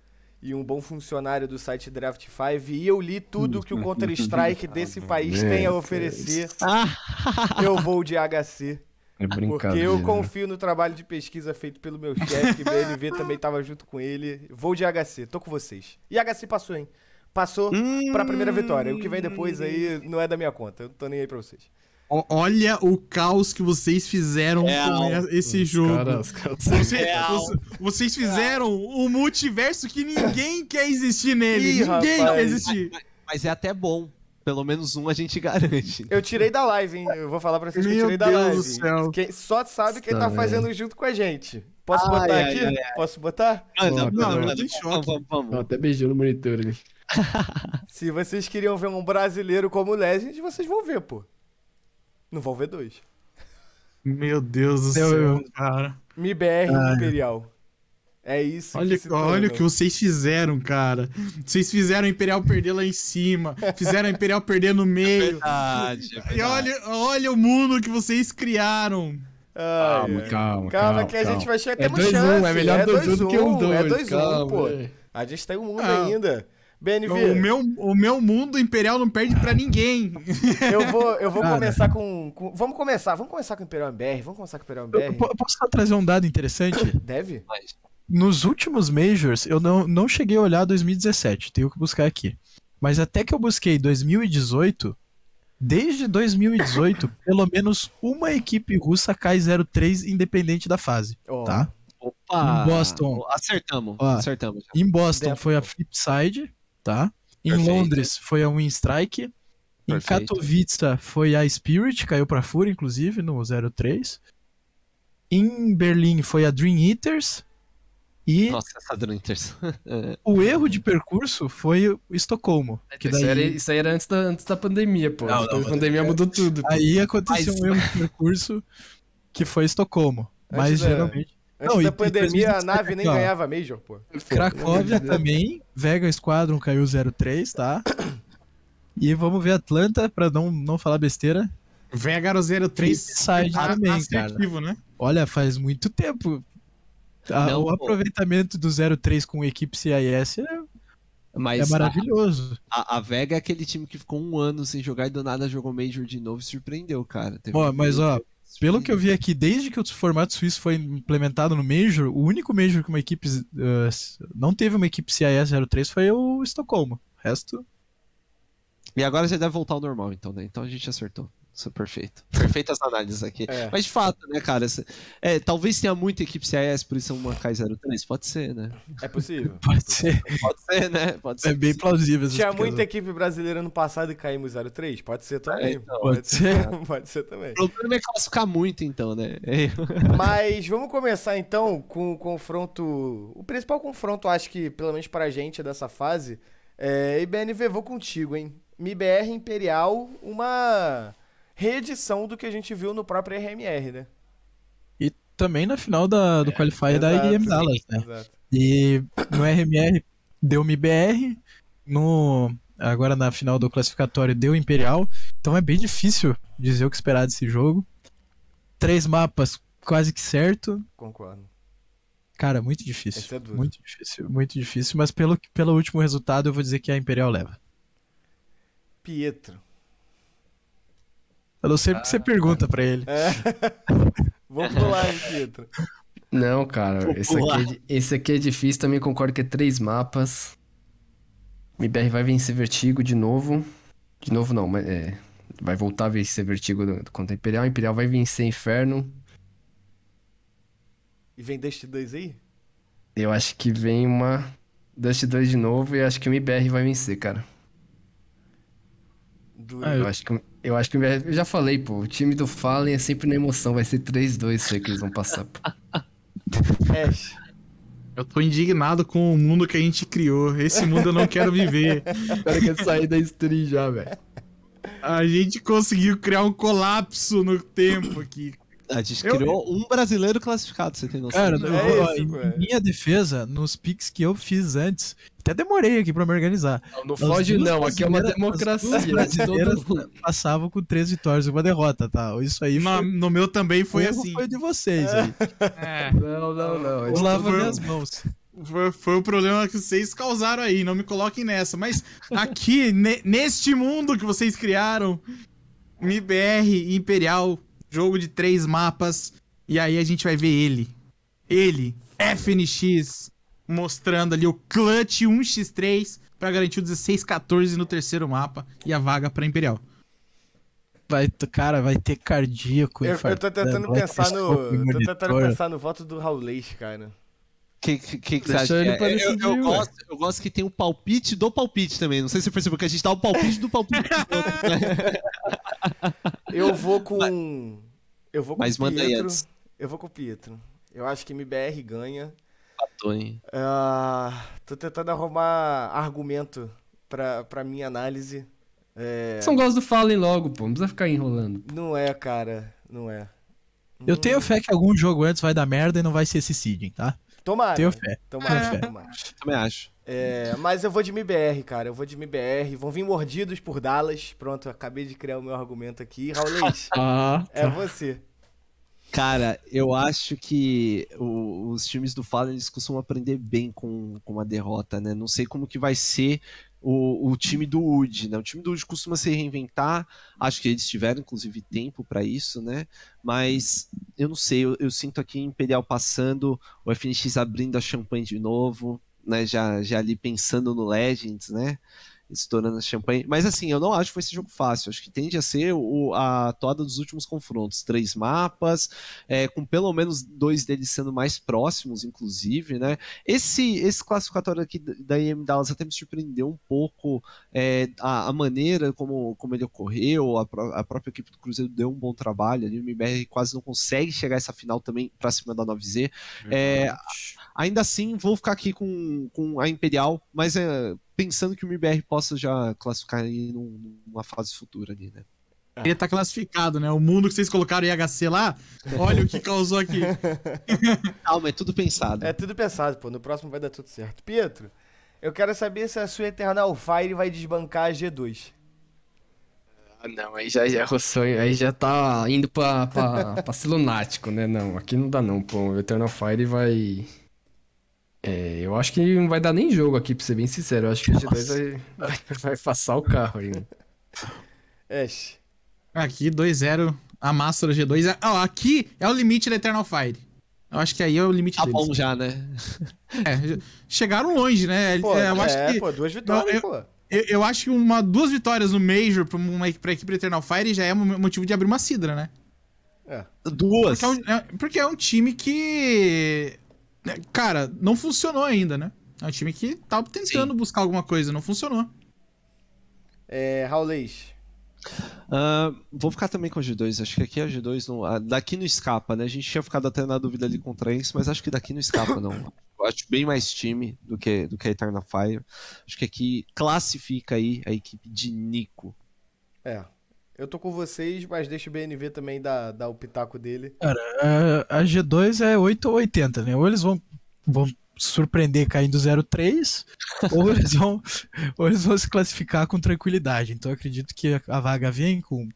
e um bom funcionário do site Draft 5, e eu li tudo que o Counter-Strike desse país tem a oferecer, Ah, eu vou de HC. É Porque eu confio no trabalho de pesquisa feito pelo meu chefe, que BNV também tava junto com ele. Vou de HC, tô com vocês. E HC passou, hein? Passou pra primeira vitória. O que vem depois aí não é da minha conta. Eu não tô nem aí pra vocês. Olha o caos que vocês fizeram É, com esse jogo. Cara, os caras- Você- Real. você- vocês fizeram um multiverso que ninguém quer existir nele. Ih, ninguém rapaz. quer existir. Mas é até bom. Pelo menos um a gente garante. Eu tirei da live, hein? Eu vou falar pra vocês que eu Meu tirei da Deus live. do céu. Quem, só sabe quem tá Nossa, fazendo junto com a gente. Posso Ai, botar ai, aqui? ai, Posso botar? Manda, Não, em choque. Vamos, Ó, vamos. até beijou no monitor ali. Se vocês queriam ver um brasileiro como o Legend, vocês vão ver, pô. Não vão ver dois. Meu Deus do céu, cara. MIBR Ai. Imperial. É isso Olha, se olha o que vocês fizeram, cara. Vocês fizeram a Imperial perder lá em cima. Fizeram a Imperial perder no meio. Verdade, é E verdade. olha, olha o mundo que vocês criaram. Ai, Calma, ai. calma, Calma, que a calma. gente vai chegar. É Temos 2-1, chance. é melhor 2-1 do que um 2. É 2-1, calma, pô. é. A gente tem um mundo Ah. Ainda. O BNV, meu, o meu mundo Imperial não perde pra ninguém. eu vou, eu vou Cara. começar com, com- Vamos começar. Vamos começar com o Imperial MBR. Vamos começar com o Imperial Eu, MBR. po- posso só trazer um dado interessante? Deve? Nos últimos Majors, eu não, não cheguei a olhar 2017, tenho que buscar aqui. Mas até que eu busquei 2018, desde 2018, pelo menos uma equipe russa cai 0-3 independente da fase, Ó, tá? Opa! Em Boston. Acertamos, Ó. acertamos. Em Boston Dentro. foi a Flipside, tá? Em Perfeito. Londres foi a Winstrike. Em Perfeito. Katowice foi a Spirit, caiu pra Fúria, inclusive, no 03. Em Berlim foi a Dream Eaters. E Nossa, essa Drunters. o erro de percurso foi Estocolmo. Que Isso, daí, era, isso aí era antes da, antes da pandemia, pô. Não, não, da pandemia mudou tudo. pô. aí aconteceu Mas- um erro de percurso que foi Estocolmo. Mas da- geralmente. Antes Não, e- da e pandemia, a 2017 nave nem ó. ganhava Major, pô. Cracóvia também, Vega Squadron caiu 03, tá? E vamos ver Atlanta, pra não, não falar besteira. Vegaro 03 Side tá também, assertivo, né? Olha, faz muito tempo. A- Não, o pô. aproveitamento do 03 com equipe CIS é, Mas é a, maravilhoso. a, a Vega é aquele time que ficou um ano sem jogar e do nada jogou Major de novo e surpreendeu, cara. Teve Ó, mas ó, pelo que eu vi aqui, desde que o formato suíço foi implementado no Major, o único Major que uma equipe uh, não teve uma equipe CIS 03 foi o Estocolmo. O resto, E agora já deve voltar ao normal, então, né? Então a gente acertou. Isso é perfeito. Perfeitas análises aqui. É. Mas de fato, né, cara? É, talvez tenha muita equipe CIS, por isso é uma K03. Pode ser, né? É possível. pode ser. Pode ser, né? Pode ser. É bem plausível. Tinha explicação. muita equipe brasileira no passado e caímos 03? Pode ser também. então, pode, pode ser. pode ser também. O problema é classificar muito, então, né? É. Mas vamos começar então com o confronto. O principal confronto, acho que, pelo menos pra gente dessa fase. É IBNV, vou contigo, hein? MIBR Imperial, uma reedição do que a gente viu no próprio RMR, né? E também na final da, do Qualifier da. IEM Dallas, né? Exato. E no RMR deu MBR, no agora na final do classificatório deu Imperial. Então é bem difícil dizer o que esperar desse jogo. Três mapas quase que certo. Concordo. Cara, muito difícil. É. Muito difícil, muito difícil. Mas pelo, pelo último resultado, eu vou dizer que a Imperial leva. Pietro. Eu não sei porque você pergunta pra ele. É. Vamos pular, Pietro? Não, cara, esse aqui, é, esse aqui é difícil, também concordo que é três mapas. MBR vai vencer Vertigo de novo. De novo não, mas é. Vai voltar a vencer Vertigo do- contra Imperial. Imperial vai vencer Inferno. E vem Dust 2 aí? Eu acho que vem uma Dust 2 de novo e eu acho que o MBR vai vencer, cara. Duro. Ah, Eu acho que, eu acho que. Eu já falei, pô, o time do Fallen é sempre na emoção, vai ser 3-2 isso aí que eles vão passar. pô. Ash. Eu tô indignado com o mundo que a gente criou. Esse mundo eu não quero viver. O cara quer sair da stream já, velho. A gente conseguiu criar um colapso no tempo aqui. A gente Eu- criou um brasileiro classificado, você tem noção? Cara, É eu vou- ó, isso, em minha defesa, nos picks que eu fiz antes, até demorei aqui pra me organizar. Não As foge não, aqui é uma brasileiras- as duas democracia. brasileiras passavam com três vitórias e uma derrota, tá? Isso aí No, foi, no meu também foi assim. foi de vocês aí. É, Não, não, não. Eu lavo foi- minhas mãos. foi, foi o problema que vocês causaram aí. Não me coloquem nessa. Mas aqui, ne- neste mundo que vocês criaram, MBR e Imperial Jogo de três mapas. E aí a gente vai ver ele. Ele, FNX, mostrando ali o clutch 1x3 pra garantir o 16-14 no terceiro mapa e a vaga pra Imperial. Vai, cara, vai ter cardíaco. Eu, eu tô tentando vai pensar no. Tô tentando pensar no voto do Raulês, cara. O que, que, que, que Deixa ele É, pra eu, decidir, eu gosto, eu gosto que tem um palpite do palpite também. Não sei se você percebeu que a gente dá o palpite do palpite. do outro, né? Eu vou com. Eu vou com Mas o manda aí Pietro. antes. Eu vou com o Pietro. Eu acho que MBR ganha. Tô, hein? Ah, tô tentando arrumar argumento pra, pra minha análise. É, São gosta do Fallen logo, pô. Não precisa ficar enrolando. não é, cara. Não é. Eu tenho fé que algum jogo antes vai dar merda e não vai ser esse seeding, tá? Tomara. Tenho fé. Tomara, fé. tomara. Também acho. É, mas eu vou de MBR, cara. Eu vou de MBR. Vão vir mordidos por Dallas. Pronto, acabei de criar o meu argumento aqui. Raulês, Ah, é você. Cara, eu acho que o- os times do Fallen eles costumam aprender bem com, com uma derrota, né? Não sei como que vai ser o, o time do UD, né? O time do UD costuma se reinventar. Acho que eles tiveram, inclusive, tempo pra isso, né? Mas eu não sei, eu, eu sinto aqui Imperial passando, o FNX abrindo a champanhe de novo, né? Já, já ali pensando no Legends, né? Estourando a champanhe. Mas assim, eu não acho que vai ser jogo fácil. Acho que tende a ser o, a toada dos últimos confrontos. Três mapas, é, com pelo menos dois deles sendo mais próximos, inclusive, né? Esse, esse classificatório aqui da IM Dallas até me surpreendeu um pouco é, a, a maneira como, como ele ocorreu, a, pró- a própria equipe do Cruzeiro deu um bom trabalho ali, o MBR quase não consegue chegar a essa final também pra cima da 9Z. É, ainda assim, vou ficar aqui com, com a Imperial, mas é, pensando que o MBR possa já classificar aí num- numa fase futura ali, né? Ele tá classificado, né? O mundo que vocês colocaram IHC lá, olha o que causou aqui. Calma, é tudo pensado. É tudo pensado, pô. No próximo vai dar tudo certo. Pietro, eu quero saber se a sua Eternal Fire vai desbancar a G2. Ah, não, aí já, já roçou, aí já tá indo pra, pra, pra né? Não, aqui não dá não, pô. O Eternal Fire vai... É, eu acho que não vai dar nem jogo aqui, pra ser bem sincero. Eu acho que o G2 vai, vai, vai passar o carro aí. né? Ash. Aqui, 2-0, a Master G2. Ó, aqui é o limite da Eternal Fire. Eu acho que aí é o limite Tá deles. bom já, né? É, chegaram longe, né? Pô, É, eu acho é, que, pô, duas vitórias, eu- pô. eu, eu acho que uma, duas vitórias no Major pra, uma, pra equipe da Eternal Fire já é um motivo de abrir uma cidra, né? É. Duas. Porque é um, é- porque é um time que. Né, Cara, não funcionou ainda, né? É um time que tá tentando buscar alguma coisa, não funcionou. É, Raulês. Ah, vou ficar também com a G2. Acho que aqui a G2 não. ah, daqui não escapa, né? A gente tinha ficado até na dúvida ali contra isso, mas acho que daqui não escapa, não. Eu acho bem mais time do que, do que a Eternal Fire. Acho que aqui classifica aí a equipe de Nico. É. Eu tô com vocês, mas deixa o BNV também dar, dar o pitaco dele. É, a G2 é 8 ou 80, né? Ou eles vão, vão surpreender caindo 0-3, ou, eles vão, ou eles vão se classificar com tranquilidade. Então eu acredito que a vaga vem com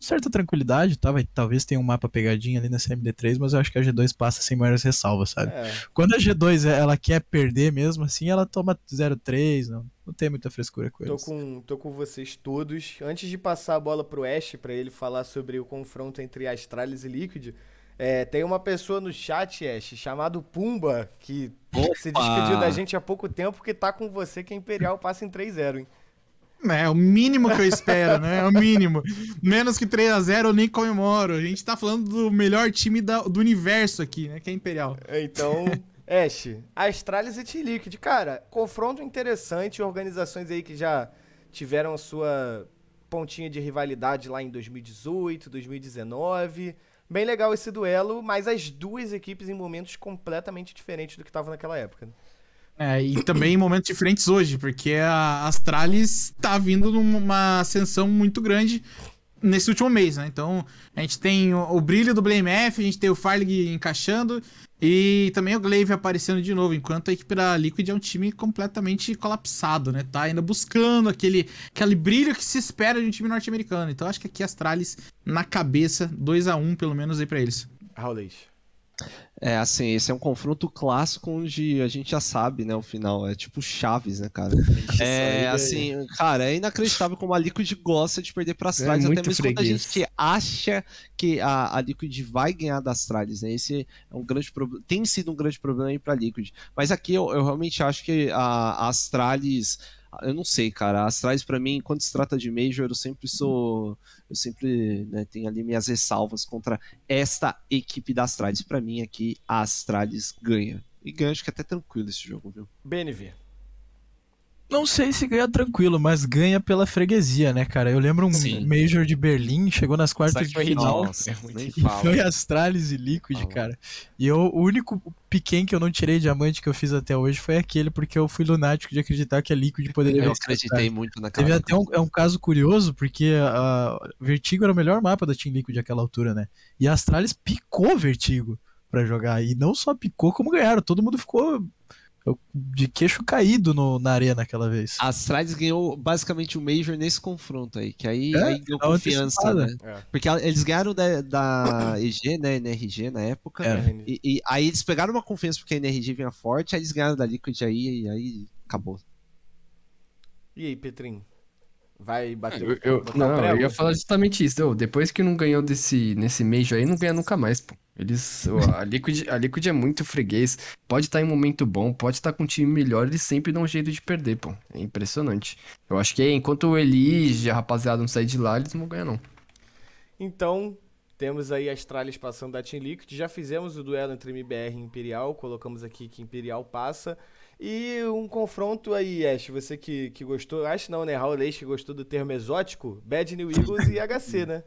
certa tranquilidade, tá? Vai, talvez tenha um mapa pegadinha ali nessa MD3, mas eu acho que a G2 passa sem maiores ressalvas, sabe? É. Quando a G2 ela quer perder mesmo, assim, ela toma 0-3, não, não tem muita frescura com Tô eles. com, tô com vocês todos. Antes de passar a bola pro Ash pra ele falar sobre o confronto entre Astralis e Liquid, é, tem uma pessoa no chat, Ash, chamado Pumba, que se despediu da gente há pouco tempo, que tá com você que a Imperial passa em 3-0, hein? É, o mínimo que eu espero, né? É o mínimo. Menos que 3x0 eu nem comemoro. A gente tá falando do melhor time da- do universo aqui, né? Que é Imperial. É, Então, Ash, Astralis e T-Liquid. Cara, confronto interessante, organizações aí que já tiveram a sua pontinha de rivalidade lá em 2018, 2019. Bem legal esse duelo, mas as duas equipes em momentos completamente diferentes do que estavam naquela época. né? É, e também em momentos diferentes hoje, porque a Astralis tá vindo numa ascensão muito grande nesse último mês, né? Então, a gente tem o, o brilho do Blame F, a gente tem o Farlig encaixando e também o Glaive aparecendo de novo, enquanto a equipe da Liquid é um time completamente colapsado, né? Tá ainda buscando aquele, aquele brilho que se espera de um time norte-americano. Então, acho que aqui a Astralis na cabeça, 2 a 1 pelo menos aí pra eles. Raulês. É, assim, esse é um confronto clássico onde a gente já sabe, né, o final. É tipo Chaves, né, cara? É, assim, cara, é inacreditável como a Liquid gosta de perder pra Astralis, até muito mesmo quando a freguês. gente acha que a, a Liquid vai ganhar da Astralis, né? Esse é um grande problema, tem sido um grande problema aí pra Liquid. Mas aqui eu, eu realmente acho que a, a Astralis, eu não sei, cara, Astralis pra mim, quando se trata de Major, eu sempre sou, eu sempre né, tenho ali minhas ressalvas contra esta equipe da Astralis. Pra mim aqui, a Astralis ganha. E ganha, acho que até tranquilo esse jogo, viu? BNV. Não sei se ganha tranquilo, mas ganha pela freguesia, né, cara? Eu lembro um Sim. Major de Berlim, chegou nas quartas de foi final. Nossa, E fala. foi Astralis e Liquid, Fala. cara. E eu, o único piquen que eu não tirei diamante que eu fiz até hoje foi aquele, porque eu fui lunático de acreditar que a Liquid poderia Eu acreditei muito naquela. Teve até um, é um caso curioso, porque a Vertigo era o melhor mapa da Team Liquid naquela altura, né? E a Astralis picou Vertigo pra jogar. E não só picou, como ganharam. Todo mundo ficou de queixo caído no- na arena aquela vez. A Astralis ganhou basicamente o Major nesse confronto aí, que aí, É, aí deu uma confiança, né? É. Porque eles ganharam da, da EG, né, NRG na época, É. e, e aí eles pegaram uma confiança porque a NRG vinha forte, aí eles ganharam da Liquid aí, e aí acabou. E aí, Petrinho? Vai bater Eu, eu- não, eu ia falar justamente isso. Ô, depois que não ganhou desse, nesse Major aí, não ganha nunca mais, pô. Eles, a, Liquid, a Liquid é muito freguês. Pode estar em um momento bom, pode estar com um time melhor, eles sempre dão um jeito de perder, pô. É impressionante. Eu acho que enquanto o Elige, a rapaziada não sair de lá, eles não vão ganhar, não. Então, temos aí a Astralis passando da Team Liquid. Já fizemos o duelo entre MBR e Imperial. Colocamos aqui que Imperial passa. E um confronto aí, Ash, você que, que gostou. Acho não, né? Raul Leite que gostou do termo exótico. Bad New Eagles e HC, né?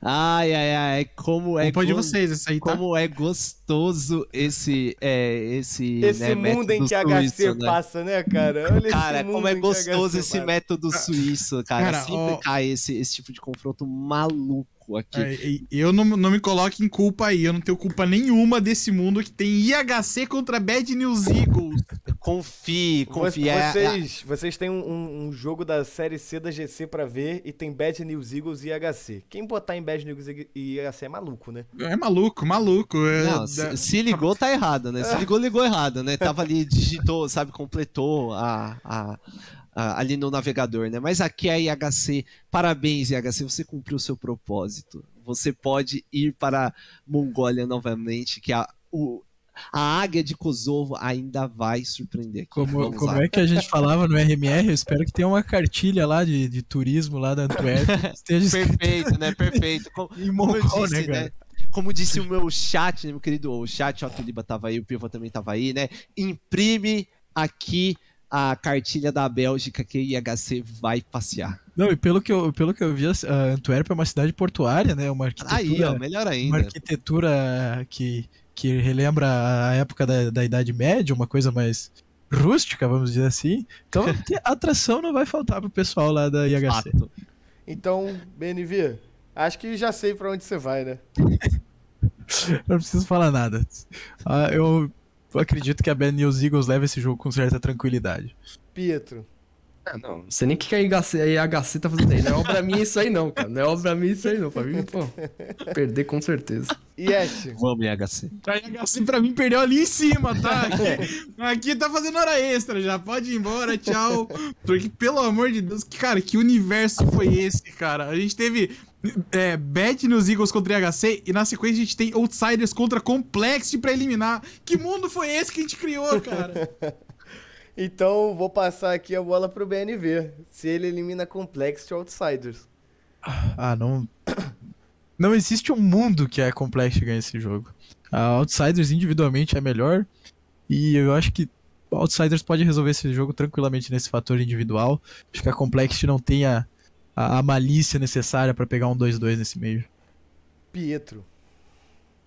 Ai, ai, ai, como é Culpa de vocês, essa aí, tá? Como é gostoso esse, é, esse, Esse né, mundo em que HC suíço, né? passa, né, cara? Olha esse Cara, mundo como é gostoso esse passa. método suíço, cara. Cara, Sempre ó- cai esse, esse tipo de confronto maluco aqui. É, Eu não, não me coloque em culpa aí, eu não tenho culpa nenhuma desse mundo que tem IHC contra Bad News Eagles. Confie, confie. É- é- Vocês, vocês têm um, um- jogo da série C da GC pra ver e tem Bad News Eagles e HC. Quem botar em Bad News e IHC é maluco, né? É maluco, maluco. é- Não, se, se ligou, tá errado, né? Se ligou, ligou errado, né? Tava ali, digitou, sabe, completou a, a- a- ali no navegador, né? Mas aqui é a IHC. Parabéns, IHC, você cumpriu o seu propósito. Você pode ir para a Mongólia novamente, que a, o, a águia de Kosovo ainda vai surpreender. Como, como é que a gente falava no RMR? Eu espero que tenha uma cartilha lá de, de turismo lá da Antuérpia. Esteja Perfeito, né? Perfeito. Como, como mongol, disse, né, né? Como disse o meu chat, né, meu querido o chat, o Liba tava aí, o Piva também tava aí, né? Imprime aqui a cartilha da Bélgica que a IHC vai passear. Não, e pelo que eu, pelo que eu vi, a Antuérpia é uma cidade portuária, né? Uma arquitetura, Aí, ó, melhor uma ainda. arquitetura que, que relembra a época da, da Idade Média, uma coisa mais rústica, vamos dizer assim. Então, atração não vai faltar pro pessoal lá da IHC. Fato. Então, BNV, acho que já sei pra onde você vai, né? Não preciso falar nada. Ah, eu acredito que a Bad News Eagles leva esse jogo com certa tranquilidade. Pietro. Ah, não. Não sei nem o que a IHC, a IHC tá fazendo aí. Não é obra minha isso aí, não, cara. Não é obra minha isso aí, não. Pra mim, pô, perder com certeza. E Ash? Vamos, IHC. A IHC pra mim perdeu ali em cima, tá? Aqui, aqui tá fazendo hora extra já. Pode ir embora, tchau. Porque, pelo amor de Deus, cara, que universo foi esse, cara? A gente teve é, Bet nos Eagles contra IHC e na sequência a gente tem Outsiders contra Complexity pra eliminar. Que mundo foi esse que a gente criou, cara? Então, vou passar aqui a bola pro BNV. Se ele elimina Complexity Outsiders. Ah, não. Não existe um mundo que é complexo ganhar esse jogo. A Outsiders individualmente é melhor. E eu acho que Outsiders pode resolver esse jogo tranquilamente nesse fator individual. Acho que a Complexity não tem a, a, a malícia necessária pra pegar um 2-2 nesse meio. Pietro.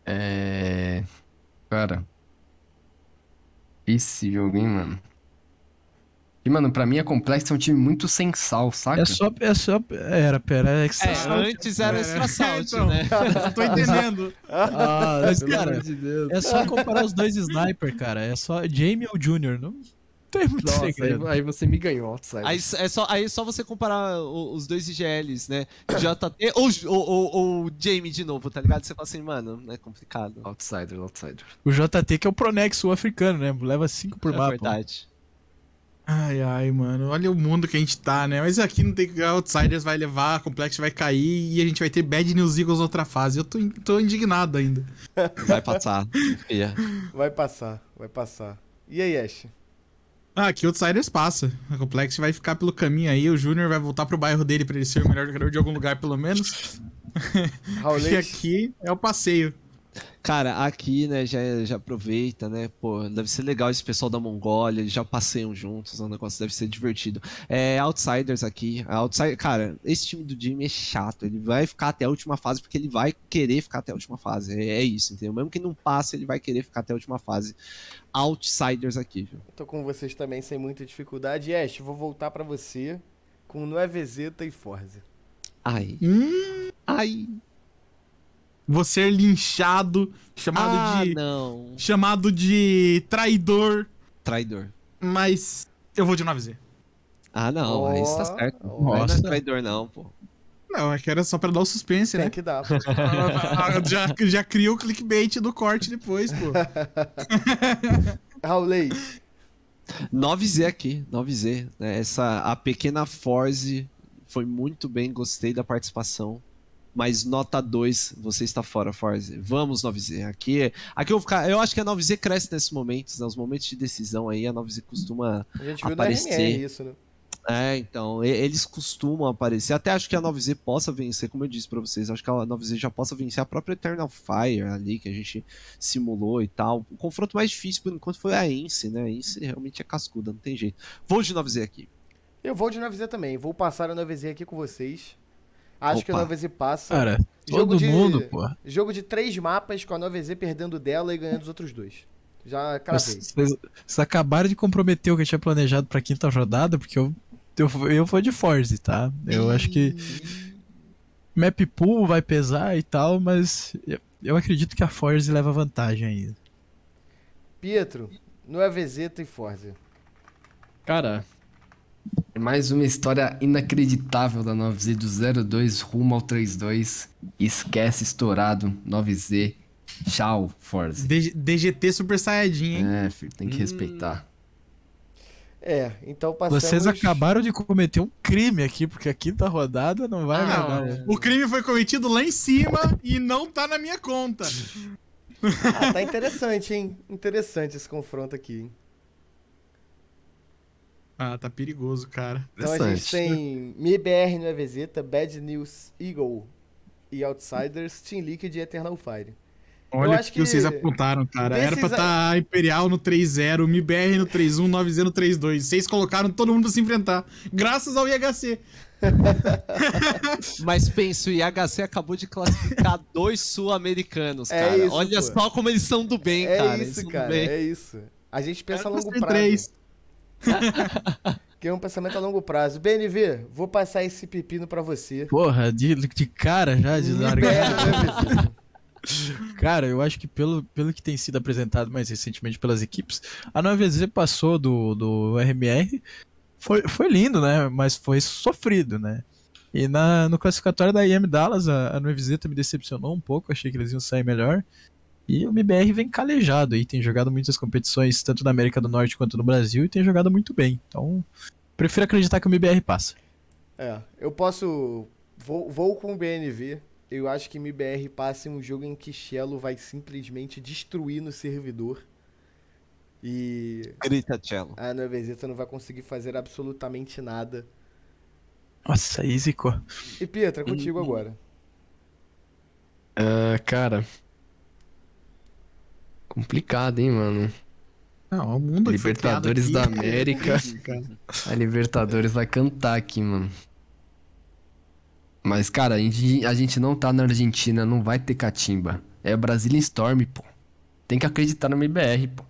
É. Cara. Esse jogo, hein, mano. E, mano, pra mim a Complex é um time muito sem sal, saca? É só. É só. Era, pera, é extra É, salt. antes era extra salt, Então, né? Tô entendendo. Ah, mas, Pelo cara, amor de Deus. é só comparar os dois sniper, cara. É só Jamie ou Junior. Não tem muito Nossa, aí, segredo. aí você me ganhou, outsider. Aí é só, aí é só você comparar o- os dois IGLs, né? JT ou, ou, ou, ou Jamie de novo, tá ligado? Você fala assim, mano, é complicado. Outsider, outsider. O JT que é o Pronex sul-africano, né? Leva 5 por é mapa. verdade. Ai, ai, mano. Olha o mundo que a gente tá, né? Mas aqui não tem que. Outsiders vai levar, a Complex vai cair e a gente vai ter Bad News Eagles outra fase. Eu tô, tô indignado ainda. Vai passar. confia. Vai passar, vai passar. E aí, Ash? Ah, aqui Outsiders passa. A Complex vai ficar pelo caminho aí. O Júnior vai voltar pro bairro dele pra ele ser o melhor jogador de algum lugar, pelo menos. E aqui é o passeio. Cara, aqui, né, já, já aproveita, né? Pô, deve ser legal esse pessoal da Mongólia, eles já passeiam juntos, o negócio deve ser divertido. É, Outsiders aqui. a Outsider, cara, esse time do Jimmy é chato. Ele vai ficar até a última fase porque ele vai querer ficar até a última fase. É, é isso, entendeu? Mesmo que não passe, ele vai querer ficar até a última fase. Outsiders aqui, viu? Tô com vocês também sem muita dificuldade. Ash, vou voltar pra você com Nueve Zeta e Forza. Ai. Hum, Ai. Vou ser linchado, chamado Ah, de. não. chamado de traidor, Traidor. mas eu vou de 9Z. Ah, não. aí você tá certo. ó. Não é traidor, não, pô. Não, é que era só pra dar o suspense, Tem né? que dar. pô. já, já cria o clickbait do corte depois, pô. Raulês, 9Z aqui, 9Z. né? Essa, a pequena Forze foi muito bem, gostei da participação. Mas nota 2, você está fora, Forze. Vamos, 9Z. Aqui, aqui eu vou ficar. Eu acho que a 9Z cresce nesses momentos, né? Os momentos de decisão aí, a 9Z costuma. a gente viu Aparecer. na RMR isso, né? É, então, eles costumam aparecer. Até acho que a 9Z possa vencer, como eu disse pra vocês. Acho que a 9Z já possa vencer a própria Eternal Fire ali, que a gente simulou e tal. O confronto mais difícil por enquanto foi a Ence, né? A Ence realmente é cascuda, não tem jeito. Vou de 9Z aqui. Eu vou de 9Z também. Vou passar a 9Z aqui com vocês. Acho que a Opa. 9Z passa. Cara, Jogo todo de- mundo, pô. Jogo de três mapas com a 9Z perdendo dela e ganhando os outros dois. Já cravei. Vocês, vocês acabaram de comprometer o que eu tinha planejado pra quinta rodada, porque eu, eu, eu vou de Force, tá? Eu acho que Map Pool vai pesar e tal, mas eu, eu acredito que a Force leva vantagem ainda. Pietro, 9Z e Forza. Cara, mais uma história inacreditável da 9Z do 02 rumo ao 32. Esquece estourado, 9Z. Tchau, Forza. D- DGT Super Saiyajin, hein? É, filho, tem que respeitar. É, então passamos... Vocês acabaram de cometer um crime aqui, porque a quinta rodada não vai Ah, o crime foi cometido lá em cima e não tá na minha conta. Ah, tá interessante, hein? Interessante esse confronto aqui, hein? Ah, tá perigoso, cara. Então a gente Interessante. tem MIBR no EVZ, Bad News Eagle e Outsiders, Team Liquid e Eternal Fire. Olha acho o que vocês que apontaram, cara. Era pra estar tá Imperial no 3-0, MBR no 3-1, 9Z no 3-2. Vocês colocaram todo mundo pra se enfrentar. Graças ao IHC. Mas penso, o IHC acabou de classificar dois sul-americanos, É cara. isso, Olha pô. só como eles são do bem, É cara. Isso, cara, é isso. A gente pensa a longo prazo. três. Que é um pensamento a longo prazo. BNV, vou passar esse pepino pra você. Porra, de, de cara já, de EVZ. Cara, eu acho que pelo, pelo que tem sido apresentado mais recentemente pelas equipes, a 9Z passou do, do RMR. Foi, foi lindo, né? Mas foi sofrido, né? E na, no classificatório da IM Dallas, a, a 9Z me decepcionou um pouco, achei que eles iam sair melhor. E o MBR vem calejado aí, tem jogado muitas competições, tanto na América do Norte quanto no Brasil, e tem jogado muito bem. Então, prefiro acreditar que o MBR passa. É, eu posso. Vou, vou com o BNV. Eu acho que MBR passa em um jogo em que Shello vai simplesmente destruir no servidor. E Grita, Cello. a Novezeta não vai conseguir fazer absolutamente nada. Nossa, zicou. E Pietra, contigo agora. Ah, cara. Complicado, hein, mano. Não, o mundo Libertadores aqui da é América. A Libertadores vai cantar aqui, mano. Mas, cara, a gente, a gente não tá na Argentina, não vai ter catimba. É Brasília Storm, pô. Tem que acreditar no MBR, pô.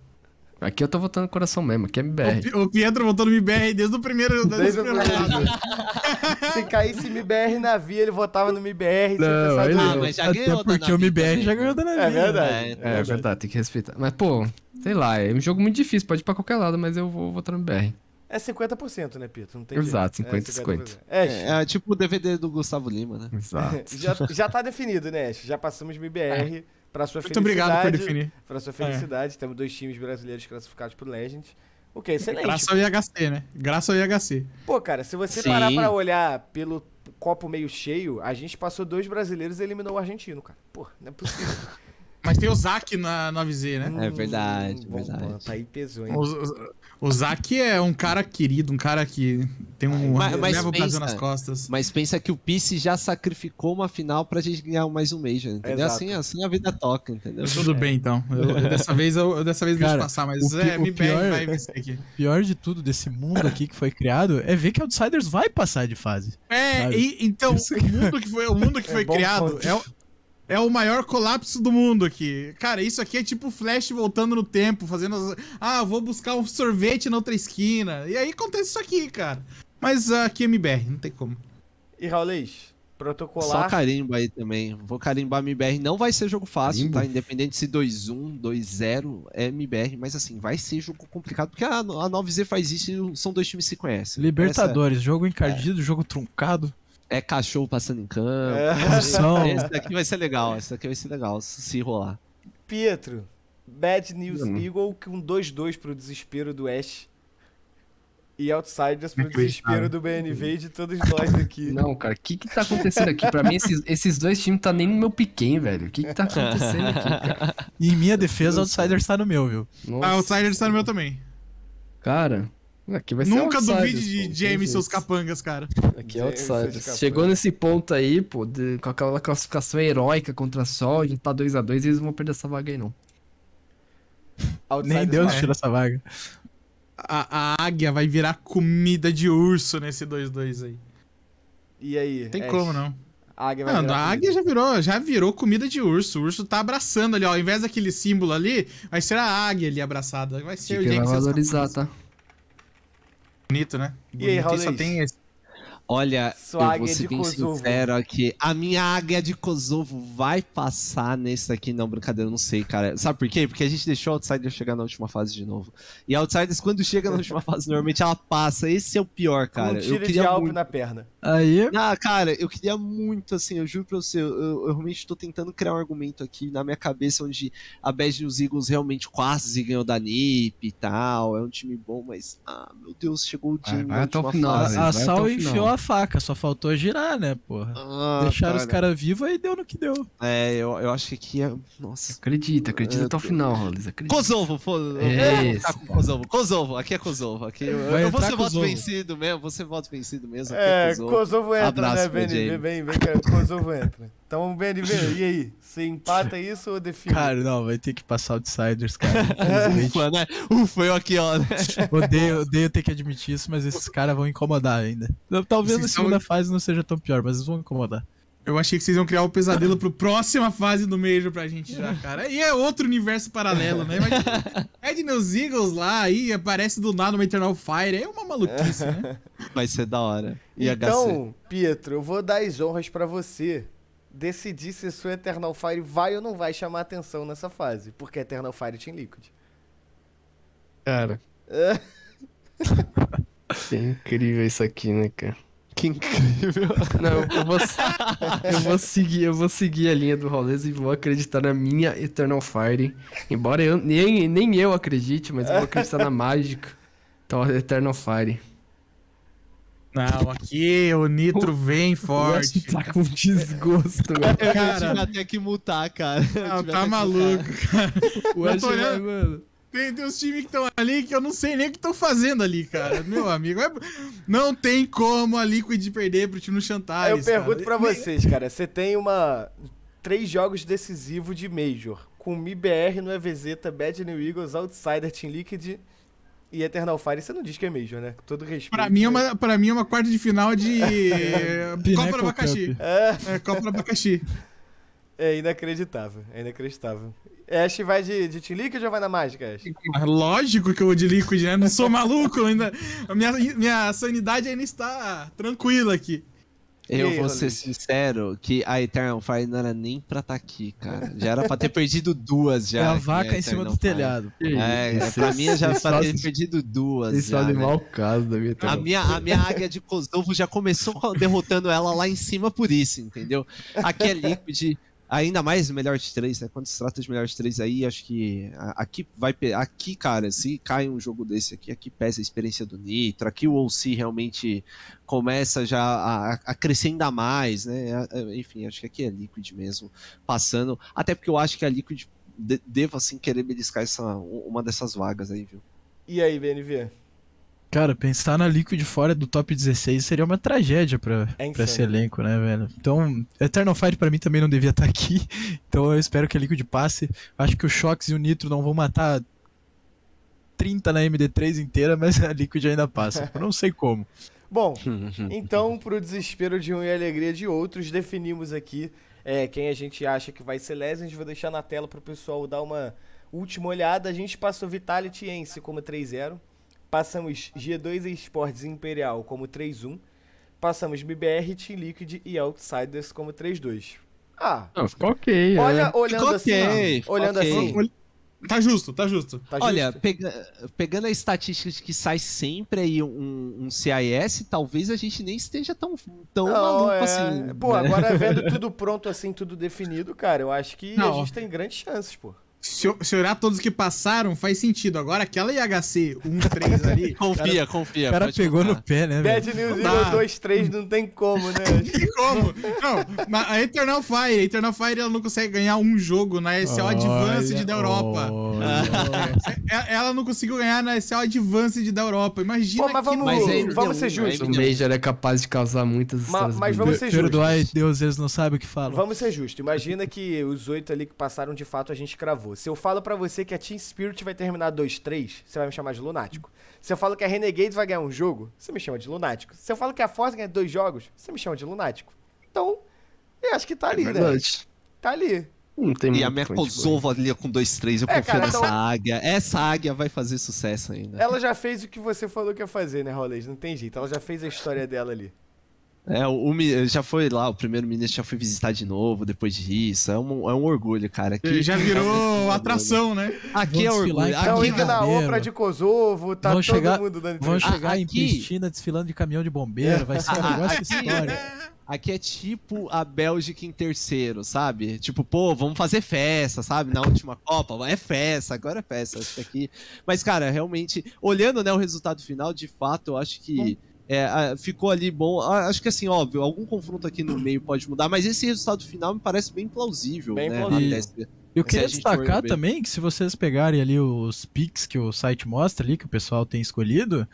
Aqui eu tô votando coração mesmo, aqui é O MBR. O Pietro voltou no MBR desde o primeiro. Desde Desde o primeiro primeiro lado. Se caísse MBR na via, ele votava no MBR. sem Não, duas Ah, mas já Até ganhou da porque o MBR também, já né? ganhou da Navi. É verdade. É, É verdade, tem que respeitar. Mas, pô, Sei lá, é um jogo muito difícil, pode ir pra qualquer lado, mas eu vou votar no BR. É 50%, né, Pito? Não tem Exato, jeito. 50 50. É, É, é tipo o DVD do Gustavo Lima, né? Exato. já, já tá definido, né, Ash? Já passamos MBR pra sua Muito obrigado por felicidade. definir. Pra sua felicidade, temos dois times brasileiros classificados pro Legend. O que é excelente. Graças ao IHC, né? Graças ao IHC. Pô, cara, se você Sim. parar pra olhar pelo copo meio cheio, a gente passou dois brasileiros e eliminou o argentino, cara. Pô, não é possível. Mas tem o Zac na 9Z, né? É verdade, bom verdade. ponto, aí pesou, hein? O, o, o Zac é um cara querido, um cara que tem um Mas- mas leva o Brasil pensa- nas costas. Mas pensa que o Pice já sacrificou uma final pra gente ganhar mais um Major, entendeu? Exato. Assim, assim a vida toca, entendeu? Tudo bem, então. Eu- eu dessa vez eu, eu dessa vez deixo Cara, passar, mas o é, o me pior- vai vencer aqui. pior de tudo desse mundo aqui que foi criado é ver que Outsiders vai passar de fase. É, e- então, Isso o mundo que foi, o mundo que É foi bom criado é o, é o maior colapso do mundo aqui. Cara, isso aqui é tipo Flash voltando no tempo, fazendo as... Ah, vou buscar um sorvete na outra esquina. E aí acontece isso aqui, cara. Mas ah, aqui é MBR, não tem como. E Raulês, Só protocolar. carimbo aí também. Vou carimbar MBR. Não vai ser jogo fácil, Carimbo? tá? Independente se 2-1, 2-0 é MBR, mas assim, vai ser jogo complicado, porque a, a 9Z faz isso e são dois times que se conhecem. Libertadores, jogo encardido, jogo truncado. É cachorro passando em campo. É. Esse daqui vai ser legal, esse daqui vai ser legal, se se rolar. Pietro, Bad News Hum. Eagle com 2-2 pro desespero do Ash. E Outsiders pro desespero do BNV e de todos nós aqui. Não, cara, o que que tá acontecendo aqui? Pra mim, esses, esses dois times tá nem no meu piquém, velho. O que que tá acontecendo aqui, cara? E em minha defesa, Outsiders tá no meu, viu? Nossa, Ah, o Outsiders tá no meu também. cara, aqui vai ser Nunca Outsiders, duvide pô, de não tem Jamie e seus capangas, cara. Aqui é James, Outsiders. Chegou nesse ponto aí, pô, de- com aquela classificação heróica contra a Sol, a gente tá 2x2 e eles não vão perder essa vaga aí, não. Outsiders Nem Deus vai. tira essa vaga. A, a águia vai virar comida de urso nesse 2-2 aí. E aí? Não tem Ash? como, não. A águia vai Não, virar a comida. águia já virou, já virou comida de urso. O urso tá abraçando ali, ó. Ao invés daquele símbolo ali, vai ser a águia ali abraçada. Vai ser o Fica vai James seus valorizar, tá? Bonito, né? E aí, Bonito, só tem esse. Olha, Sua eu águia vou ser de bem Kosovo. sincero aqui. A minha águia de Kosovo vai passar nesse daqui. Não, brincadeira, eu não sei, cara. Sabe por quê? Porque a gente deixou a Outsiders chegar na última fase de novo. E a Outsiders, quando chega na última fase, normalmente ela passa. Esse é o pior, cara. um eu tiro de queria alvo muito... na perna. Aí, Ah, cara, eu queria muito, assim, eu juro pra você, eu, eu realmente tô tentando criar um argumento aqui na minha cabeça onde a Bad News Eagles realmente quase ganhou da NIP e tal, é um time bom, mas, ah, meu Deus, chegou o time vai na até o final, fase. a vai Sal enfiou a faca, só faltou girar, né, porra? Ah, Deixaram os cara. caras vivos e deu no que deu. É, eu, eu acho que aqui é. Nossa. Acredita, acredita Eu até o final, Rollins. Acredita. Kosovo, pô. eu É isso, com. Kosovo. Kosovo, aqui é Kosovo. Aqui eu, Vai eu vou ser voto vencido mesmo, vou ser voto vencido mesmo. Aqui É, é Kosovo. Kosovo entra, Abraço né, BNV? Vem, vem, cara, Kosovo entra. Então, BNV, e aí? Você empata isso ou define? Cara, não, vai ter que passar Outsiders, cara. Ufa, né? Ufa, eu aqui, ó. Né? odeio, odeio ter que admitir isso, mas esses caras vão incomodar ainda. Talvez na Vocês são- segunda fase não seja tão pior, mas eles vão incomodar. Eu achei que vocês iam criar o pesadelo pro próxima fase do Major pra gente já, cara. E é outro universo paralelo, né? Imagina, Ed News Eagles lá, aí aparece do nada uma Eternal Fire. É uma maluquice, né? Vai ser da hora. E HC. Então, Pietro, eu vou dar as honras pra você decidir se sua Eternal Fire vai ou não vai chamar atenção nessa fase. Porque Eternal Fire tinha Liquid. Cara, É, é incrível isso aqui, né, cara? Que incrível. Não, eu vou, eu vou seguir, eu vou seguir a linha do Rollins e vou acreditar na minha Eternal Fire. Embora eu, nem, nem eu acredite, mas eu vou acreditar na mágica. Então, Eternal Fire. Não, aqui o Nitro vem forte. Tá com desgosto, velho. Eu Cara. tive até que mutar, cara. Não, tá maluco, cara. O olhando- mano. Tem, tem uns times que estão ali que eu não sei nem o que estão fazendo ali, cara. Meu amigo, é- não tem como a Liquid perder pro time do Aí Chantares. eu pergunto cara. pra vocês, cara. Você tem uma. Três jogos decisivos de Major. Com MIBR no EVZ, Bad New Eagles, Outsider, Team Liquid e Eternal Fire. Você não diz que é Major, né? Com todo respeito. Pra mim, é uma, pra mim é uma quarta de final de Copa do Abacaxi. É, É, Copa do Abacaxi. É inacreditável. É inacreditável. Ash vai de, de Team Liquid ou vai na mágica, Ash? Mas Lógico que eu vou de Liquid, né? Não sou maluco ainda. A minha, minha sanidade ainda está tranquila aqui. Eu aí, vou ser sincero que a Eternal Fire não era nem pra estar aqui, cara. Já era pra ter perdido duas já. é a vaca em cima Eternal do Fire. telhado. É, é, pra mim já era pra ter perdido duas. Eles já, fazem né? mau caso da minha A minha, a minha águia de Kosovo já começou derrotando ela lá em cima por isso, entendeu? Aqui é Liquid, ainda mais melhor de três, né? Quando se trata de melhor de três aí, acho que aqui vai. Aqui, cara, se cai um jogo desse aqui, aqui pesa a experiência do Nitro, aqui o OC realmente começa já a, a crescer ainda mais, né? A- a- Enfim, acho que aqui é Liquid mesmo, passando. Até porque eu acho que a Liquid de- deva assim querer beliscar essa, uma dessas vagas aí, viu? E aí, BNV? Cara, pensar na Liquid fora do top 16 seria uma tragédia pra, É pra esse elenco, né, velho? Então, Eternal Fight pra mim também não devia estar aqui. Então eu espero que a Liquid passe. Acho que o Shox e o Nitro não vão matar 30 na MD3 inteira, mas a Liquid ainda passa. Eu não sei como. Bom, então, pro desespero de um e alegria de outros, definimos aqui é, quem a gente acha que vai ser Legends. Vou deixar na tela pro pessoal dar uma última olhada. A gente passou Vitality Ence como 3-0. Passamos G2 Esportes Imperial como 3-1. Passamos BBR, Team Liquid e Outsiders como 3-2. Ah, Não, ficou ok, olha, né? olhando Ficou assim, ok, ficou olhando ok. assim, Tá justo, tá justo. tá Olha, justo? pega- pegando a estatística de que sai sempre aí um, um CIS, talvez a gente nem esteja tão, tão Não, maluco é... assim. Pô, né? agora vendo tudo pronto assim, tudo definido, cara, eu acho que a Não. gente tem grandes chances, pô. Se, se olhar todos que passaram, faz sentido. Agora, aquela IHC 1-3 ali. Confia, confia. O cara pegou contar. no pé, né, velho? Bad News Tá. Evil 2, 3 não tem como, né? tem como? Não, mas a Eternal Fire, a Eternal Fire ela não consegue ganhar um jogo na SL Advanced da Europa. É- Ela não conseguiu ganhar na SL Advanced da Europa. Imagina Pô, mas que vamos, Mas aí vamos ser justos. O Major é capaz de causar muitas mas bonitas. vamos ser justos. Perdoai, Deus, eles não sabem o que falam. Vamos ser justos. Imagina que os oito ali que passaram, de fato, a gente cravou. Se eu falo pra você que a Team Spirit vai terminar 2-3, você vai me chamar de lunático. Se eu falo que a Renegades vai ganhar um jogo, você me chama de lunático. Se eu falo que a Force ganha dois jogos, você me chama de lunático. Então, eu acho que tá ali, É né? Tá ali. Não tem E a. Kosovo ali com 2-3, eu É, confio cara, nessa então- águia. Essa águia vai fazer sucesso ainda. Ela já fez o que você falou que ia fazer, né, Rolês? Não tem jeito. Ela já fez a história dela ali. É, o, o já foi lá, o primeiro-ministro já foi visitar de novo depois disso. É um, é um orgulho, cara. Aqui, já virou atração, né? Aqui é Vão orgulho. em Aqui, indo na. Opera de Kosovo, tá Vão todo chegar- mundo dando Vão chegar em aqui- Pristina desfilando de caminhão de bombeiro, vai ser um negócio aqui- histórico. Aqui é tipo a Bélgica em terceiro, sabe? Tipo, pô, vamos fazer festa, sabe? Na última Copa, é festa, agora é festa. Acho que aqui. Mas, cara, realmente, olhando né, o resultado final, de fato, eu acho que. É, ficou ali bom. Acho que assim, óbvio, algum confronto aqui no meio pode mudar, mas esse resultado final me parece bem plausível, Bem né? plausível. até se- Eu Se queria destacar também que se vocês pegarem ali os picks que o site mostra ali, que o pessoal tem escolhido,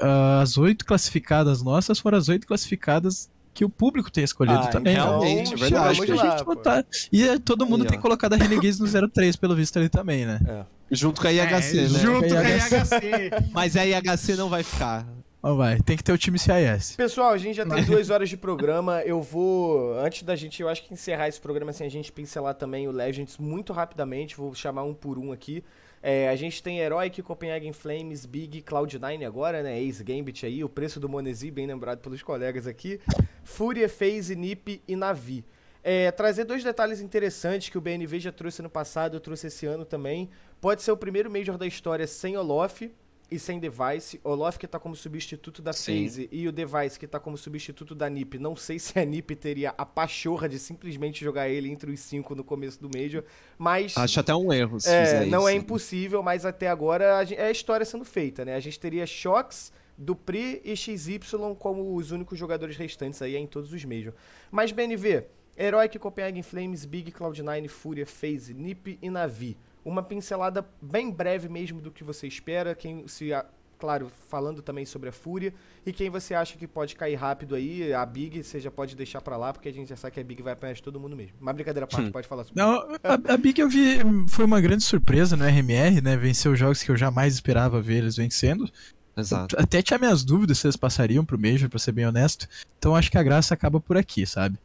ah, as oito classificadas nossas foram as oito classificadas que o público tem escolhido Ah, também. então, realmente, é verdade. Acho que a lá, gente pô. botar. E é, todo mundo Aí, tem ó. colocado a Renegades no 03 pelo visto ali também, né? Junto com a IHC, É, né? Junto com a. IHC. Mas a IHC não vai ficar. Vai, tem que ter o time CIS. Pessoal, a gente já tem duas horas de programa. Eu vou, antes da gente, eu acho que encerrar esse programa, assim, a gente pincelar também o Legends muito rapidamente. Vou chamar um por um aqui. É, a gente tem Heroic, Copenhagen Flames, Big, Cloud9 agora, né? Ace Gambit aí, o preço do Monesi, bem lembrado pelos colegas aqui. Fúria, FaZe, Nip e Navi. É, trazer dois detalhes interessantes que o BNV já trouxe no passado, eu trouxe esse ano também. Pode ser o primeiro Major da história sem Olof e sem Device. Olof que tá como substituto da Sim. FaZe e o Device que tá como substituto da NiP. Não sei se a NiP teria a pachorra de simplesmente jogar ele entre os cinco no começo do Major, mas... Acho até um erro se É, fizer não é isso. impossível, mas até agora é a história sendo feita, né? A gente teria Shox, Dupri e XY como os únicos jogadores restantes aí em todos os Major. Mas, BNV, Heroic, Copenhagen Flames, Big, Cloud9, Fúria, FaZe, Nip e Navi. Uma pincelada bem breve mesmo do que você espera, quem se... a- Claro, falando também sobre a Fúria. E quem você acha que pode cair rápido aí, a Big, você já pode deixar pra lá, porque a gente já sabe que a Big vai apanhar de todo mundo mesmo. Mas brincadeira à parte, pode falar sobre Não, a, a Big eu vi, foi uma grande surpresa no RMR, né? Venceu jogos que eu jamais esperava ver eles vencendo. Exato. Até tinha minhas dúvidas se eles passariam pro Major, pra ser bem honesto. Então acho que a graça acaba por aqui, sabe?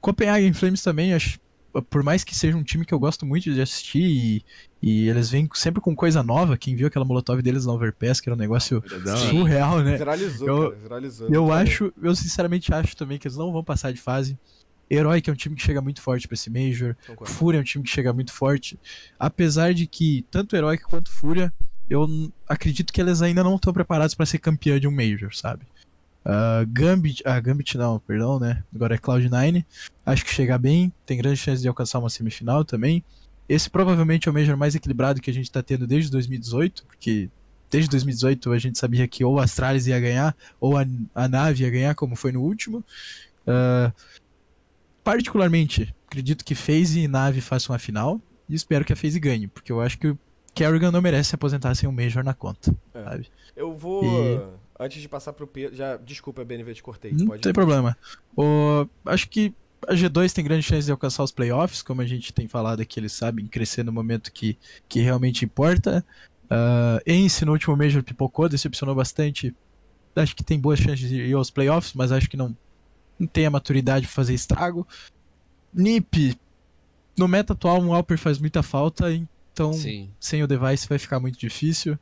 Copenhagen Flames também, acho por mais que seja um time que eu gosto muito de assistir e, e eles vêm sempre com coisa nova, quem viu aquela molotov deles na Overpass, que era um negócio surreal, né? Viralizou, Eu- cara, viralizou. Eu maneiro. acho, eu sinceramente acho também que eles não vão passar de fase. Herói, que é um time que chega muito forte pra esse Major. Concordo. Fúria é um time que chega muito forte. Apesar de que tanto Herói quanto Fúria, eu acredito que eles ainda não estão preparados pra ser campeã de um Major, sabe? Ah, Gambit, ah, Gambit não, perdão, né? Agora é Cloud9. Acho que chega bem, tem grande chance de alcançar uma semifinal também. Esse provavelmente é o Major mais equilibrado que a gente tá tendo desde 2018, porque desde 2018 a gente sabia que ou a Astralis ia ganhar, ou a, a nave ia ganhar, como foi no último. Ah, particularmente, acredito que FaZe e nave façam a final, e espero que a FaZe ganhe, porque eu acho que o Kerrigan não merece se aposentar sem um Major na conta, É. sabe? Eu vou. E- Antes de passar pro Pedro. Já, desculpa, BNV, te cortei. Não Pode tem problema. O, acho que a G2 tem grande chance de alcançar os playoffs, como a gente tem falado aqui, eles sabem crescer no momento que, que realmente importa. Uh, Ence no último Major pipocou, decepcionou bastante. Acho que tem boas chances de ir aos playoffs, mas acho que não, não tem a maturidade para fazer estrago. NiP, no meta atual, um Alper faz muita falta, então Sim. sem o device vai ficar muito difícil.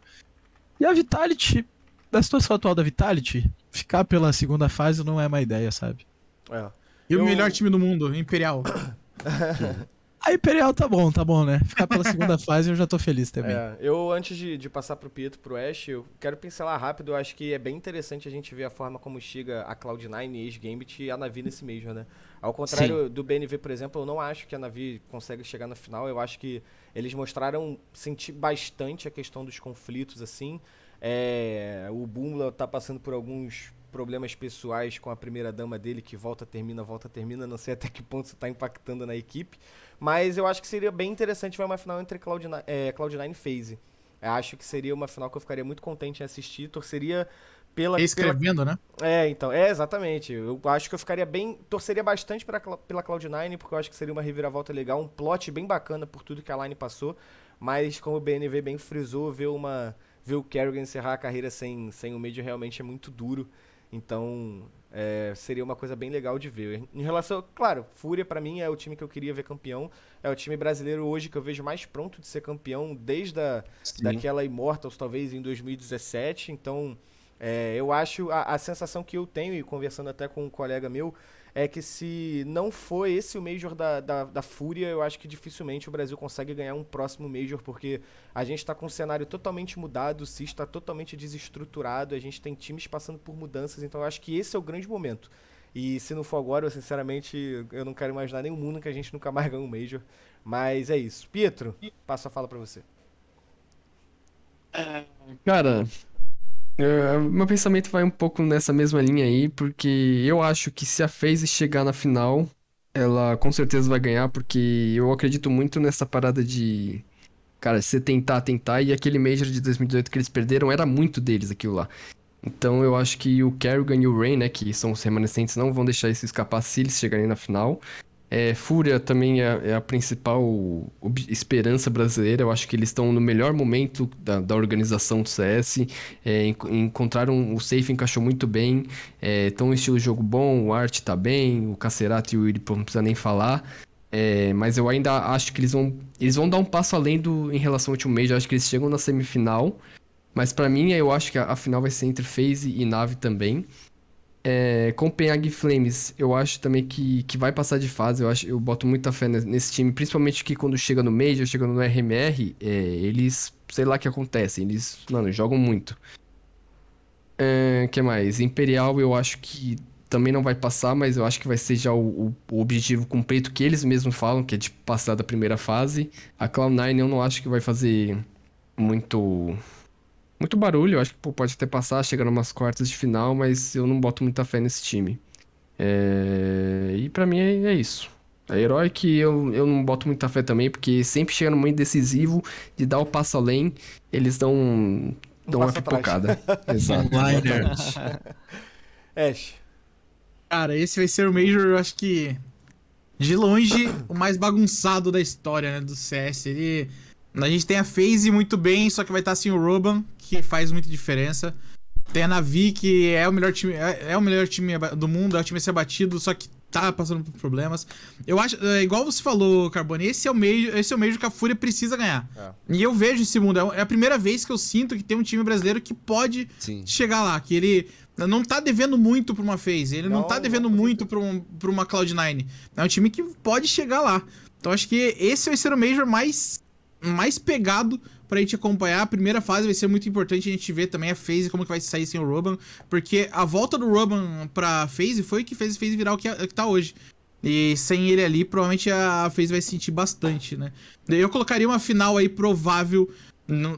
E a Vitality, da situação atual da Vitality, ficar pela segunda fase não é uma ideia, sabe? É. E Eu- o melhor time do mundo, Imperial. A Imperial tá bom, tá bom, né? Ficar pela segunda fase eu já tô feliz também. É, eu, antes de, de passar pro Pietro pro Ash, eu quero pincelar rápido. Eu acho que é bem interessante a gente ver a forma como chega a Cloud9, ex-Gambit e a Navi nesse Major, né? Ao contrário do BNV, por exemplo, eu não acho que a Navi consegue chegar na final. Eu acho que eles mostraram sentir bastante a questão dos conflitos, assim. É, o Bumla tá passando por alguns problemas pessoais com a primeira dama dele, que volta, termina, volta, termina. Não sei até que ponto isso tá impactando na equipe. Mas eu acho que seria bem interessante ver uma final entre Cloud9, é, Cloud9 e FaZe. Acho que seria uma final que eu ficaria muito contente em assistir. Torceria pela. pela Escrevendo, né? é, então, é, exatamente. Eu acho que eu ficaria bem. Torceria bastante pra, pela Cloud9, porque eu acho que seria uma reviravolta legal, um plot bem bacana por tudo que a Line passou. Mas, como o BNV bem frisou, ver, uma, ver o Kerrigan encerrar a carreira sem, sem o Major realmente é muito duro. Então, é, seria uma coisa bem legal de ver. Em relação. Claro, Fúria pra mim é o time que eu queria ver campeão. É o time brasileiro hoje que eu vejo mais pronto de ser campeão desde a, daquela Immortals, talvez em 2017. Então, é, eu acho, a, a sensação que eu tenho, e conversando até com um colega meu, é que se não for esse o Major da, da, da Fúria, eu acho que dificilmente o Brasil consegue ganhar um próximo Major, porque a gente está com um cenário totalmente mudado, o CIS está totalmente desestruturado, a gente tem times passando por mudanças, então eu acho que esse é o grande momento. E se não for agora, eu sinceramente eu não quero imaginar nenhum mundo que a gente nunca mais ganhe um Major. Mas é isso. Pietro, passo a fala pra você. Cara, é, meu pensamento vai um pouco nessa mesma linha aí, porque eu acho que se a FaZe chegar na final, ela com certeza vai ganhar, porque eu acredito muito nessa parada de. Cara, você tentar, tentar, e aquele Major de 2018 que eles perderam era muito deles aquilo lá. Então eu acho que o Kerrigan e o Rain, né, que são os remanescentes, não vão deixar isso escapar se eles chegarem na final. É, Fúria também é, é a principal esperança brasileira. Eu acho que eles estão no melhor momento da, da organização do CS. É, en- encontraram o safe encaixou muito bem. Estão um estilo de jogo bom. O Art tá bem. O Cacerato e o Iri não precisa nem falar. É, mas eu ainda acho que eles vão, eles vão dar um passo além do, em relação ao último Major. Eu acho que eles chegam na semifinal. Mas pra mim, eu acho que a, a final vai ser entre FaZe e Nave também. É, Copenhague Flames, eu acho também que, que vai passar de fase. Eu, acho, eu boto muita fé nesse, time, principalmente que quando chega no Major, chega no RMR, é, eles, sei lá o que acontece, eles, mano, jogam muito. É, que mais? Imperial, eu acho que também não vai passar, mas eu acho que vai ser já o, o- o objetivo cumprido que eles mesmos falam, que é de passar da primeira fase. A Cloud9 eu não acho que vai fazer muito muito barulho. Eu acho que pô, pode até passar, chegar umas quartas de final, mas eu não boto muita fé nesse time. É, E pra mim é, é isso. A herói que eu, eu não boto muita fé também, porque sempre chega no momento decisivo de dar o passo além, eles dão, dão uma pipocada. Exato. Ash. Cara, esse vai ser o Major, eu acho que. De longe, o mais bagunçado da história, né? Do CS. Ele. A gente tem a FaZe muito bem, só que vai estar sem o Roban, que faz muita diferença. Tem a Navi, que é o melhor time. É, é o melhor time do mundo, é o time a ser batido, só que tá passando por problemas. Eu acho, é, igual você falou, Carbone, esse é o meio, esse é o meio que a Fúria precisa ganhar. É. E eu vejo esse mundo, é a primeira vez que eu sinto que tem um time brasileiro que pode Sim. chegar lá, que ele não tá devendo muito pra uma phase, ele não, Não, tá devendo não, muito pra, um, pra uma Cloud9. É um time que pode chegar lá. Então acho que esse vai ser o Major mais, mais pegado pra gente acompanhar. A primeira fase vai ser muito importante a gente ver também a phase, como que vai sair sem o Roban, porque a volta do Roban pra phase foi o que fez a phase virar o que, é- que tá hoje. E sem ele ali, provavelmente a phase vai sentir bastante, né? Eu colocaria uma final aí provável,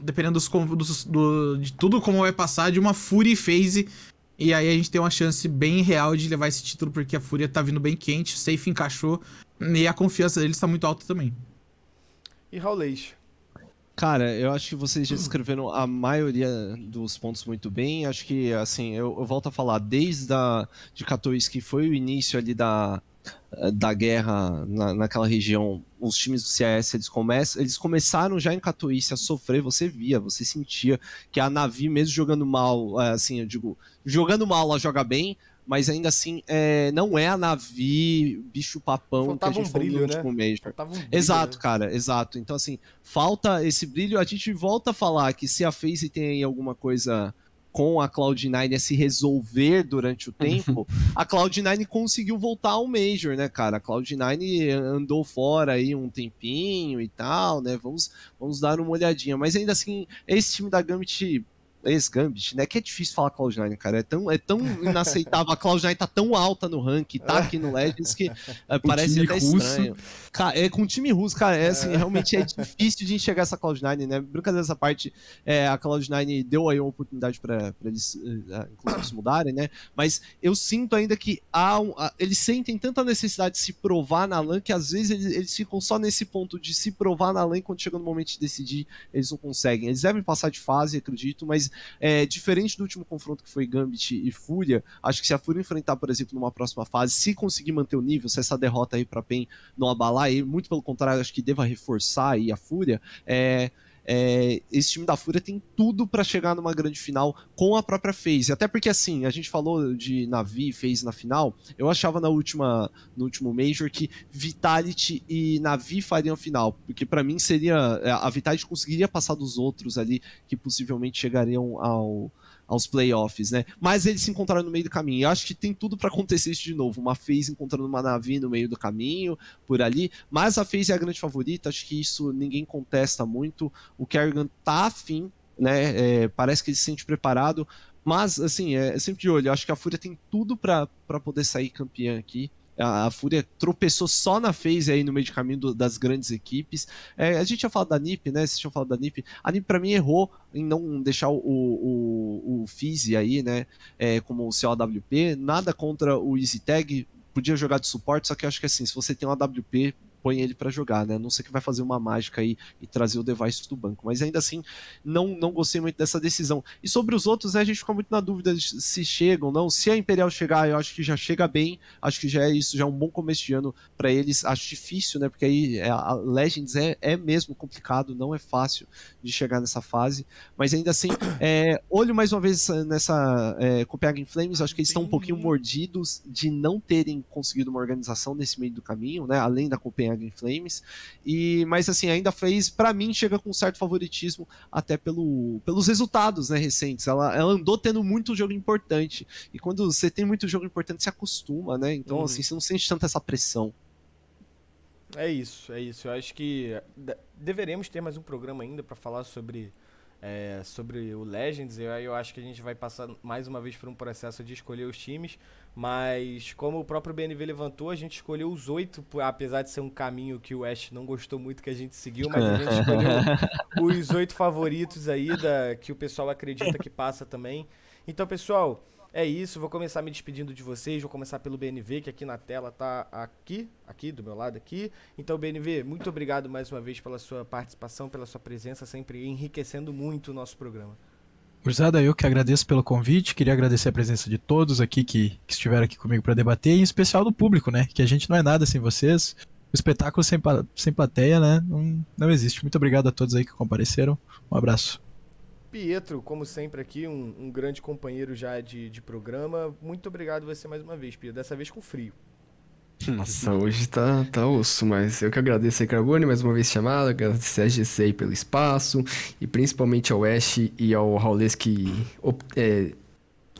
dependendo dos, dos- do- de tudo como vai passar, de uma Fury phase. E aí a gente tem uma chance bem real de levar esse título, porque a Fúria tá vindo bem quente, o safe encaixou, e a confiança deles tá muito alta também. E Raulês? Cara, eu acho que vocês já descreveram a maioria dos pontos muito bem. Acho que, assim, eu, eu volto a falar, desde a, de 14, que foi o início ali da, da guerra na, naquela região, os times do CAS, eles, começam, eles começaram já em Katowice a sofrer, você via, você sentia que a Navi, mesmo jogando mal, é, assim, eu digo, jogando mal, ela joga bem, mas ainda assim, é, não é a Navi bicho papão Faltava que a um gente falou brilho, no né? último Major. Um brilho, Exato, né? cara, exato. Então, assim, falta esse brilho. A gente volta a falar que se a FaZe tem aí alguma coisa com a Cloud9 a se resolver durante o tempo, a Cloud9 conseguiu voltar ao Major, né, cara? A Cloud9 andou fora aí um tempinho e tal, né? Vamos, vamos dar uma olhadinha. Mas ainda assim, esse time da Gambit. Ex-Gambit, né? Que é difícil falar Cloud9, cara. É tão, é tão inaceitável. A Cloud9 tá tão alta no rank, tá aqui no Legends, que é, parece até russo. estranho. Cara, é com o time russo, cara, é assim, realmente é difícil de enxergar essa Cloud9, né? Brincadeira dessa parte, é, a Cloud9 deu aí uma oportunidade pra pra eles, eh, inclusive, se mudarem, né? Mas eu sinto ainda que há um, a- eles sentem tanta necessidade de se provar na LAN que às vezes eles, eles ficam só nesse ponto de se provar na LAN quando chega no momento de decidir, eles não conseguem. Eles devem passar de fase, acredito, mas é, diferente do último confronto que foi Gambit e Fúria, acho que se a Fúria enfrentar, por exemplo, numa próxima fase, se conseguir manter o nível, se essa derrota aí pra PEN não abalar, e muito pelo contrário, acho que deva reforçar aí a Fúria, é, é, esse time da Fúria tem tudo pra chegar numa grande final com a própria FaZe. Até porque, assim, a gente falou de Navi e FaZe na final, eu achava na última, no último Major que Vitality e Navi fariam a final, porque pra mim seria, é, a Vitality conseguiria passar dos outros ali que possivelmente chegariam ao aos playoffs, né? Mas eles se encontraram no meio do caminho. Eu acho que tem tudo pra acontecer isso de novo. Uma FaZe encontrando uma Navi no meio do caminho, por ali. Mas a FaZe é a grande favorita, acho que isso ninguém contesta muito. O Kerrigan tá afim, né? É, parece que ele se sente preparado. Mas, assim, é, é sempre de olho. Eu acho que a Fúria tem tudo pra poder sair campeã aqui. A, a Fúria tropeçou só na phase aí no meio de caminho do- das grandes equipes. É, a gente tinha falado da NiP, né? Vocês tinham falado da NiP. A NiP, pra mim, errou em não deixar o, o, o Fizzy aí, né? É, como o AWP. Nada contra o Easy Tag. Podia jogar de suporte, só que eu acho que assim, se você tem um AWP, põe ele pra jogar, né? Não sei que vai fazer uma mágica aí e trazer o device do banco. Mas ainda assim, não, não gostei muito dessa decisão. E sobre os outros, né, a gente fica muito na dúvida se chegam ou não. Se a Imperial chegar, eu acho que já chega bem. Acho que já é isso, já é um bom começo de ano pra eles. Acho difícil, né? Porque aí é, a Legends é, é mesmo complicado, não é fácil de chegar nessa fase. Mas ainda assim, é, olho mais uma vez nessa é, Copenhagen Flames. Acho que eles estão um pouquinho mordidos de não terem conseguido uma organização nesse meio do caminho, né? Além da Copenhagen Flames. E, mas assim, ainda fez, pra mim, chega com um certo favoritismo, até pelo, pelos resultados né, recentes. Ela, ela andou tendo muito jogo importante. E quando você tem muito jogo importante, você acostuma, né? Então, Uhum. assim, você não sente tanta essa pressão. É isso, é isso. Eu acho que de- deveremos ter mais um programa ainda pra falar sobre, é, sobre o Legends. Eu, eu acho que a gente vai passar mais uma vez por um processo de escolher os times. Mas como o próprio BNV levantou, a gente escolheu os oito, apesar de ser um caminho que o Ash não gostou muito que a gente seguiu, mas a gente escolheu os oito favoritos aí da, que o pessoal acredita que passa também. Então, pessoal, é isso. Vou começar me despedindo de vocês. Vou começar pelo BNV, que aqui na tela tá aqui, aqui do meu lado aqui. Então, BNV, muito obrigado mais uma vez pela sua participação, pela sua presença, sempre enriquecendo muito o nosso programa. Gurizada, eu que agradeço pelo convite, queria agradecer a presença de todos aqui que, que estiveram aqui comigo para debater, e em especial do público, né? Que a gente não é nada sem vocês. O espetáculo sem, sem plateia, né? Não, não existe. Muito obrigado a todos aí que compareceram. Um abraço. Pietro, como sempre aqui, um, um grande companheiro já de, de programa. Muito obrigado você mais uma vez, Pietro. Dessa vez com frio. Nossa, hoje tá, tá osso, mas eu que agradeço aí, Carbone, mais uma vez chamado, agradecer a GC pelo espaço, e principalmente ao Ash e ao Raulês que é,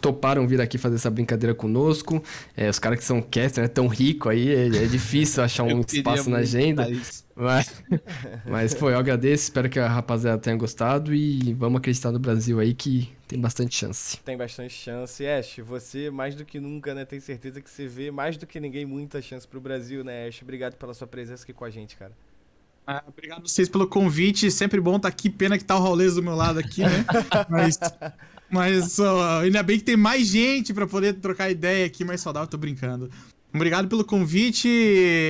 toparam vir aqui fazer essa brincadeira conosco. É, os caras que são caster, né, tão rico aí, é, é difícil achar um espaço na agenda. Mas, mas pô, eu agradeço, espero que a rapaziada tenha gostado e vamos acreditar no Brasil aí que tem bastante chance. Tem bastante chance. Ash, você mais do que nunca, né? Tem certeza que você vê mais do que ninguém muita chance pro Brasil, né, Ash? Obrigado pela sua presença aqui com a gente, cara. Ah, obrigado a vocês pelo convite. Sempre bom estar aqui. Pena que tá o Raulês do meu lado aqui, né? Mas, mas ó, ainda bem que tem mais gente pra poder trocar ideia aqui mais saudável. Tô brincando. Obrigado pelo convite.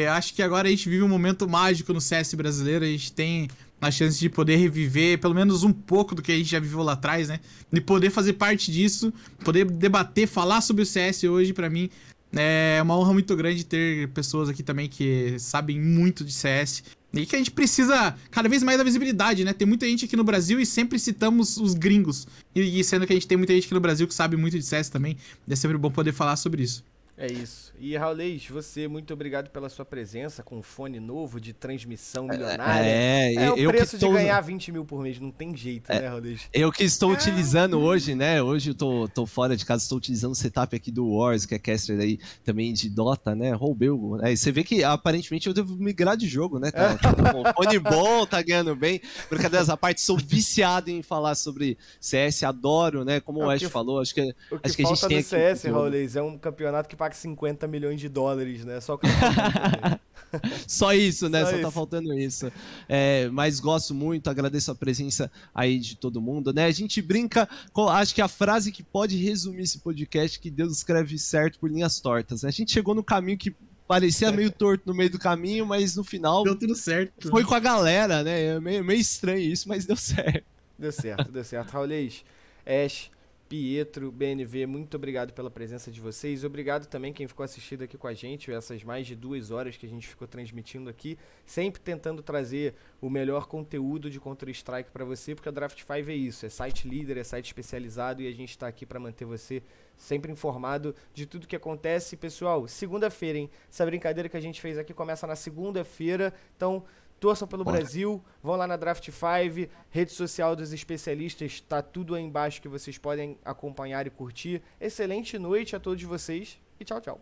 Acho que agora a gente vive um momento mágico no CS brasileiro. A gente tem a chance de poder reviver pelo menos um pouco do que a gente já viveu lá atrás, né? De poder fazer parte disso, poder debater, falar sobre o CS hoje, pra mim, é uma honra muito grande ter pessoas aqui também que sabem muito de CS. E que a gente precisa cada vez mais da visibilidade, né? Tem muita gente aqui no Brasil e sempre citamos os gringos. E, sendo que a gente tem muita gente aqui no Brasil que sabe muito de CS também, é sempre bom poder falar sobre isso. É isso. E Raulês, você, muito obrigado pela sua presença com um fone novo de transmissão milionária. É, É o eu preço de tô... ganhar 20 mil por mês, não tem jeito, né, Raulês? Eu que estou utilizando hoje, né? Hoje eu tô, tô fora de casa, estou utilizando o setup aqui do Wars, que é caster aí também de Dota, né? Roubei o. É, e você vê que aparentemente eu devo migrar de jogo, né? Tá, tá bom, fone bom, tá ganhando bem. Brincadeiras à parte, sou viciado em falar sobre CS, adoro, né? Como É, o o Ash falou, acho que O que Acho que a gente tem um CS, conteúdo. Raulês, é um campeonato que paga 50 milhões de dólares, né? Só falta. Só isso, né? Só Só, isso. tá faltando isso. É, mas gosto muito, agradeço a presença aí de todo mundo, né? A gente brinca, com, acho que a frase que pode resumir esse podcast que Deus escreve certo por linhas tortas. né? A gente chegou no caminho que parecia meio torto no meio do caminho, mas no final Deu tudo certo. foi com a galera, né? É meio, meio estranho isso, mas deu certo. Deu certo, deu certo. Raulês, Ash, Pietro, BNV, muito obrigado pela presença de vocês. Obrigado também quem ficou assistindo aqui com a gente, essas mais de duas horas que a gente ficou transmitindo aqui, sempre tentando trazer o melhor conteúdo de Counter-Strike para você, porque a Draft 5 é isso, é site líder, é site especializado e a gente está aqui para manter você sempre informado de tudo que acontece. Pessoal, segunda-feira, hein? Essa brincadeira que a gente fez aqui começa na segunda-feira, então torçam pelo Bora. Brasil, vão lá na Draft 5, rede social dos especialistas, tá tudo aí embaixo que vocês podem acompanhar e curtir. Excelente noite a todos vocês e tchau, tchau.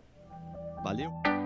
Valeu.